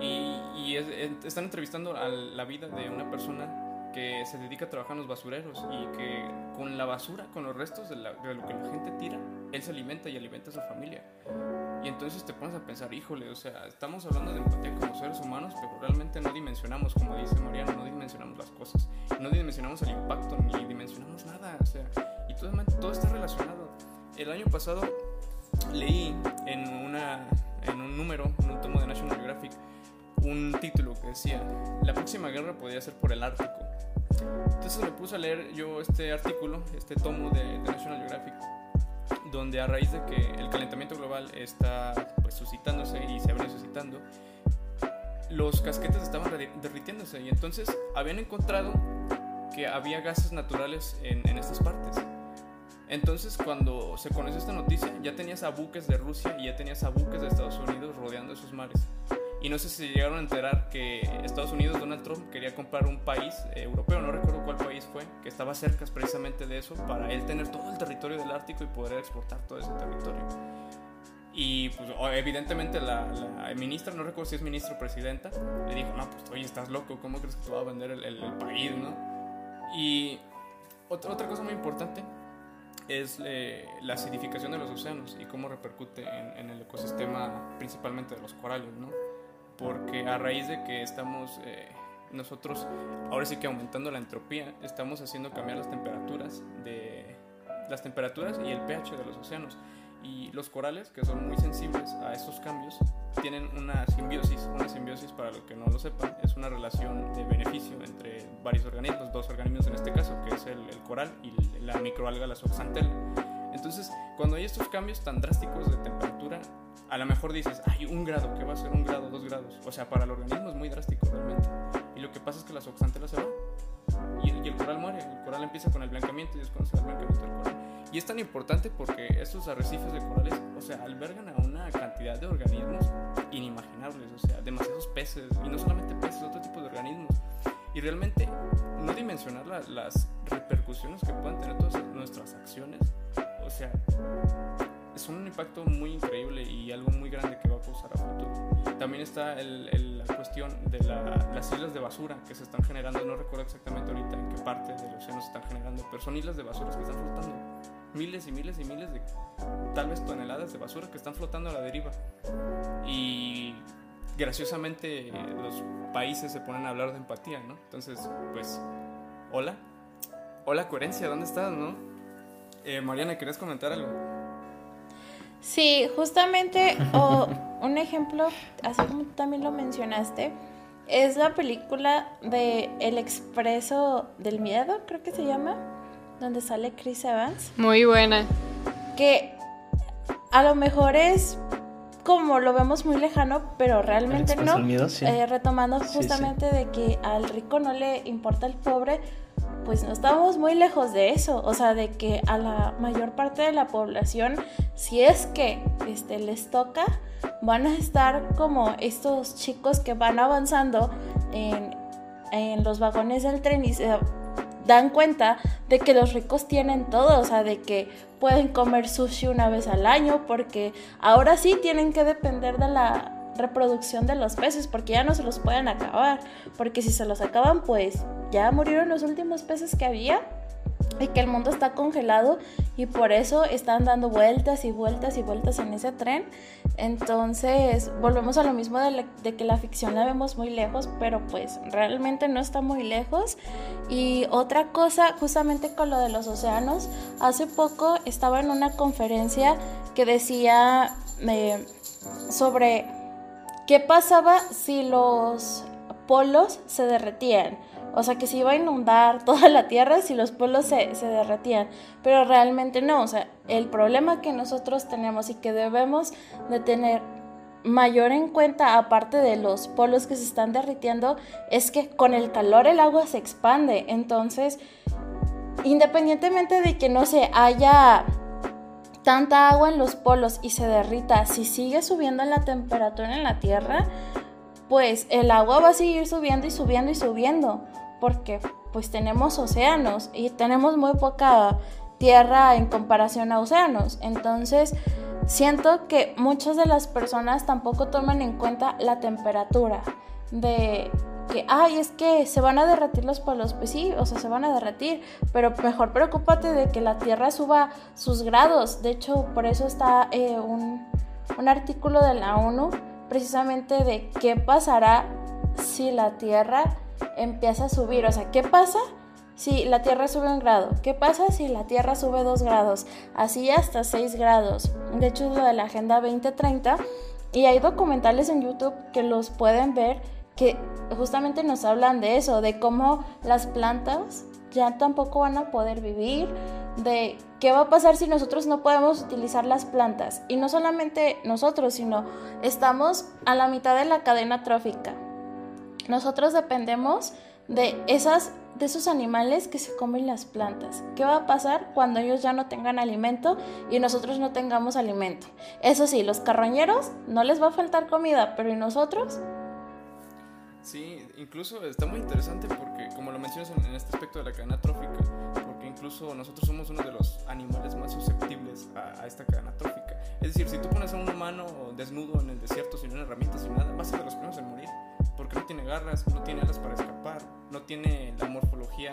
Y, están entrevistando a la vida de una persona que se dedica a trabajar en los basureros y que con la basura, con los restos de, lo que la gente tira, él se alimenta y alimenta a su familia. Y entonces te pones a pensar, híjole, o sea, estamos hablando de empatía como seres humanos, pero realmente no dimensionamos, como dice Mariano, no dimensionamos las cosas, no dimensionamos el impacto, ni dimensionamos nada, o sea, y todo, todo está relacionado. El año pasado leí en, una, en un número, en un tomo de National Geographic, un título que decía, la próxima guerra podría ser por el Ártico. Entonces me puse a leer yo este artículo, este tomo de, National Geographic, donde a raíz de que el calentamiento global está pues, suscitándose y se abre suscitando, los casquetes estaban derritiéndose y entonces habían encontrado que había gases naturales en, en estas partes. Entonces, cuando se conoció esta noticia, ya tenías a buques de Rusia y ya tenías a buques de Estados Unidos rodeando esos mares. Y no sé si llegaron a enterar que Estados Unidos, Donald Trump, quería comprar un país eh, europeo, no recuerdo cuál país fue, que estaba cerca precisamente de eso, para él tener todo el territorio del Ártico y poder exportar todo ese territorio. Y pues evidentemente la, ministra, no recuerdo si es ministra o presidenta, le dijo, no, pues oye, estás loco, ¿cómo crees que te va a vender el, país, no? Y otra, otra cosa muy importante es eh, la acidificación de los océanos y cómo repercute en, el ecosistema principalmente de los corales, ¿no? Porque a raíz de que estamos eh, nosotros, ahora sí que aumentando la entropía, estamos haciendo cambiar las temperaturas de las temperaturas y el pH de los océanos. Y los corales, que son muy sensibles a estos cambios, tienen una simbiosis. Una simbiosis, para los que no lo sepan, es una relación de beneficio entre varios organismos, dos organismos en este caso, que es el, el coral y la microalga, la zooxantel. Entonces, cuando hay estos cambios tan drásticos de temperatura, a lo mejor dices, hay un grado, que va a ser un grado, dos grados. O sea, para el organismo es muy drástico realmente. Y lo que pasa es que la zooxantela se va. Y, y el coral muere. El coral empieza con el blancamiento y después el blancamiento del coral. Y es tan importante porque estos arrecifes de corales, o sea, albergan a una cantidad de organismos inimaginables, o sea, demasiados peces, y no solamente peces, otro tipo de organismos. Y realmente no dimensionar la, las repercusiones que puedan tener todas nuestras acciones, o sea, es un impacto muy increíble y algo muy grande que va a causar a futuro. También está el, el, la cuestión de la, las islas de basura que se están generando, no recuerdo exactamente ahorita en qué parte del océano se están generando, pero son islas de basura que están flotando miles y miles y miles de tal vez toneladas de basura que están flotando a la deriva. Y graciosamente los países se ponen a hablar de empatía, ¿no? Entonces, pues, hola. Hola, coherencia, ¿dónde estás, no? Eh, Mariana, ¿querías comentar algo? Sí, justamente, o un ejemplo, así como tú también lo mencionaste, es la película de El Expreso del Miedo, creo que se llama donde sale Chris Evans. Muy buena. Que a lo mejor es como lo vemos muy lejano, pero realmente no. Miedo, sí. eh, retomando justamente sí, sí. de que al rico no le importa el pobre, pues no estamos muy lejos de eso. O sea, de que a la mayor parte de la población, si es que este, les toca, van a estar como estos chicos que van avanzando en, en los vagones del tren y se dan cuenta de que los ricos tienen todo, o sea, de que pueden comer sushi una vez al año, porque ahora sí tienen que depender de la reproducción de los peces, porque ya no se los pueden acabar, porque si se los acaban, pues ya murieron los últimos peces que había y que el mundo está congelado y por eso están dando vueltas y vueltas y vueltas en ese tren. Entonces, volvemos a lo mismo de, que la ficción la vemos muy lejos, pero pues realmente no está muy lejos. Y otra cosa, justamente con lo de los océanos, hace poco estaba en una conferencia que decía eh, sobre qué pasaba si los polos se derretían. O sea, que se iba a inundar toda la Tierra si los polos se, se, derretían. Pero realmente no. O sea, el problema que nosotros tenemos y que debemos de tener mayor en cuenta, aparte de los polos que se están derritiendo, es que con el calor el agua se expande. Entonces, independientemente de que no se haya tanta agua en los polos y se derrita, si sigue subiendo la temperatura en la Tierra, pues el agua va a seguir subiendo y subiendo y subiendo, porque pues tenemos océanos y tenemos muy poca tierra en comparación a océanos. Entonces, siento que muchas de las personas tampoco toman en cuenta la temperatura de que, ay, es que se van a derretir los polos. Pues sí, o sea, se van a derretir, pero mejor preocúpate de que la Tierra suba sus grados. De hecho, por eso está eh, un, un artículo de la ONU precisamente de qué pasará si la Tierra empieza a subir. O sea, ¿qué pasa si la Tierra sube un grado? ¿Qué pasa si la Tierra sube dos grados? Así hasta 6 grados. De hecho, es lo de la Agenda 2030. Y hay documentales en YouTube que los pueden ver que justamente nos hablan de eso, de cómo las plantas ya tampoco van a poder vivir, de qué va a pasar si nosotros no podemos utilizar las plantas. Y no solamente nosotros, sino estamos a la mitad de la cadena trófica. Nosotros dependemos de, esas, de esos animales que se comen las plantas. ¿Qué va a pasar cuando ellos ya no tengan alimento y nosotros no tengamos alimento? Eso sí, los carroñeros no les va a faltar comida, pero ¿y nosotros? Sí, incluso está muy interesante porque, como lo mencionas en, este aspecto de la cadena trófica, porque incluso nosotros somos uno de los animales más susceptibles a, a, esta cadena trófica. Es decir, si tú pones a un humano desnudo en el desierto sin una herramienta, sin nada, va a ser de los primeros en morir. Porque no tiene garras, no tiene alas para escapar, no tiene la morfología,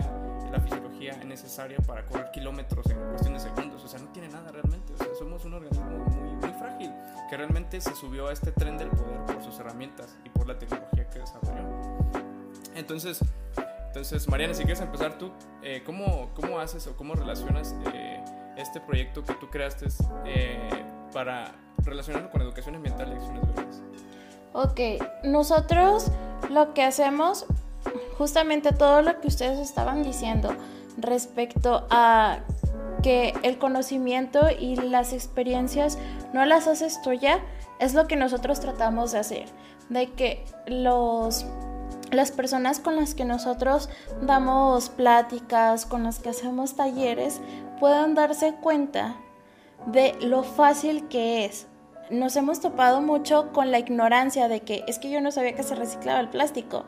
la fisiología necesaria para correr kilómetros en cuestión de segundos. O sea, no tiene nada realmente. O sea, somos un organismo muy, muy frágil que realmente se subió a este tren del poder por sus herramientas y por la tecnología que desarrolló. Entonces, entonces Mariana, si quieres empezar tú, eh, ¿cómo, ¿cómo haces o cómo relacionas eh, este proyecto que tú creaste eh, para relacionarlo con educación ambiental y acciones verdes? Ok, nosotros lo que hacemos, justamente todo lo que ustedes estaban diciendo respecto a que el conocimiento y las experiencias no las haces tuya, es lo que nosotros tratamos de hacer, de que los las personas con las que nosotros damos pláticas, con las que hacemos talleres, puedan darse cuenta de lo fácil que es. Nos hemos topado mucho con la ignorancia de que es que yo no sabía que se reciclaba el plástico.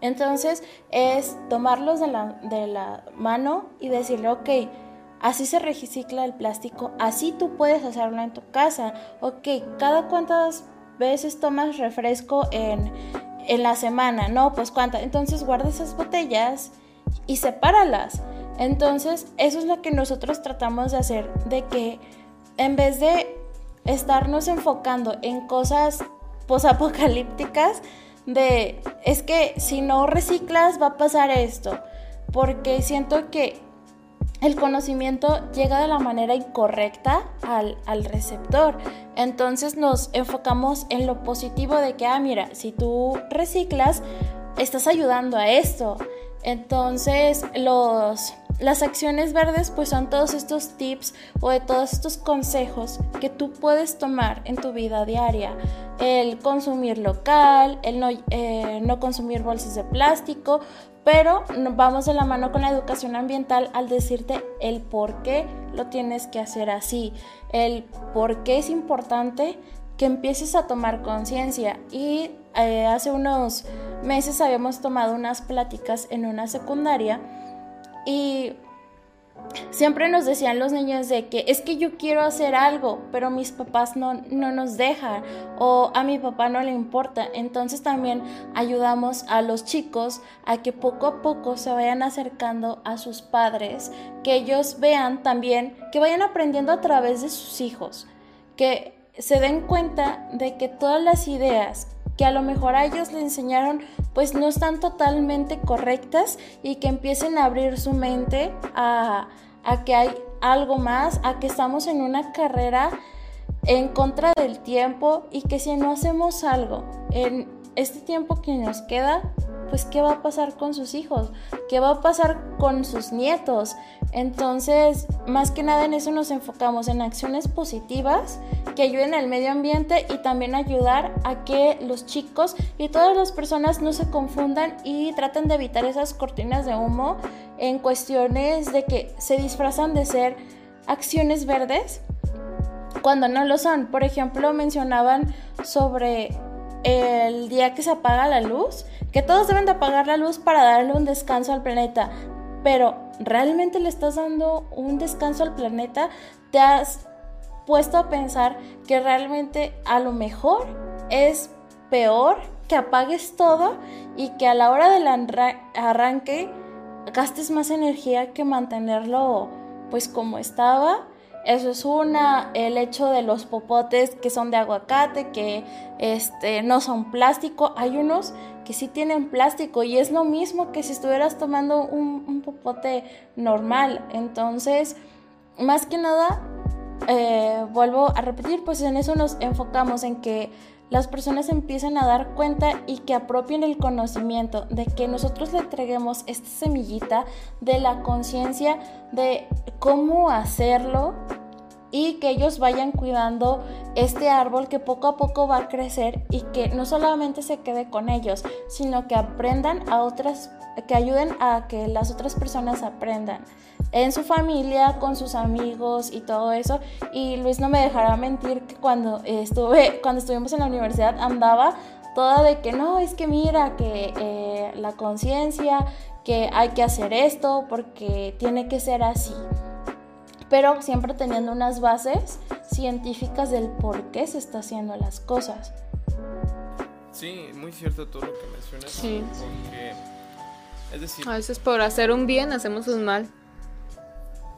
Entonces es tomarlos de la, mano y decirle, ok, así se recicla el plástico, así tú puedes hacerlo en tu casa. Ok, cada cuántas veces tomas refresco en, en la semana, no, pues cuánta. Entonces guarda esas botellas y sepáralas. Entonces, eso es lo que nosotros tratamos de hacer, de que en vez de estarnos enfocando en cosas posapocalípticas, de es que si no reciclas va a pasar esto, porque siento que el conocimiento llega de la manera incorrecta al, al, receptor. Entonces nos enfocamos en lo positivo de que, ah, mira, si tú reciclas, estás ayudando a esto. Entonces los, las acciones verdes pues son todos estos tips o de todos estos consejos que tú puedes tomar en tu vida diaria. El consumir local, el no, eh, no consumir bolsas de plástico, pero vamos de la mano con la educación ambiental al decirte el por qué lo tienes que hacer así, el por qué es importante que empieces a tomar conciencia. Y eh, hace unos meses habíamos tomado unas pláticas en una secundaria y siempre nos decían los niños de que es que yo quiero hacer algo, pero mis papás no, no, nos dejan o a mi papá no le importa. Entonces también ayudamos a los chicos a que poco a poco se vayan acercando a sus padres, que ellos vean también, que vayan aprendiendo a través de sus hijos, que se den cuenta de que todas las ideas que a lo mejor a ellos le enseñaron pues no están totalmente correctas y que empiecen a abrir su mente a, a que hay algo más, a que estamos en una carrera en contra del tiempo y que si no hacemos algo en este tiempo que nos queda, pues qué va a pasar con sus hijos, qué va a pasar con sus nietos. Entonces, más que nada en eso nos enfocamos en acciones positivas que ayuden al medio ambiente y también ayudar a que los chicos y todas las personas no se confundan y traten de evitar esas cortinas de humo en cuestiones de que se disfrazan de ser acciones verdes cuando no lo son. Por ejemplo, mencionaban sobre el día que se apaga la luz, que todos deben de apagar la luz para darle un descanso al planeta. Pero, ¿realmente le estás dando un descanso al planeta? ¿Te has puesto a pensar que realmente a lo mejor es peor que apagues todo y que a la hora del arranque gastes más energía que mantenerlo pues como estaba eso es una, el hecho de los popotes que son de aguacate, que este, no son plástico. Hay unos que sí tienen plástico y es lo mismo que si estuvieras tomando un, popote normal. Entonces, más que nada, eh, vuelvo a repetir, pues en eso nos enfocamos, en que las personas empiecen a dar cuenta y que apropien el conocimiento, de que nosotros le entreguemos esta semillita de la conciencia de cómo hacerlo y que ellos vayan cuidando este árbol que poco a poco va a crecer y que no solamente se quede con ellos, sino que aprendan a otras, que ayuden a que las otras personas aprendan en su familia, con sus amigos y todo eso. Y Luis no me dejará mentir que cuando estuve, cuando estuvimos en la universidad andaba toda de que no, es que mira, que eh, la conciencia, que hay que hacer esto porque tiene que ser así. Pero siempre teniendo unas bases científicas del por qué se está haciendo las cosas. Sí, muy cierto todo lo que mencionas. Sí. Porque, es decir, a veces por hacer un bien hacemos un mal.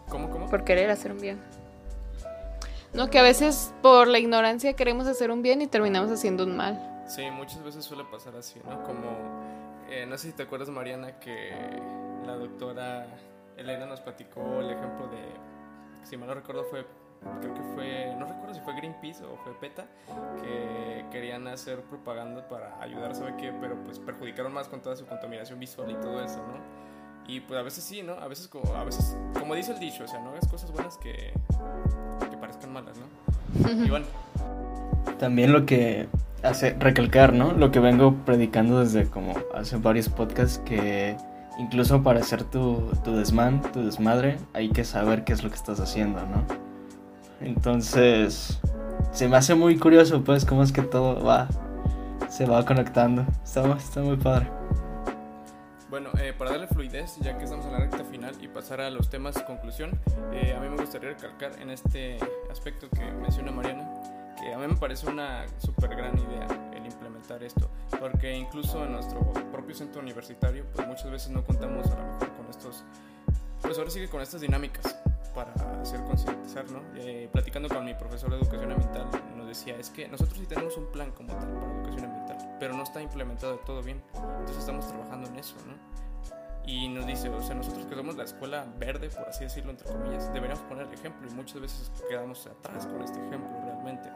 ¿Cómo, cómo? Por querer hacer un bien. No, que a veces por la ignorancia queremos hacer un bien y terminamos haciendo un mal. Sí, muchas veces suele pasar así, ¿no? Como Eh, no sé si te acuerdas, Mariana, que la doctora Elena nos platicó el ejemplo de, si mal no recuerdo, fue, creo que fue, no recuerdo si fue Greenpeace o fue PETA, que querían hacer propaganda para ayudar, ¿sabe qué? Pero pues perjudicaron más con toda su contaminación visual y todo eso, ¿no? Y pues a veces sí, ¿no? A veces como, a veces, como dice el dicho, o sea, no hagas cosas buenas que, que parezcan malas, ¿no? Y bueno. También lo que hace recalcar, ¿no? Lo que vengo predicando desde como hace varios podcasts que incluso para hacer tu, tu desmán, tu desmadre, hay que saber qué es lo que estás haciendo, ¿no? Entonces, se me hace muy curioso, pues, cómo es que todo va, se va conectando. Está, está muy padre. Bueno, eh, para darle fluidez, ya que estamos en la recta final y pasar a los temas conclusión, eh, a mí me gustaría recalcar en este aspecto que menciona Mariana, que a mí me parece una súper gran idea el implementar esto, porque incluso en nuestro propio centro universitario, pues muchas veces no contamos a lo mejor con estos, pues ahora sigue con estas dinámicas para hacer concientizar, ¿no? Eh, platicando con mi profesor de educación ambiental, nos decía, es que nosotros sí tenemos un plan como tal para educación ambiental, pero no está implementado de todo bien, entonces estamos trabajando en eso, ¿no? Y nos dice, o sea, nosotros que somos la escuela verde, por así decirlo, entre comillas, deberíamos poner el ejemplo y muchas veces quedamos atrás con este ejemplo realmente.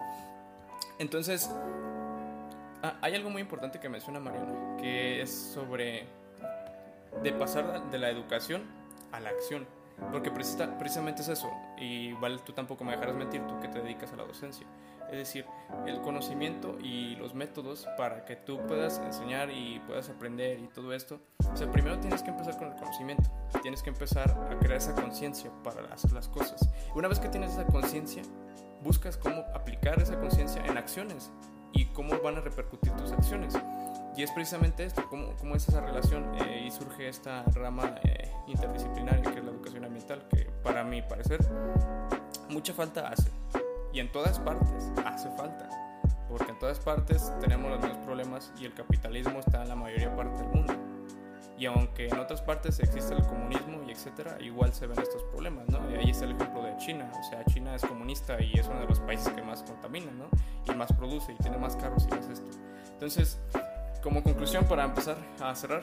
Entonces, ah, hay algo muy importante que menciona Mariana, que es sobre de pasar de la educación a la acción. Porque precisamente es eso, y tú tampoco me dejarás mentir, tú que te dedicas a la docencia. Es decir, el conocimiento y los métodos para que tú puedas enseñar y puedas aprender y todo esto. O sea, primero tienes que empezar con el conocimiento, tienes que empezar a crear esa conciencia para hacer las cosas. Una vez que tienes esa conciencia, buscas cómo aplicar esa conciencia en acciones y cómo van a repercutir tus acciones. Y es precisamente esto, cómo, cómo es esa relación eh, y surge esta rama eh, interdisciplinaria que es la educación ambiental, que para mi parecer mucha falta hace. Y en todas partes hace falta. Porque en todas partes tenemos los mismos problemas y el capitalismo está en la mayoría parte del mundo. Y aunque en otras partes existe el comunismo y etcétera, igual se ven estos problemas, ¿no? Y ahí está el ejemplo de China. O sea, China es comunista y es uno de los países que más contamina, ¿no? Y más produce y tiene más carros y más esto. Entonces, como conclusión para empezar a cerrar,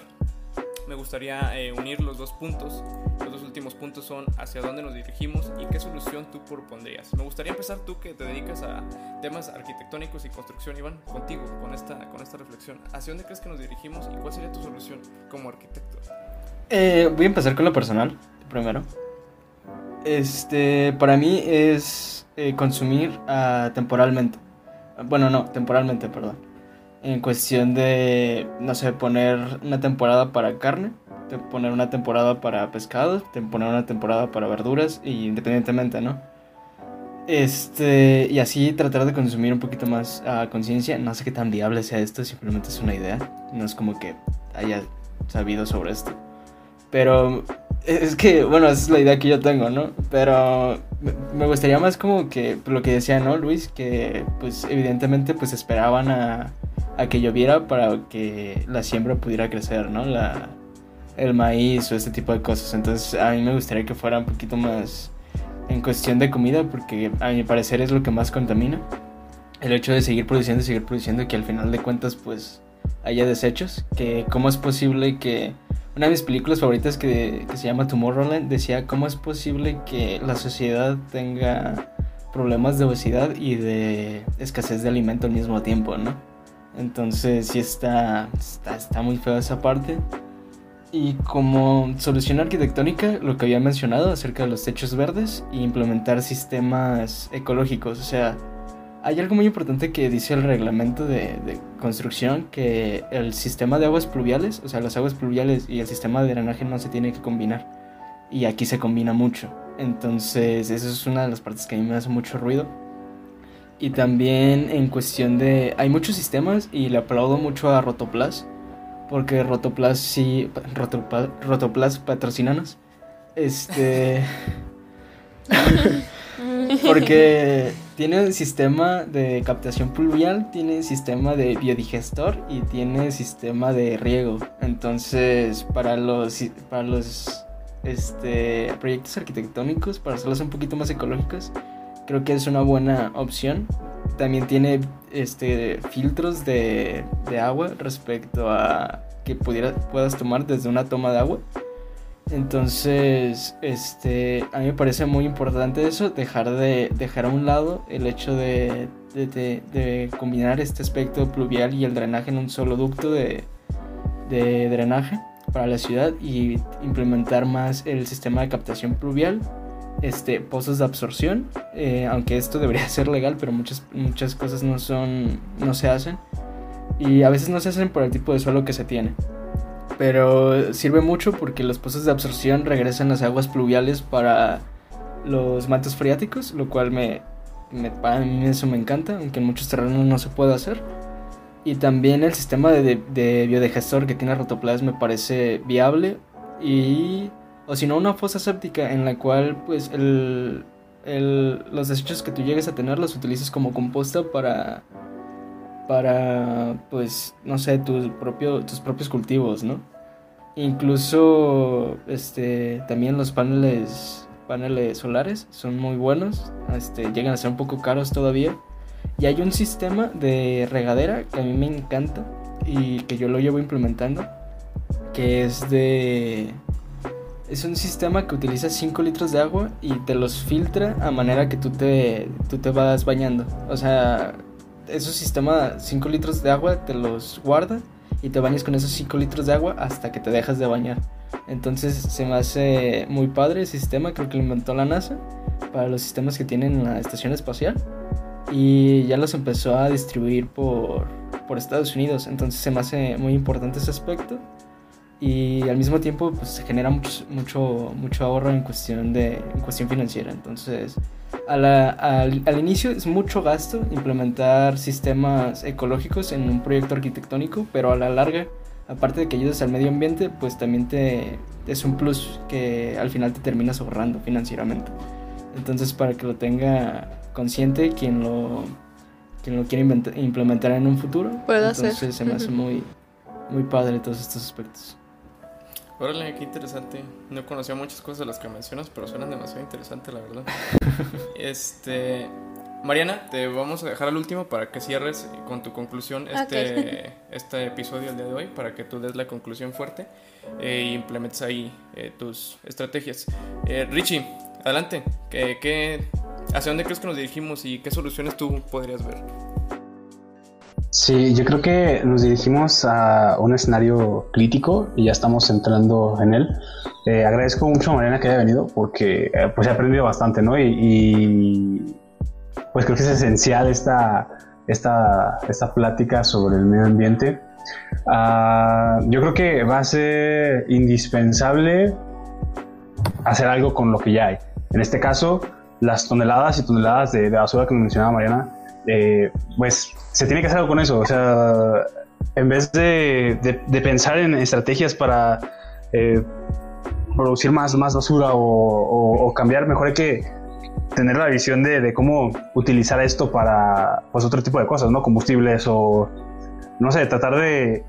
me gustaría eh, unir los dos puntos. Los dos últimos puntos son hacia dónde nos dirigimos y qué solución tú propondrías. Me gustaría empezar tú que te dedicas a temas arquitectónicos y construcción, Iván, contigo, con esta, con esta reflexión. ¿Hacia dónde crees que nos dirigimos y cuál sería tu solución como arquitecto? Eh, voy a empezar con lo personal, primero. Este, para mí es eh, consumir uh, temporalmente. Bueno, no, temporalmente, perdón en cuestión de, no sé, poner una temporada para carne, poner una temporada para pescado, poner una temporada para verduras, y independientemente, ¿no? Este, y así tratar de consumir un poquito más a conciencia. No sé qué tan viable sea esto, simplemente es una idea. No es como que haya sabido sobre esto. Pero es que, bueno, esa es la idea que yo tengo, ¿no? Pero me gustaría más como que lo que decía, ¿no, Luis? Que pues evidentemente pues esperaban a a que lloviera para que la siembra pudiera crecer, ¿no? La, el maíz o este tipo de cosas. Entonces a mí me gustaría que fuera un poquito más en cuestión de comida porque a mi parecer es lo que más contamina. El hecho de seguir produciendo y seguir produciendo y que al final de cuentas pues haya desechos. Que cómo es posible que... Una de mis películas favoritas que, que se llama Tomorrowland decía cómo es posible que la sociedad tenga problemas de obesidad y de escasez de alimento al mismo tiempo, ¿no? Entonces sí está, está, muy feo esa parte. Y como solución arquitectónica, lo que había mencionado acerca de los techos verdes e implementar sistemas ecológicos. O sea, hay algo muy importante que dice el reglamento de, de, construcción, que el sistema de aguas pluviales, o sea, las aguas pluviales y el sistema de drenaje no se tiene que combinar. Y aquí se combina mucho. Entonces, esa es una de las partes que a mí me hace mucho ruido y también en cuestión de... Hay muchos sistemas y le aplaudo mucho a Rotoplas. Porque Rotoplas sí... Rotoplas, Rotoplas patrocinanos. Este... porque tiene un sistema de captación pluvial, tiene sistema de biodigestor y tiene sistema de riego. Entonces, para los, para los este, proyectos arquitectónicos, para hacerlos un poquito más ecológicos, creo que es una buena opción. También tiene este filtros de, agua respecto a que pudiera, puedas tomar desde una toma de agua. Entonces, este, a mí me parece muy importante eso, dejar, de, dejar a un lado el hecho de, de, combinar este aspecto pluvial y el drenaje en un solo ducto de, drenaje para la ciudad y implementar más el sistema de captación pluvial, este, pozos de absorción, eh, aunque esto debería ser legal, pero muchas, muchas cosas no, son, no se hacen y a veces no se hacen por el tipo de suelo que se tiene pero sirve mucho porque los pozos de absorción regresan las aguas pluviales para los mantos freáticos, lo cual me, me, a mí eso me encanta, aunque en muchos terrenos no se puede hacer. Y también el sistema de, de biodigestor que tiene Rotoplas me parece viable y o si no una fosa séptica en la cual pues el, el, los desechos que tú llegues a tener los utilices como composta para para, pues, no sé, tus, propio, tus propios cultivos, ¿no? Incluso, este, también los paneles, paneles solares son muy buenos, este, llegan a ser un poco caros todavía. Y hay un sistema de regadera que a mí me encanta y que yo lo llevo implementando, que es de... Es un sistema que utiliza 5 litros de agua y te los filtra a manera que tú te, tú te vas bañando. O sea, esos sistema 5 litros de agua te los guarda y te bañas con esos 5 litros de agua hasta que te dejas de bañar. Entonces se me hace muy padre el sistema, creo que lo inventó la NASA para los sistemas que tienen en la estación espacial y ya los empezó a distribuir por, por Estados Unidos. Entonces se me hace muy importante ese aspecto y al mismo tiempo pues se genera mucho, mucho, mucho ahorro en cuestión, de, en cuestión financiera. Entonces al, inicio es mucho gasto implementar sistemas ecológicos en un proyecto arquitectónico, pero a la larga, aparte de que ayudes al medio ambiente, pues también te, es un plus que al final te terminas ahorrando financieramente. Entonces, para que lo tenga consciente quien lo, quien lo quiere implementar en un futuro, Puede entonces se me hace muy, muy padre todos estos aspectos. Órale, qué interesante. No conocía muchas cosas de las que mencionas, pero suenan demasiado interesantes, la verdad. este. Mariana, te vamos a dejar al último para que cierres con tu conclusión este, este episodio el día de hoy, para que tú des la conclusión fuerte e implementes ahí eh, tus estrategias. Eh, Richie, adelante. ¿Qué, qué, hacia dónde crees que nos dirigimos y qué soluciones tú podrías ver? Sí, yo creo que nos dirigimos a un escenario crítico y ya estamos entrando en él. Eh, agradezco mucho a Mariana que haya venido porque eh, pues he aprendido bastante, ¿no? Y, pues creo que es esencial esta, esta, esta plática sobre el medio ambiente. Ah, yo creo que va a ser indispensable hacer algo con lo que ya hay. En este caso, las toneladas y toneladas de, de basura que mencionaba Mariana, eh, pues se tiene que hacer algo con eso. O sea, en vez de, de, pensar en estrategias para eh, producir más, más basura o, cambiar, mejor hay que tener la visión de, cómo utilizar esto para pues, otro tipo de cosas, ¿no? Combustibles o, no sé, tratar de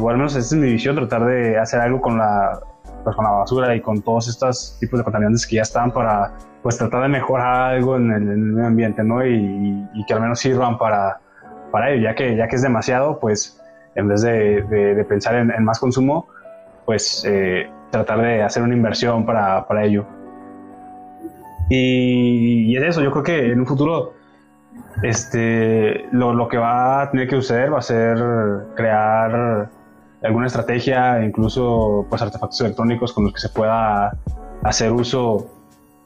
o al menos esta es mi visión, tratar de hacer algo con la, pues, con la basura y con todos estos tipos de contaminantes que ya están para pues tratar de mejorar algo en el, medio ambiente, ¿no? Y, que al menos sirvan para, para ello, ya que, ya que es demasiado, pues en vez de, pensar en, más consumo, pues eh, tratar de hacer una inversión para, para ello. Y, y, es eso, yo creo que en un futuro este, lo, lo, que va a tener que suceder va a ser crear alguna estrategia, incluso pues artefactos electrónicos con los que se pueda hacer uso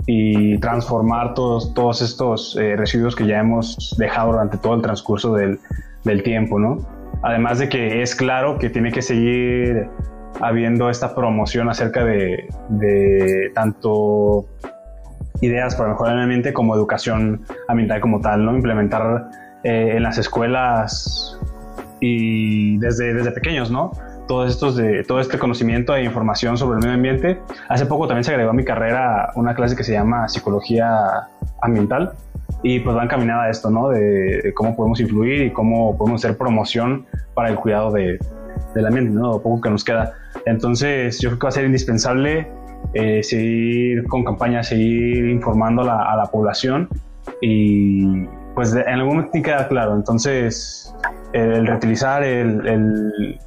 y transformar todos, todos estos eh, residuos que ya hemos dejado durante todo el transcurso del, del, tiempo, ¿no? Además de que es claro que tiene que seguir habiendo esta promoción acerca de, de tanto ideas para mejorar el ambiente como educación ambiental como tal, ¿no? Implementar eh, en las escuelas y desde, desde pequeños, ¿no? Todos estos de, todo este conocimiento e información sobre el medio ambiente. Hace poco también se agregó a mi carrera una clase que se llama Psicología Ambiental y pues va encaminada a esto, ¿no? De, cómo podemos influir y cómo podemos hacer promoción para el cuidado de, del ambiente, ¿no? Lo poco que nos queda. Entonces yo creo que va a ser indispensable eh, seguir con campañas, seguir informando a la, población y pues en algún momento tiene que quedar claro. Entonces el, reutilizar, el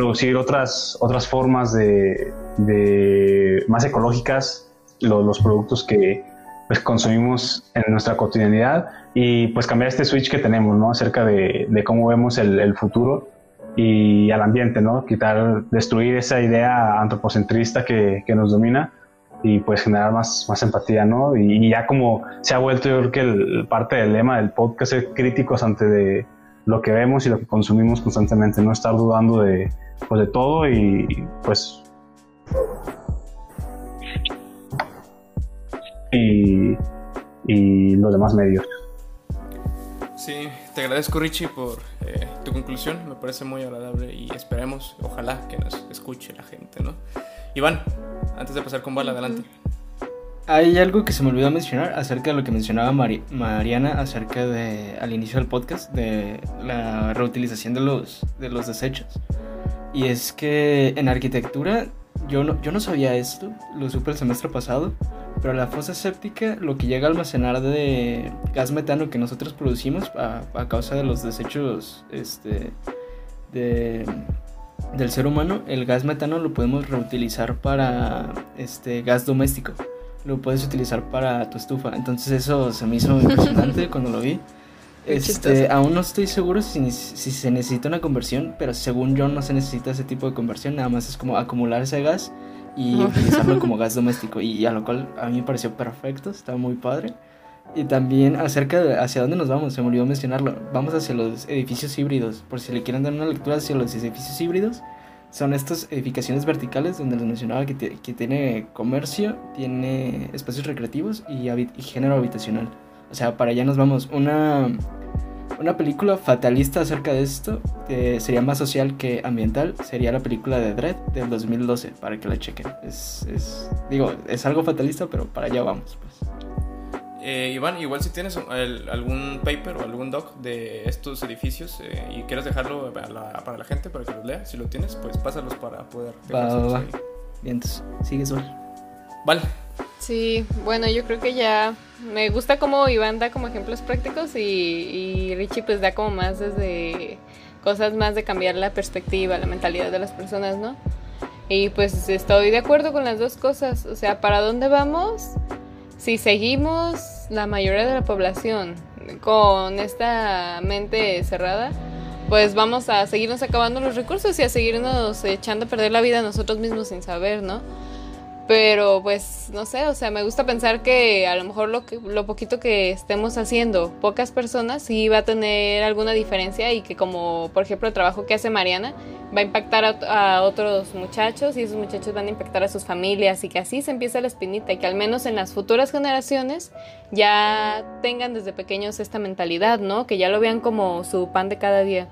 producir otras, otras formas de, de más ecológicas los productos que pues, consumimos en nuestra cotidianidad y pues cambiar este switch que tenemos, ¿no? Acerca de, de cómo vemos el, el, futuro y al ambiente, ¿no? Quitar, destruir esa idea antropocentrista que, que nos domina y pues generar más, más empatía, ¿no? Y, ya como se ha vuelto, yo creo que el, parte del lema del podcast es críticos ante de lo que vemos y lo que consumimos constantemente, no estar dudando de, pues, de todo y pues... Y, y los demás medios. Sí, te agradezco Richie por eh, tu conclusión, me parece muy agradable y esperemos, ojalá que nos escuche la gente, ¿no? Iván, antes de pasar con Bala, adelante. Hay algo que se me olvidó mencionar acerca de lo que mencionaba Mariana acerca de al inicio del podcast de la reutilización de los de los desechos. Y es que en arquitectura yo no, yo no sabía esto, lo supe el semestre pasado, pero la fosa séptica lo que llega a almacenar de gas metano que nosotros producimos a, a causa de los desechos este, de, del ser humano, el gas metano lo podemos reutilizar para este gas doméstico. Lo puedes utilizar para tu estufa. Entonces eso se me hizo impresionante cuando lo vi. Este, aún no estoy seguro si, si, se necesita una conversión, pero según yo no se necesita ese tipo de conversión, nada más es como acumular ese gas y utilizarlo como gas doméstico. Y a lo cual a mí me pareció perfecto, estaba muy padre. Y también acerca de hacia dónde nos vamos, se me olvidó mencionarlo. Vamos hacia los edificios híbridos. Por si le quieren dar una lectura hacia los edificios híbridos, son estas edificaciones verticales donde les mencionaba que, que tiene comercio, tiene espacios recreativos y, género habitacional. O sea, para allá nos vamos. Una, una película fatalista acerca de esto, que sería más social que ambiental, sería la película de Dread del 2012, para que la chequen. Es, es digo, es algo fatalista, pero para allá vamos. Eh, Iván, igual si tienes algún paper o algún doc de estos edificios eh, y quieres dejarlo para la gente para que los lea, si lo tienes, pues pásalos para poder. Va, va, Bien, entonces, sigue Sol. Vale. Sí, bueno, yo creo que ya me gusta como Iván da como ejemplos prácticos y, y Richie pues da como más desde cosas más de cambiar la perspectiva, la mentalidad de las personas, ¿no? Y pues estoy de acuerdo con las dos cosas, o sea, ¿para dónde vamos? Si seguimos la mayoría de la población con esta mente cerrada, pues vamos a seguirnos acabando los recursos y a seguirnos echando a perder la vida nosotros mismos sin saber, ¿no? Pero pues no sé, o sea, me gusta pensar que a lo mejor lo, que, lo poquito que estemos haciendo, pocas personas, sí va a tener alguna diferencia y que como por ejemplo el trabajo que hace Mariana va a impactar a, otros muchachos y esos muchachos van a impactar a sus familias y que así se empieza la espinita y que al menos en las futuras generaciones ya tengan desde pequeños esta mentalidad, ¿no? Que ya lo vean como su pan de cada día.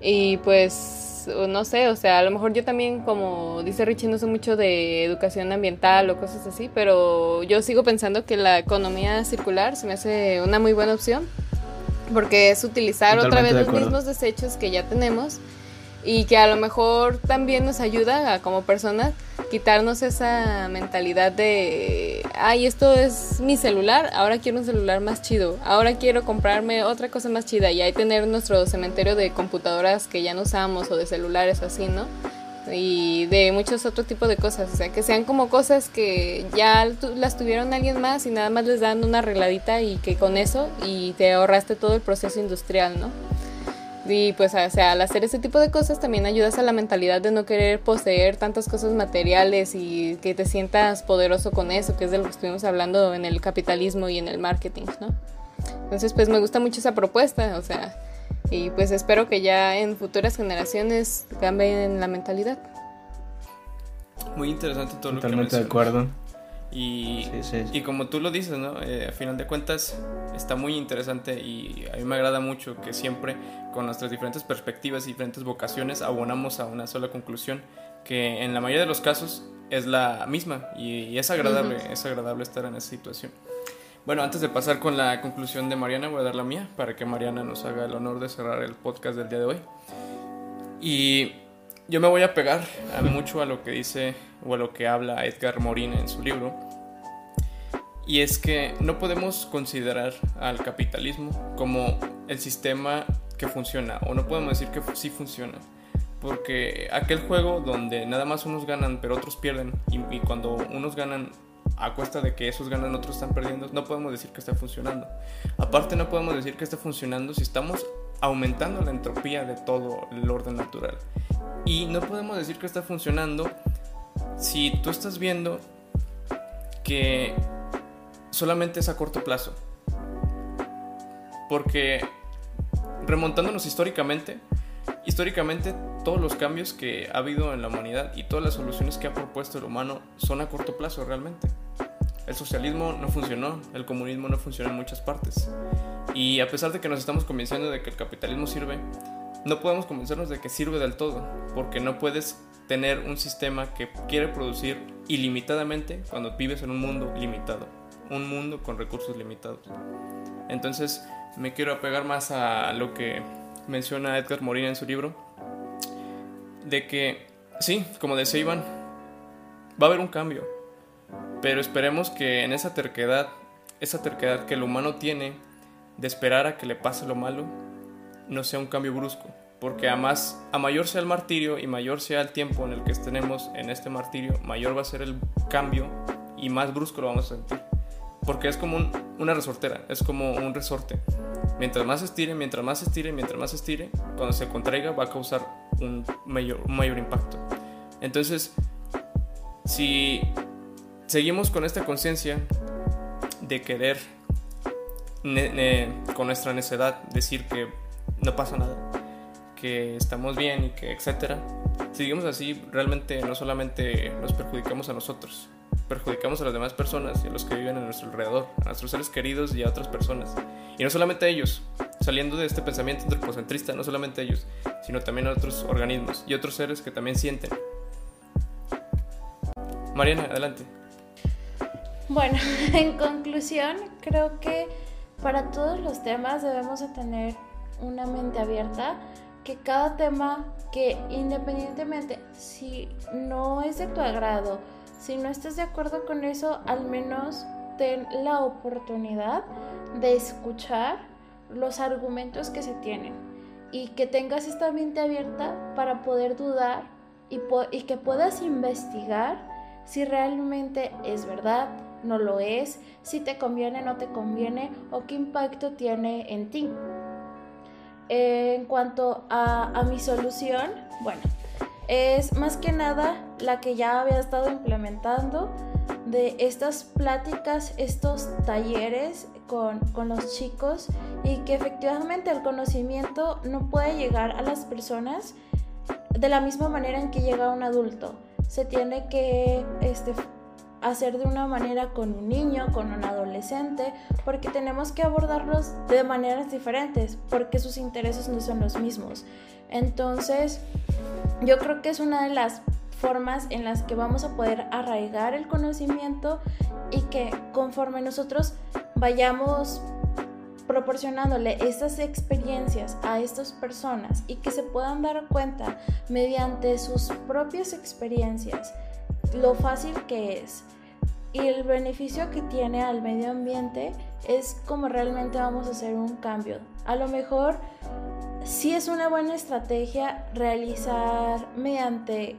Y pues no sé, o sea, a lo mejor yo también, como dice Richie, no sé mucho de educación ambiental o cosas así, pero yo sigo pensando que la economía circular se me hace una muy buena opción, porque es utilizar otra vez los mismos desechos que ya tenemos y que a lo mejor también nos ayuda a, como personas quitarnos esa mentalidad de, ay, esto es mi celular, ahora quiero un celular más chido, ahora quiero comprarme otra cosa más chida y ahí tener nuestro cementerio de computadoras que ya no usamos o de celulares así, ¿no? Y de muchos otros tipos de cosas, o sea, que sean como cosas que ya las tuvieron alguien más y nada más les dan una arregladita y que con eso y te ahorraste todo el proceso industrial, ¿no? Y pues, o sea, al hacer ese tipo de cosas también ayudas a la mentalidad de no querer poseer tantas cosas materiales y que te sientas poderoso con eso, que es de lo que estuvimos hablando en el capitalismo y en el marketing, ¿no? Entonces, pues me gusta mucho esa propuesta, o sea, y pues espero que ya en futuras generaciones cambien la mentalidad. Muy interesante todo lo que Totalmente de acuerdo. Y, y como tú lo dices, ¿no? Eh, a final de cuentas está muy interesante y a mí me agrada mucho que siempre con nuestras diferentes perspectivas y diferentes vocaciones abonamos a una sola conclusión que en la mayoría de los casos es la misma y, es agradable, es agradable estar en esa situación. Bueno, antes de pasar con la conclusión de Mariana, voy a dar la mía para que Mariana nos haga el honor de cerrar el podcast del día de hoy. Y yo me voy a pegar a mucho a lo que dice o a lo que habla Edgar Morin en su libro. Y es que no podemos considerar al capitalismo como el sistema que funciona, o no podemos decir que sí funciona, Porque aquel juego donde nada más unos ganan pero otros pierden y, y cuando unos ganan a cuesta de que esos ganan otros están perdiendo, no podemos decir que está funcionando. Aparte no podemos decir que está funcionando si estamos aumentando la entropía de todo el orden natural. Y no podemos decir que está funcionando si tú estás viendo que solamente es a corto plazo. Porque remontándonos históricamente, históricamente todos los cambios que ha habido en la humanidad y todas las soluciones que ha propuesto el humano son a corto plazo realmente. El socialismo no funcionó, el comunismo no funcionó en muchas partes. Y a pesar de que nos estamos convenciendo de que el capitalismo sirve, no podemos convencernos de que sirve del todo, porque no puedes tener un sistema que quiere producir ilimitadamente cuando vives en un mundo limitado, un mundo con recursos limitados. Entonces me quiero apegar más a lo que menciona Edgar Morin en su libro, de que sí, como decía Iván, va a haber un cambio, pero esperemos que en esa terquedad, esa terquedad que el humano tiene de esperar a que le pase lo malo, no sea un cambio brusco, porque a, más, a mayor sea el martirio y mayor sea el tiempo en el que estemos en este martirio, mayor va a ser el cambio y más brusco lo vamos a sentir. Porque es como una resortera, es como un resorte. Mientras más estire, mientras más estire, mientras más estire, cuando se contraiga va a causar un mayor, un mayor impacto. Entonces, si seguimos con esta conciencia de querer con nuestra necedad decir que no pasa nada, que estamos bien y que etcétera, seguimos así, realmente no solamente nos perjudicamos a nosotros, perjudicamos a las demás personas y a los que viven a nuestro alrededor, a nuestros seres queridos y a otras personas. Y no solamente a ellos, saliendo de este pensamiento antropocentrista, no solamente a ellos, sino también a otros organismos y otros seres que también sienten. Mariana, adelante. Bueno, en conclusión, creo que para todos los temas debemos de tener una mente abierta, que cada tema que independientemente si no es de tu agrado, si no estás de acuerdo con eso, al menos ten la oportunidad de escuchar los argumentos que se tienen y que tengas esta mente abierta para poder dudar y, y que puedas investigar si realmente es verdad, no lo es, si te conviene, no te conviene o qué impacto tiene en ti. En cuanto a, a mi solución, bueno, es más que nada la que ya había estado implementando de estas pláticas, estos talleres con, con, los chicos y que efectivamente el conocimiento no puede llegar a las personas de la misma manera en que llega un adulto. Se tiene que este, hacer de una manera con un niño, con un adolescente, porque tenemos que abordarlos de maneras diferentes, porque sus intereses no son los mismos. Entonces, yo creo que es una de las formas en las que vamos a poder arraigar el conocimiento y que conforme nosotros vayamos proporcionándole estas experiencias a estas personas y que se puedan dar cuenta mediante sus propias experiencias lo fácil que es y el beneficio que tiene al medio ambiente es como realmente vamos a hacer un cambio. A lo mejor sí es una buena estrategia realizar mediante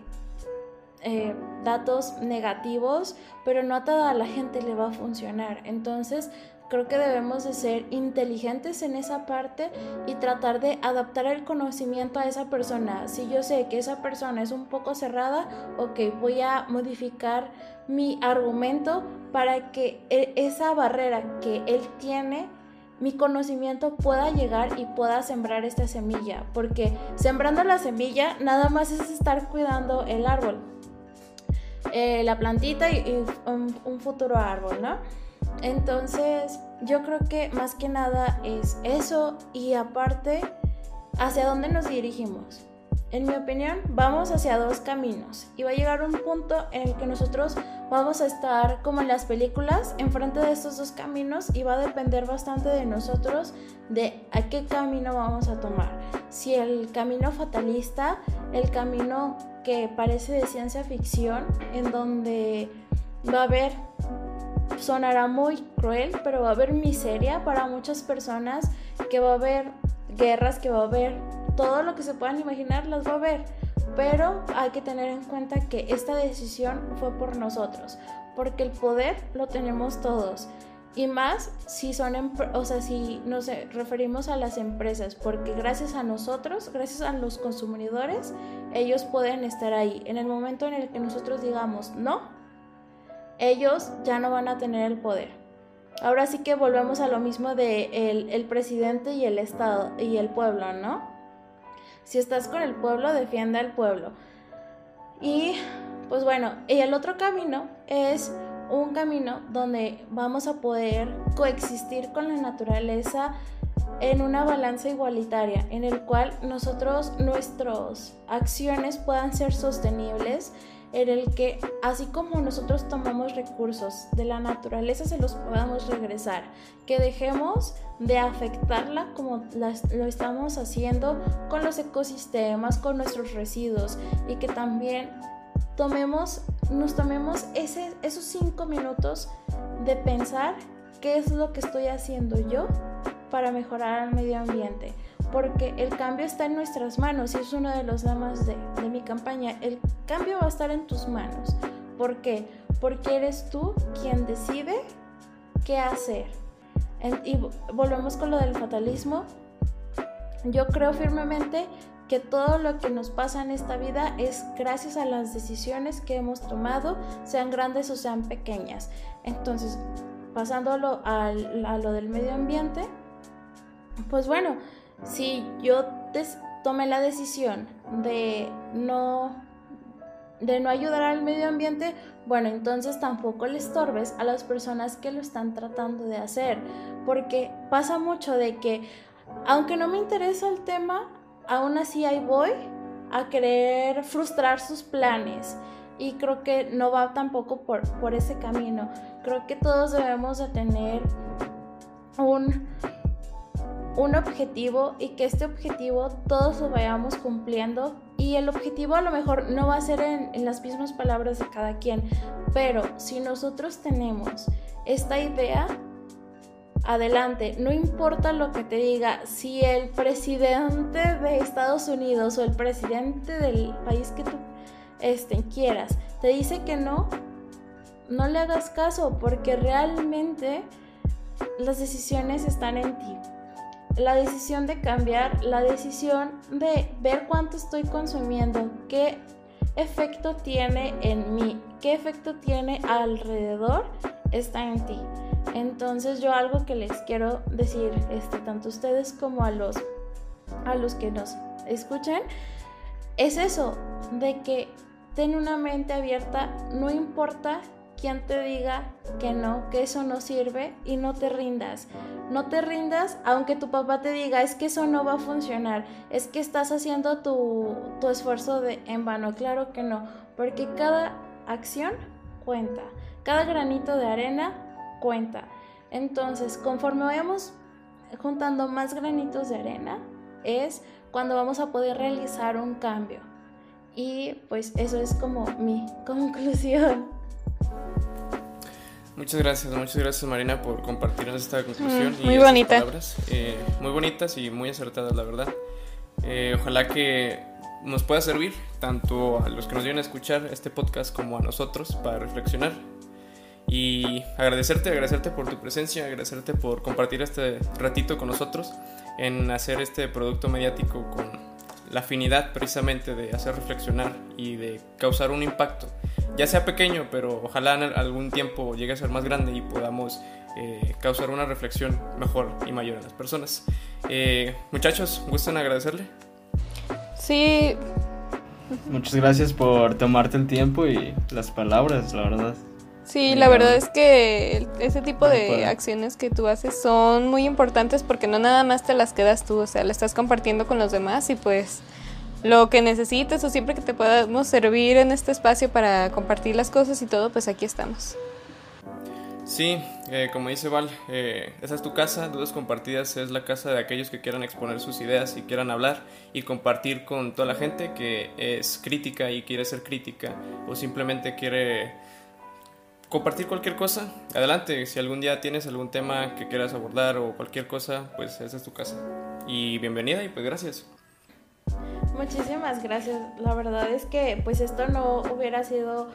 eh, datos negativos, pero no a toda la gente le va a funcionar. Entonces, creo que debemos de ser inteligentes en esa parte y tratar de adaptar el conocimiento a esa persona. Si yo sé que esa persona es un poco cerrada, ok, voy a modificar mi argumento para que e, esa barrera que él tiene mi conocimiento pueda llegar y pueda sembrar esta semilla, porque sembrando la semilla nada más es estar cuidando el árbol, eh, la plantita y, un, futuro árbol, ¿no? Entonces, yo creo que más que nada es eso y aparte, ¿hacia dónde nos dirigimos? En mi opinión, vamos hacia dos caminos y va a llegar un punto en el que nosotros vamos a estar como en las películas, enfrente de estos dos caminos y va a depender bastante de nosotros de a qué camino vamos a tomar. Si el camino fatalista, el camino que parece de ciencia ficción, en donde va a haber sonará muy cruel, pero va a haber miseria para muchas personas, que va a haber guerras, que va a haber todo lo que se puedan imaginar, las va a haber. pero hay que tener en cuenta que esta decisión fue por nosotros, porque el poder lo tenemos todos. Y más si son, o sea, si nos referimos a las empresas, porque gracias a nosotros, gracias a los consumidores, ellos pueden estar ahí. En el momento en el que nosotros digamos no, ellos ya no van a tener el poder. Ahora sí que volvemos a lo mismo de el, presidente y el Estado y el pueblo, ¿no? Si estás con el pueblo, defiende al pueblo. Y pues bueno, y el otro camino es un camino donde vamos a poder coexistir con la naturaleza en una balanza igualitaria, en el cual nosotros, nuestras acciones puedan ser sostenibles, en el que así como nosotros tomamos recursos de la naturaleza, se los podamos regresar, que dejemos de afectarla como lo estamos haciendo con los ecosistemas, con nuestros residuos. Y que también tomemos, nos tomemos esos cinco minutos de pensar qué es lo que estoy haciendo yo para mejorar el medio ambiente. Porque el cambio está en nuestras manos y es uno de los temas de, de mi campaña. El cambio va a estar en tus manos. ¿Por qué? Porque eres tú quien decide qué hacer. y volvemos con lo del fatalismo. Yo creo firmemente que todo lo que nos pasa en esta vida es gracias a las decisiones que hemos tomado, sean grandes o sean pequeñas. Entonces, pasándolo a, lo del medio ambiente, pues bueno, si yo tomé la decisión de no de no ayudar al medio ambiente, bueno, entonces tampoco le estorbes a las personas que lo están tratando de hacer, porque pasa mucho de que aunque no me interesa el tema, aún así ahí voy a querer frustrar sus planes y creo que no va tampoco por, por ese camino. Creo que todos debemos de tener un, un objetivo y que este objetivo todos lo vayamos cumpliendo y el objetivo a lo mejor no va a ser en, las mismas palabras de cada quien, pero si nosotros tenemos esta idea adelante, no importa lo que te diga, si el presidente de Estados Unidos o el presidente del país que tú este, quieras te dice que no, no le hagas caso porque realmente las decisiones están en ti. La decisión de cambiar, la decisión de ver cuánto estoy consumiendo, qué efecto tiene en mí, qué efecto tiene alrededor, está en ti. Entonces yo algo que les quiero decir, este, tanto a ustedes como a los, a los que nos escuchen, es eso, de que ten una mente abierta, no importa quién te diga que no, que eso no sirve y no te rindas. No te rindas aunque tu papá te diga es que eso no va a funcionar, es que estás haciendo tu, tu esfuerzo de, en vano. Claro que no, porque cada acción cuenta, cada granito de arena cuenta. Entonces, conforme vayamos juntando más granitos de arena, es cuando vamos a poder realizar un cambio. Y pues eso es como mi conclusión. Muchas gracias, muchas gracias Marina por compartirnos esta conclusión. Mm, muy bonita. Eh, muy bonitas y muy acertadas, la verdad. Eh, ojalá que nos pueda servir tanto a los que nos vienen a escuchar este podcast como a nosotros para reflexionar y agradecerte, agradecerte por tu presencia, agradecerte por compartir este ratito con nosotros en hacer este producto mediático con la afinidad precisamente de hacer reflexionar y de causar un impacto, ya sea pequeño, pero ojalá en algún tiempo llegue a ser más grande y podamos eh, causar una reflexión mejor y mayor en las personas. Eh, muchachos, ¿gustan agradecerle? Sí. Muchas gracias por tomarte el tiempo y las palabras, la verdad. Sí, la verdad es que ese tipo de acciones que tú haces son muy importantes porque no nada más te las quedas tú, o sea, la estás compartiendo con los demás y pues lo que necesites o siempre que te podamos servir en este espacio para compartir las cosas y todo, pues aquí estamos. Sí, eh, como dice Val, eh, esa es tu casa, Dudas Compartidas es la casa de aquellos que quieran exponer sus ideas y quieran hablar y compartir con toda la gente que es crítica y quiere ser crítica o simplemente quiere compartir cualquier cosa, adelante. Si algún día tienes algún tema que quieras abordar o cualquier cosa, pues esa es tu casa. Y bienvenida y pues gracias. Muchísimas gracias. La verdad es que pues esto no hubiera sido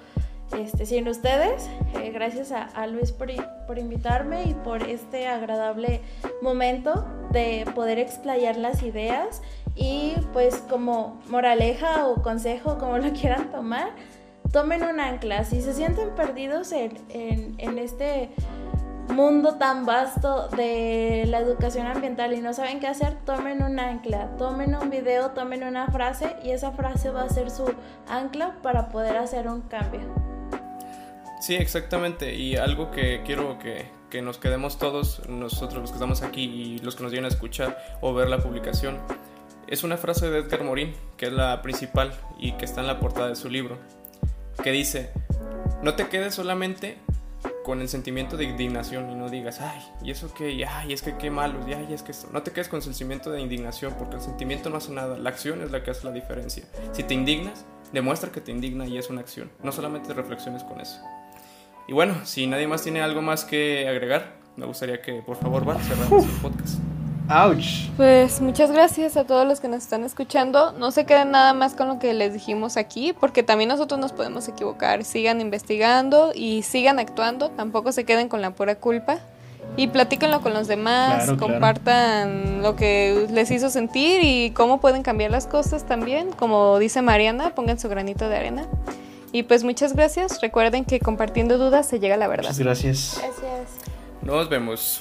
este, sin ustedes. Eh, gracias a, Luis por, por, invitarme y por este agradable momento de poder explayar las ideas y pues como moraleja o consejo, como lo quieran tomar, tomen un ancla. Si se sienten perdidos en, en, en este mundo tan vasto de la educación ambiental y no saben qué hacer, tomen un ancla, tomen un video, tomen una frase y esa frase va a ser su ancla para poder hacer un cambio. Sí, exactamente. Y algo que quiero que, que nos quedemos todos, nosotros los que estamos aquí y los que nos vienen a escuchar o ver la publicación, es una frase de Edgar Morin, que es la principal y que está en la portada de su libro, que dice, no te quedes solamente con el sentimiento de indignación y no digas, ay, y eso que, ay, es que qué malo, y ay, es que esto. No te quedes con el sentimiento de indignación porque el sentimiento no hace nada, la acción es la que hace la diferencia. Si te indignas, demuestra que te indigna y es una acción, no solamente reflexiones con eso. Y bueno, si nadie más tiene algo más que agregar, me gustaría que por favor, va, cerramos el podcast. Ouch. Pues muchas gracias a todos los que nos están escuchando. No se queden nada más con lo que les dijimos aquí, porque también nosotros nos podemos equivocar. Sigan investigando y sigan actuando. Tampoco se queden con la pura culpa. Y platíquenlo con los demás, compartan lo que les hizo sentir y cómo pueden cambiar las cosas también. Como dice Mariana, pongan su granito de arena. Y pues muchas gracias. Recuerden que compartiendo dudas se llega a la verdad. Muchas gracias. Gracias. Nos vemos.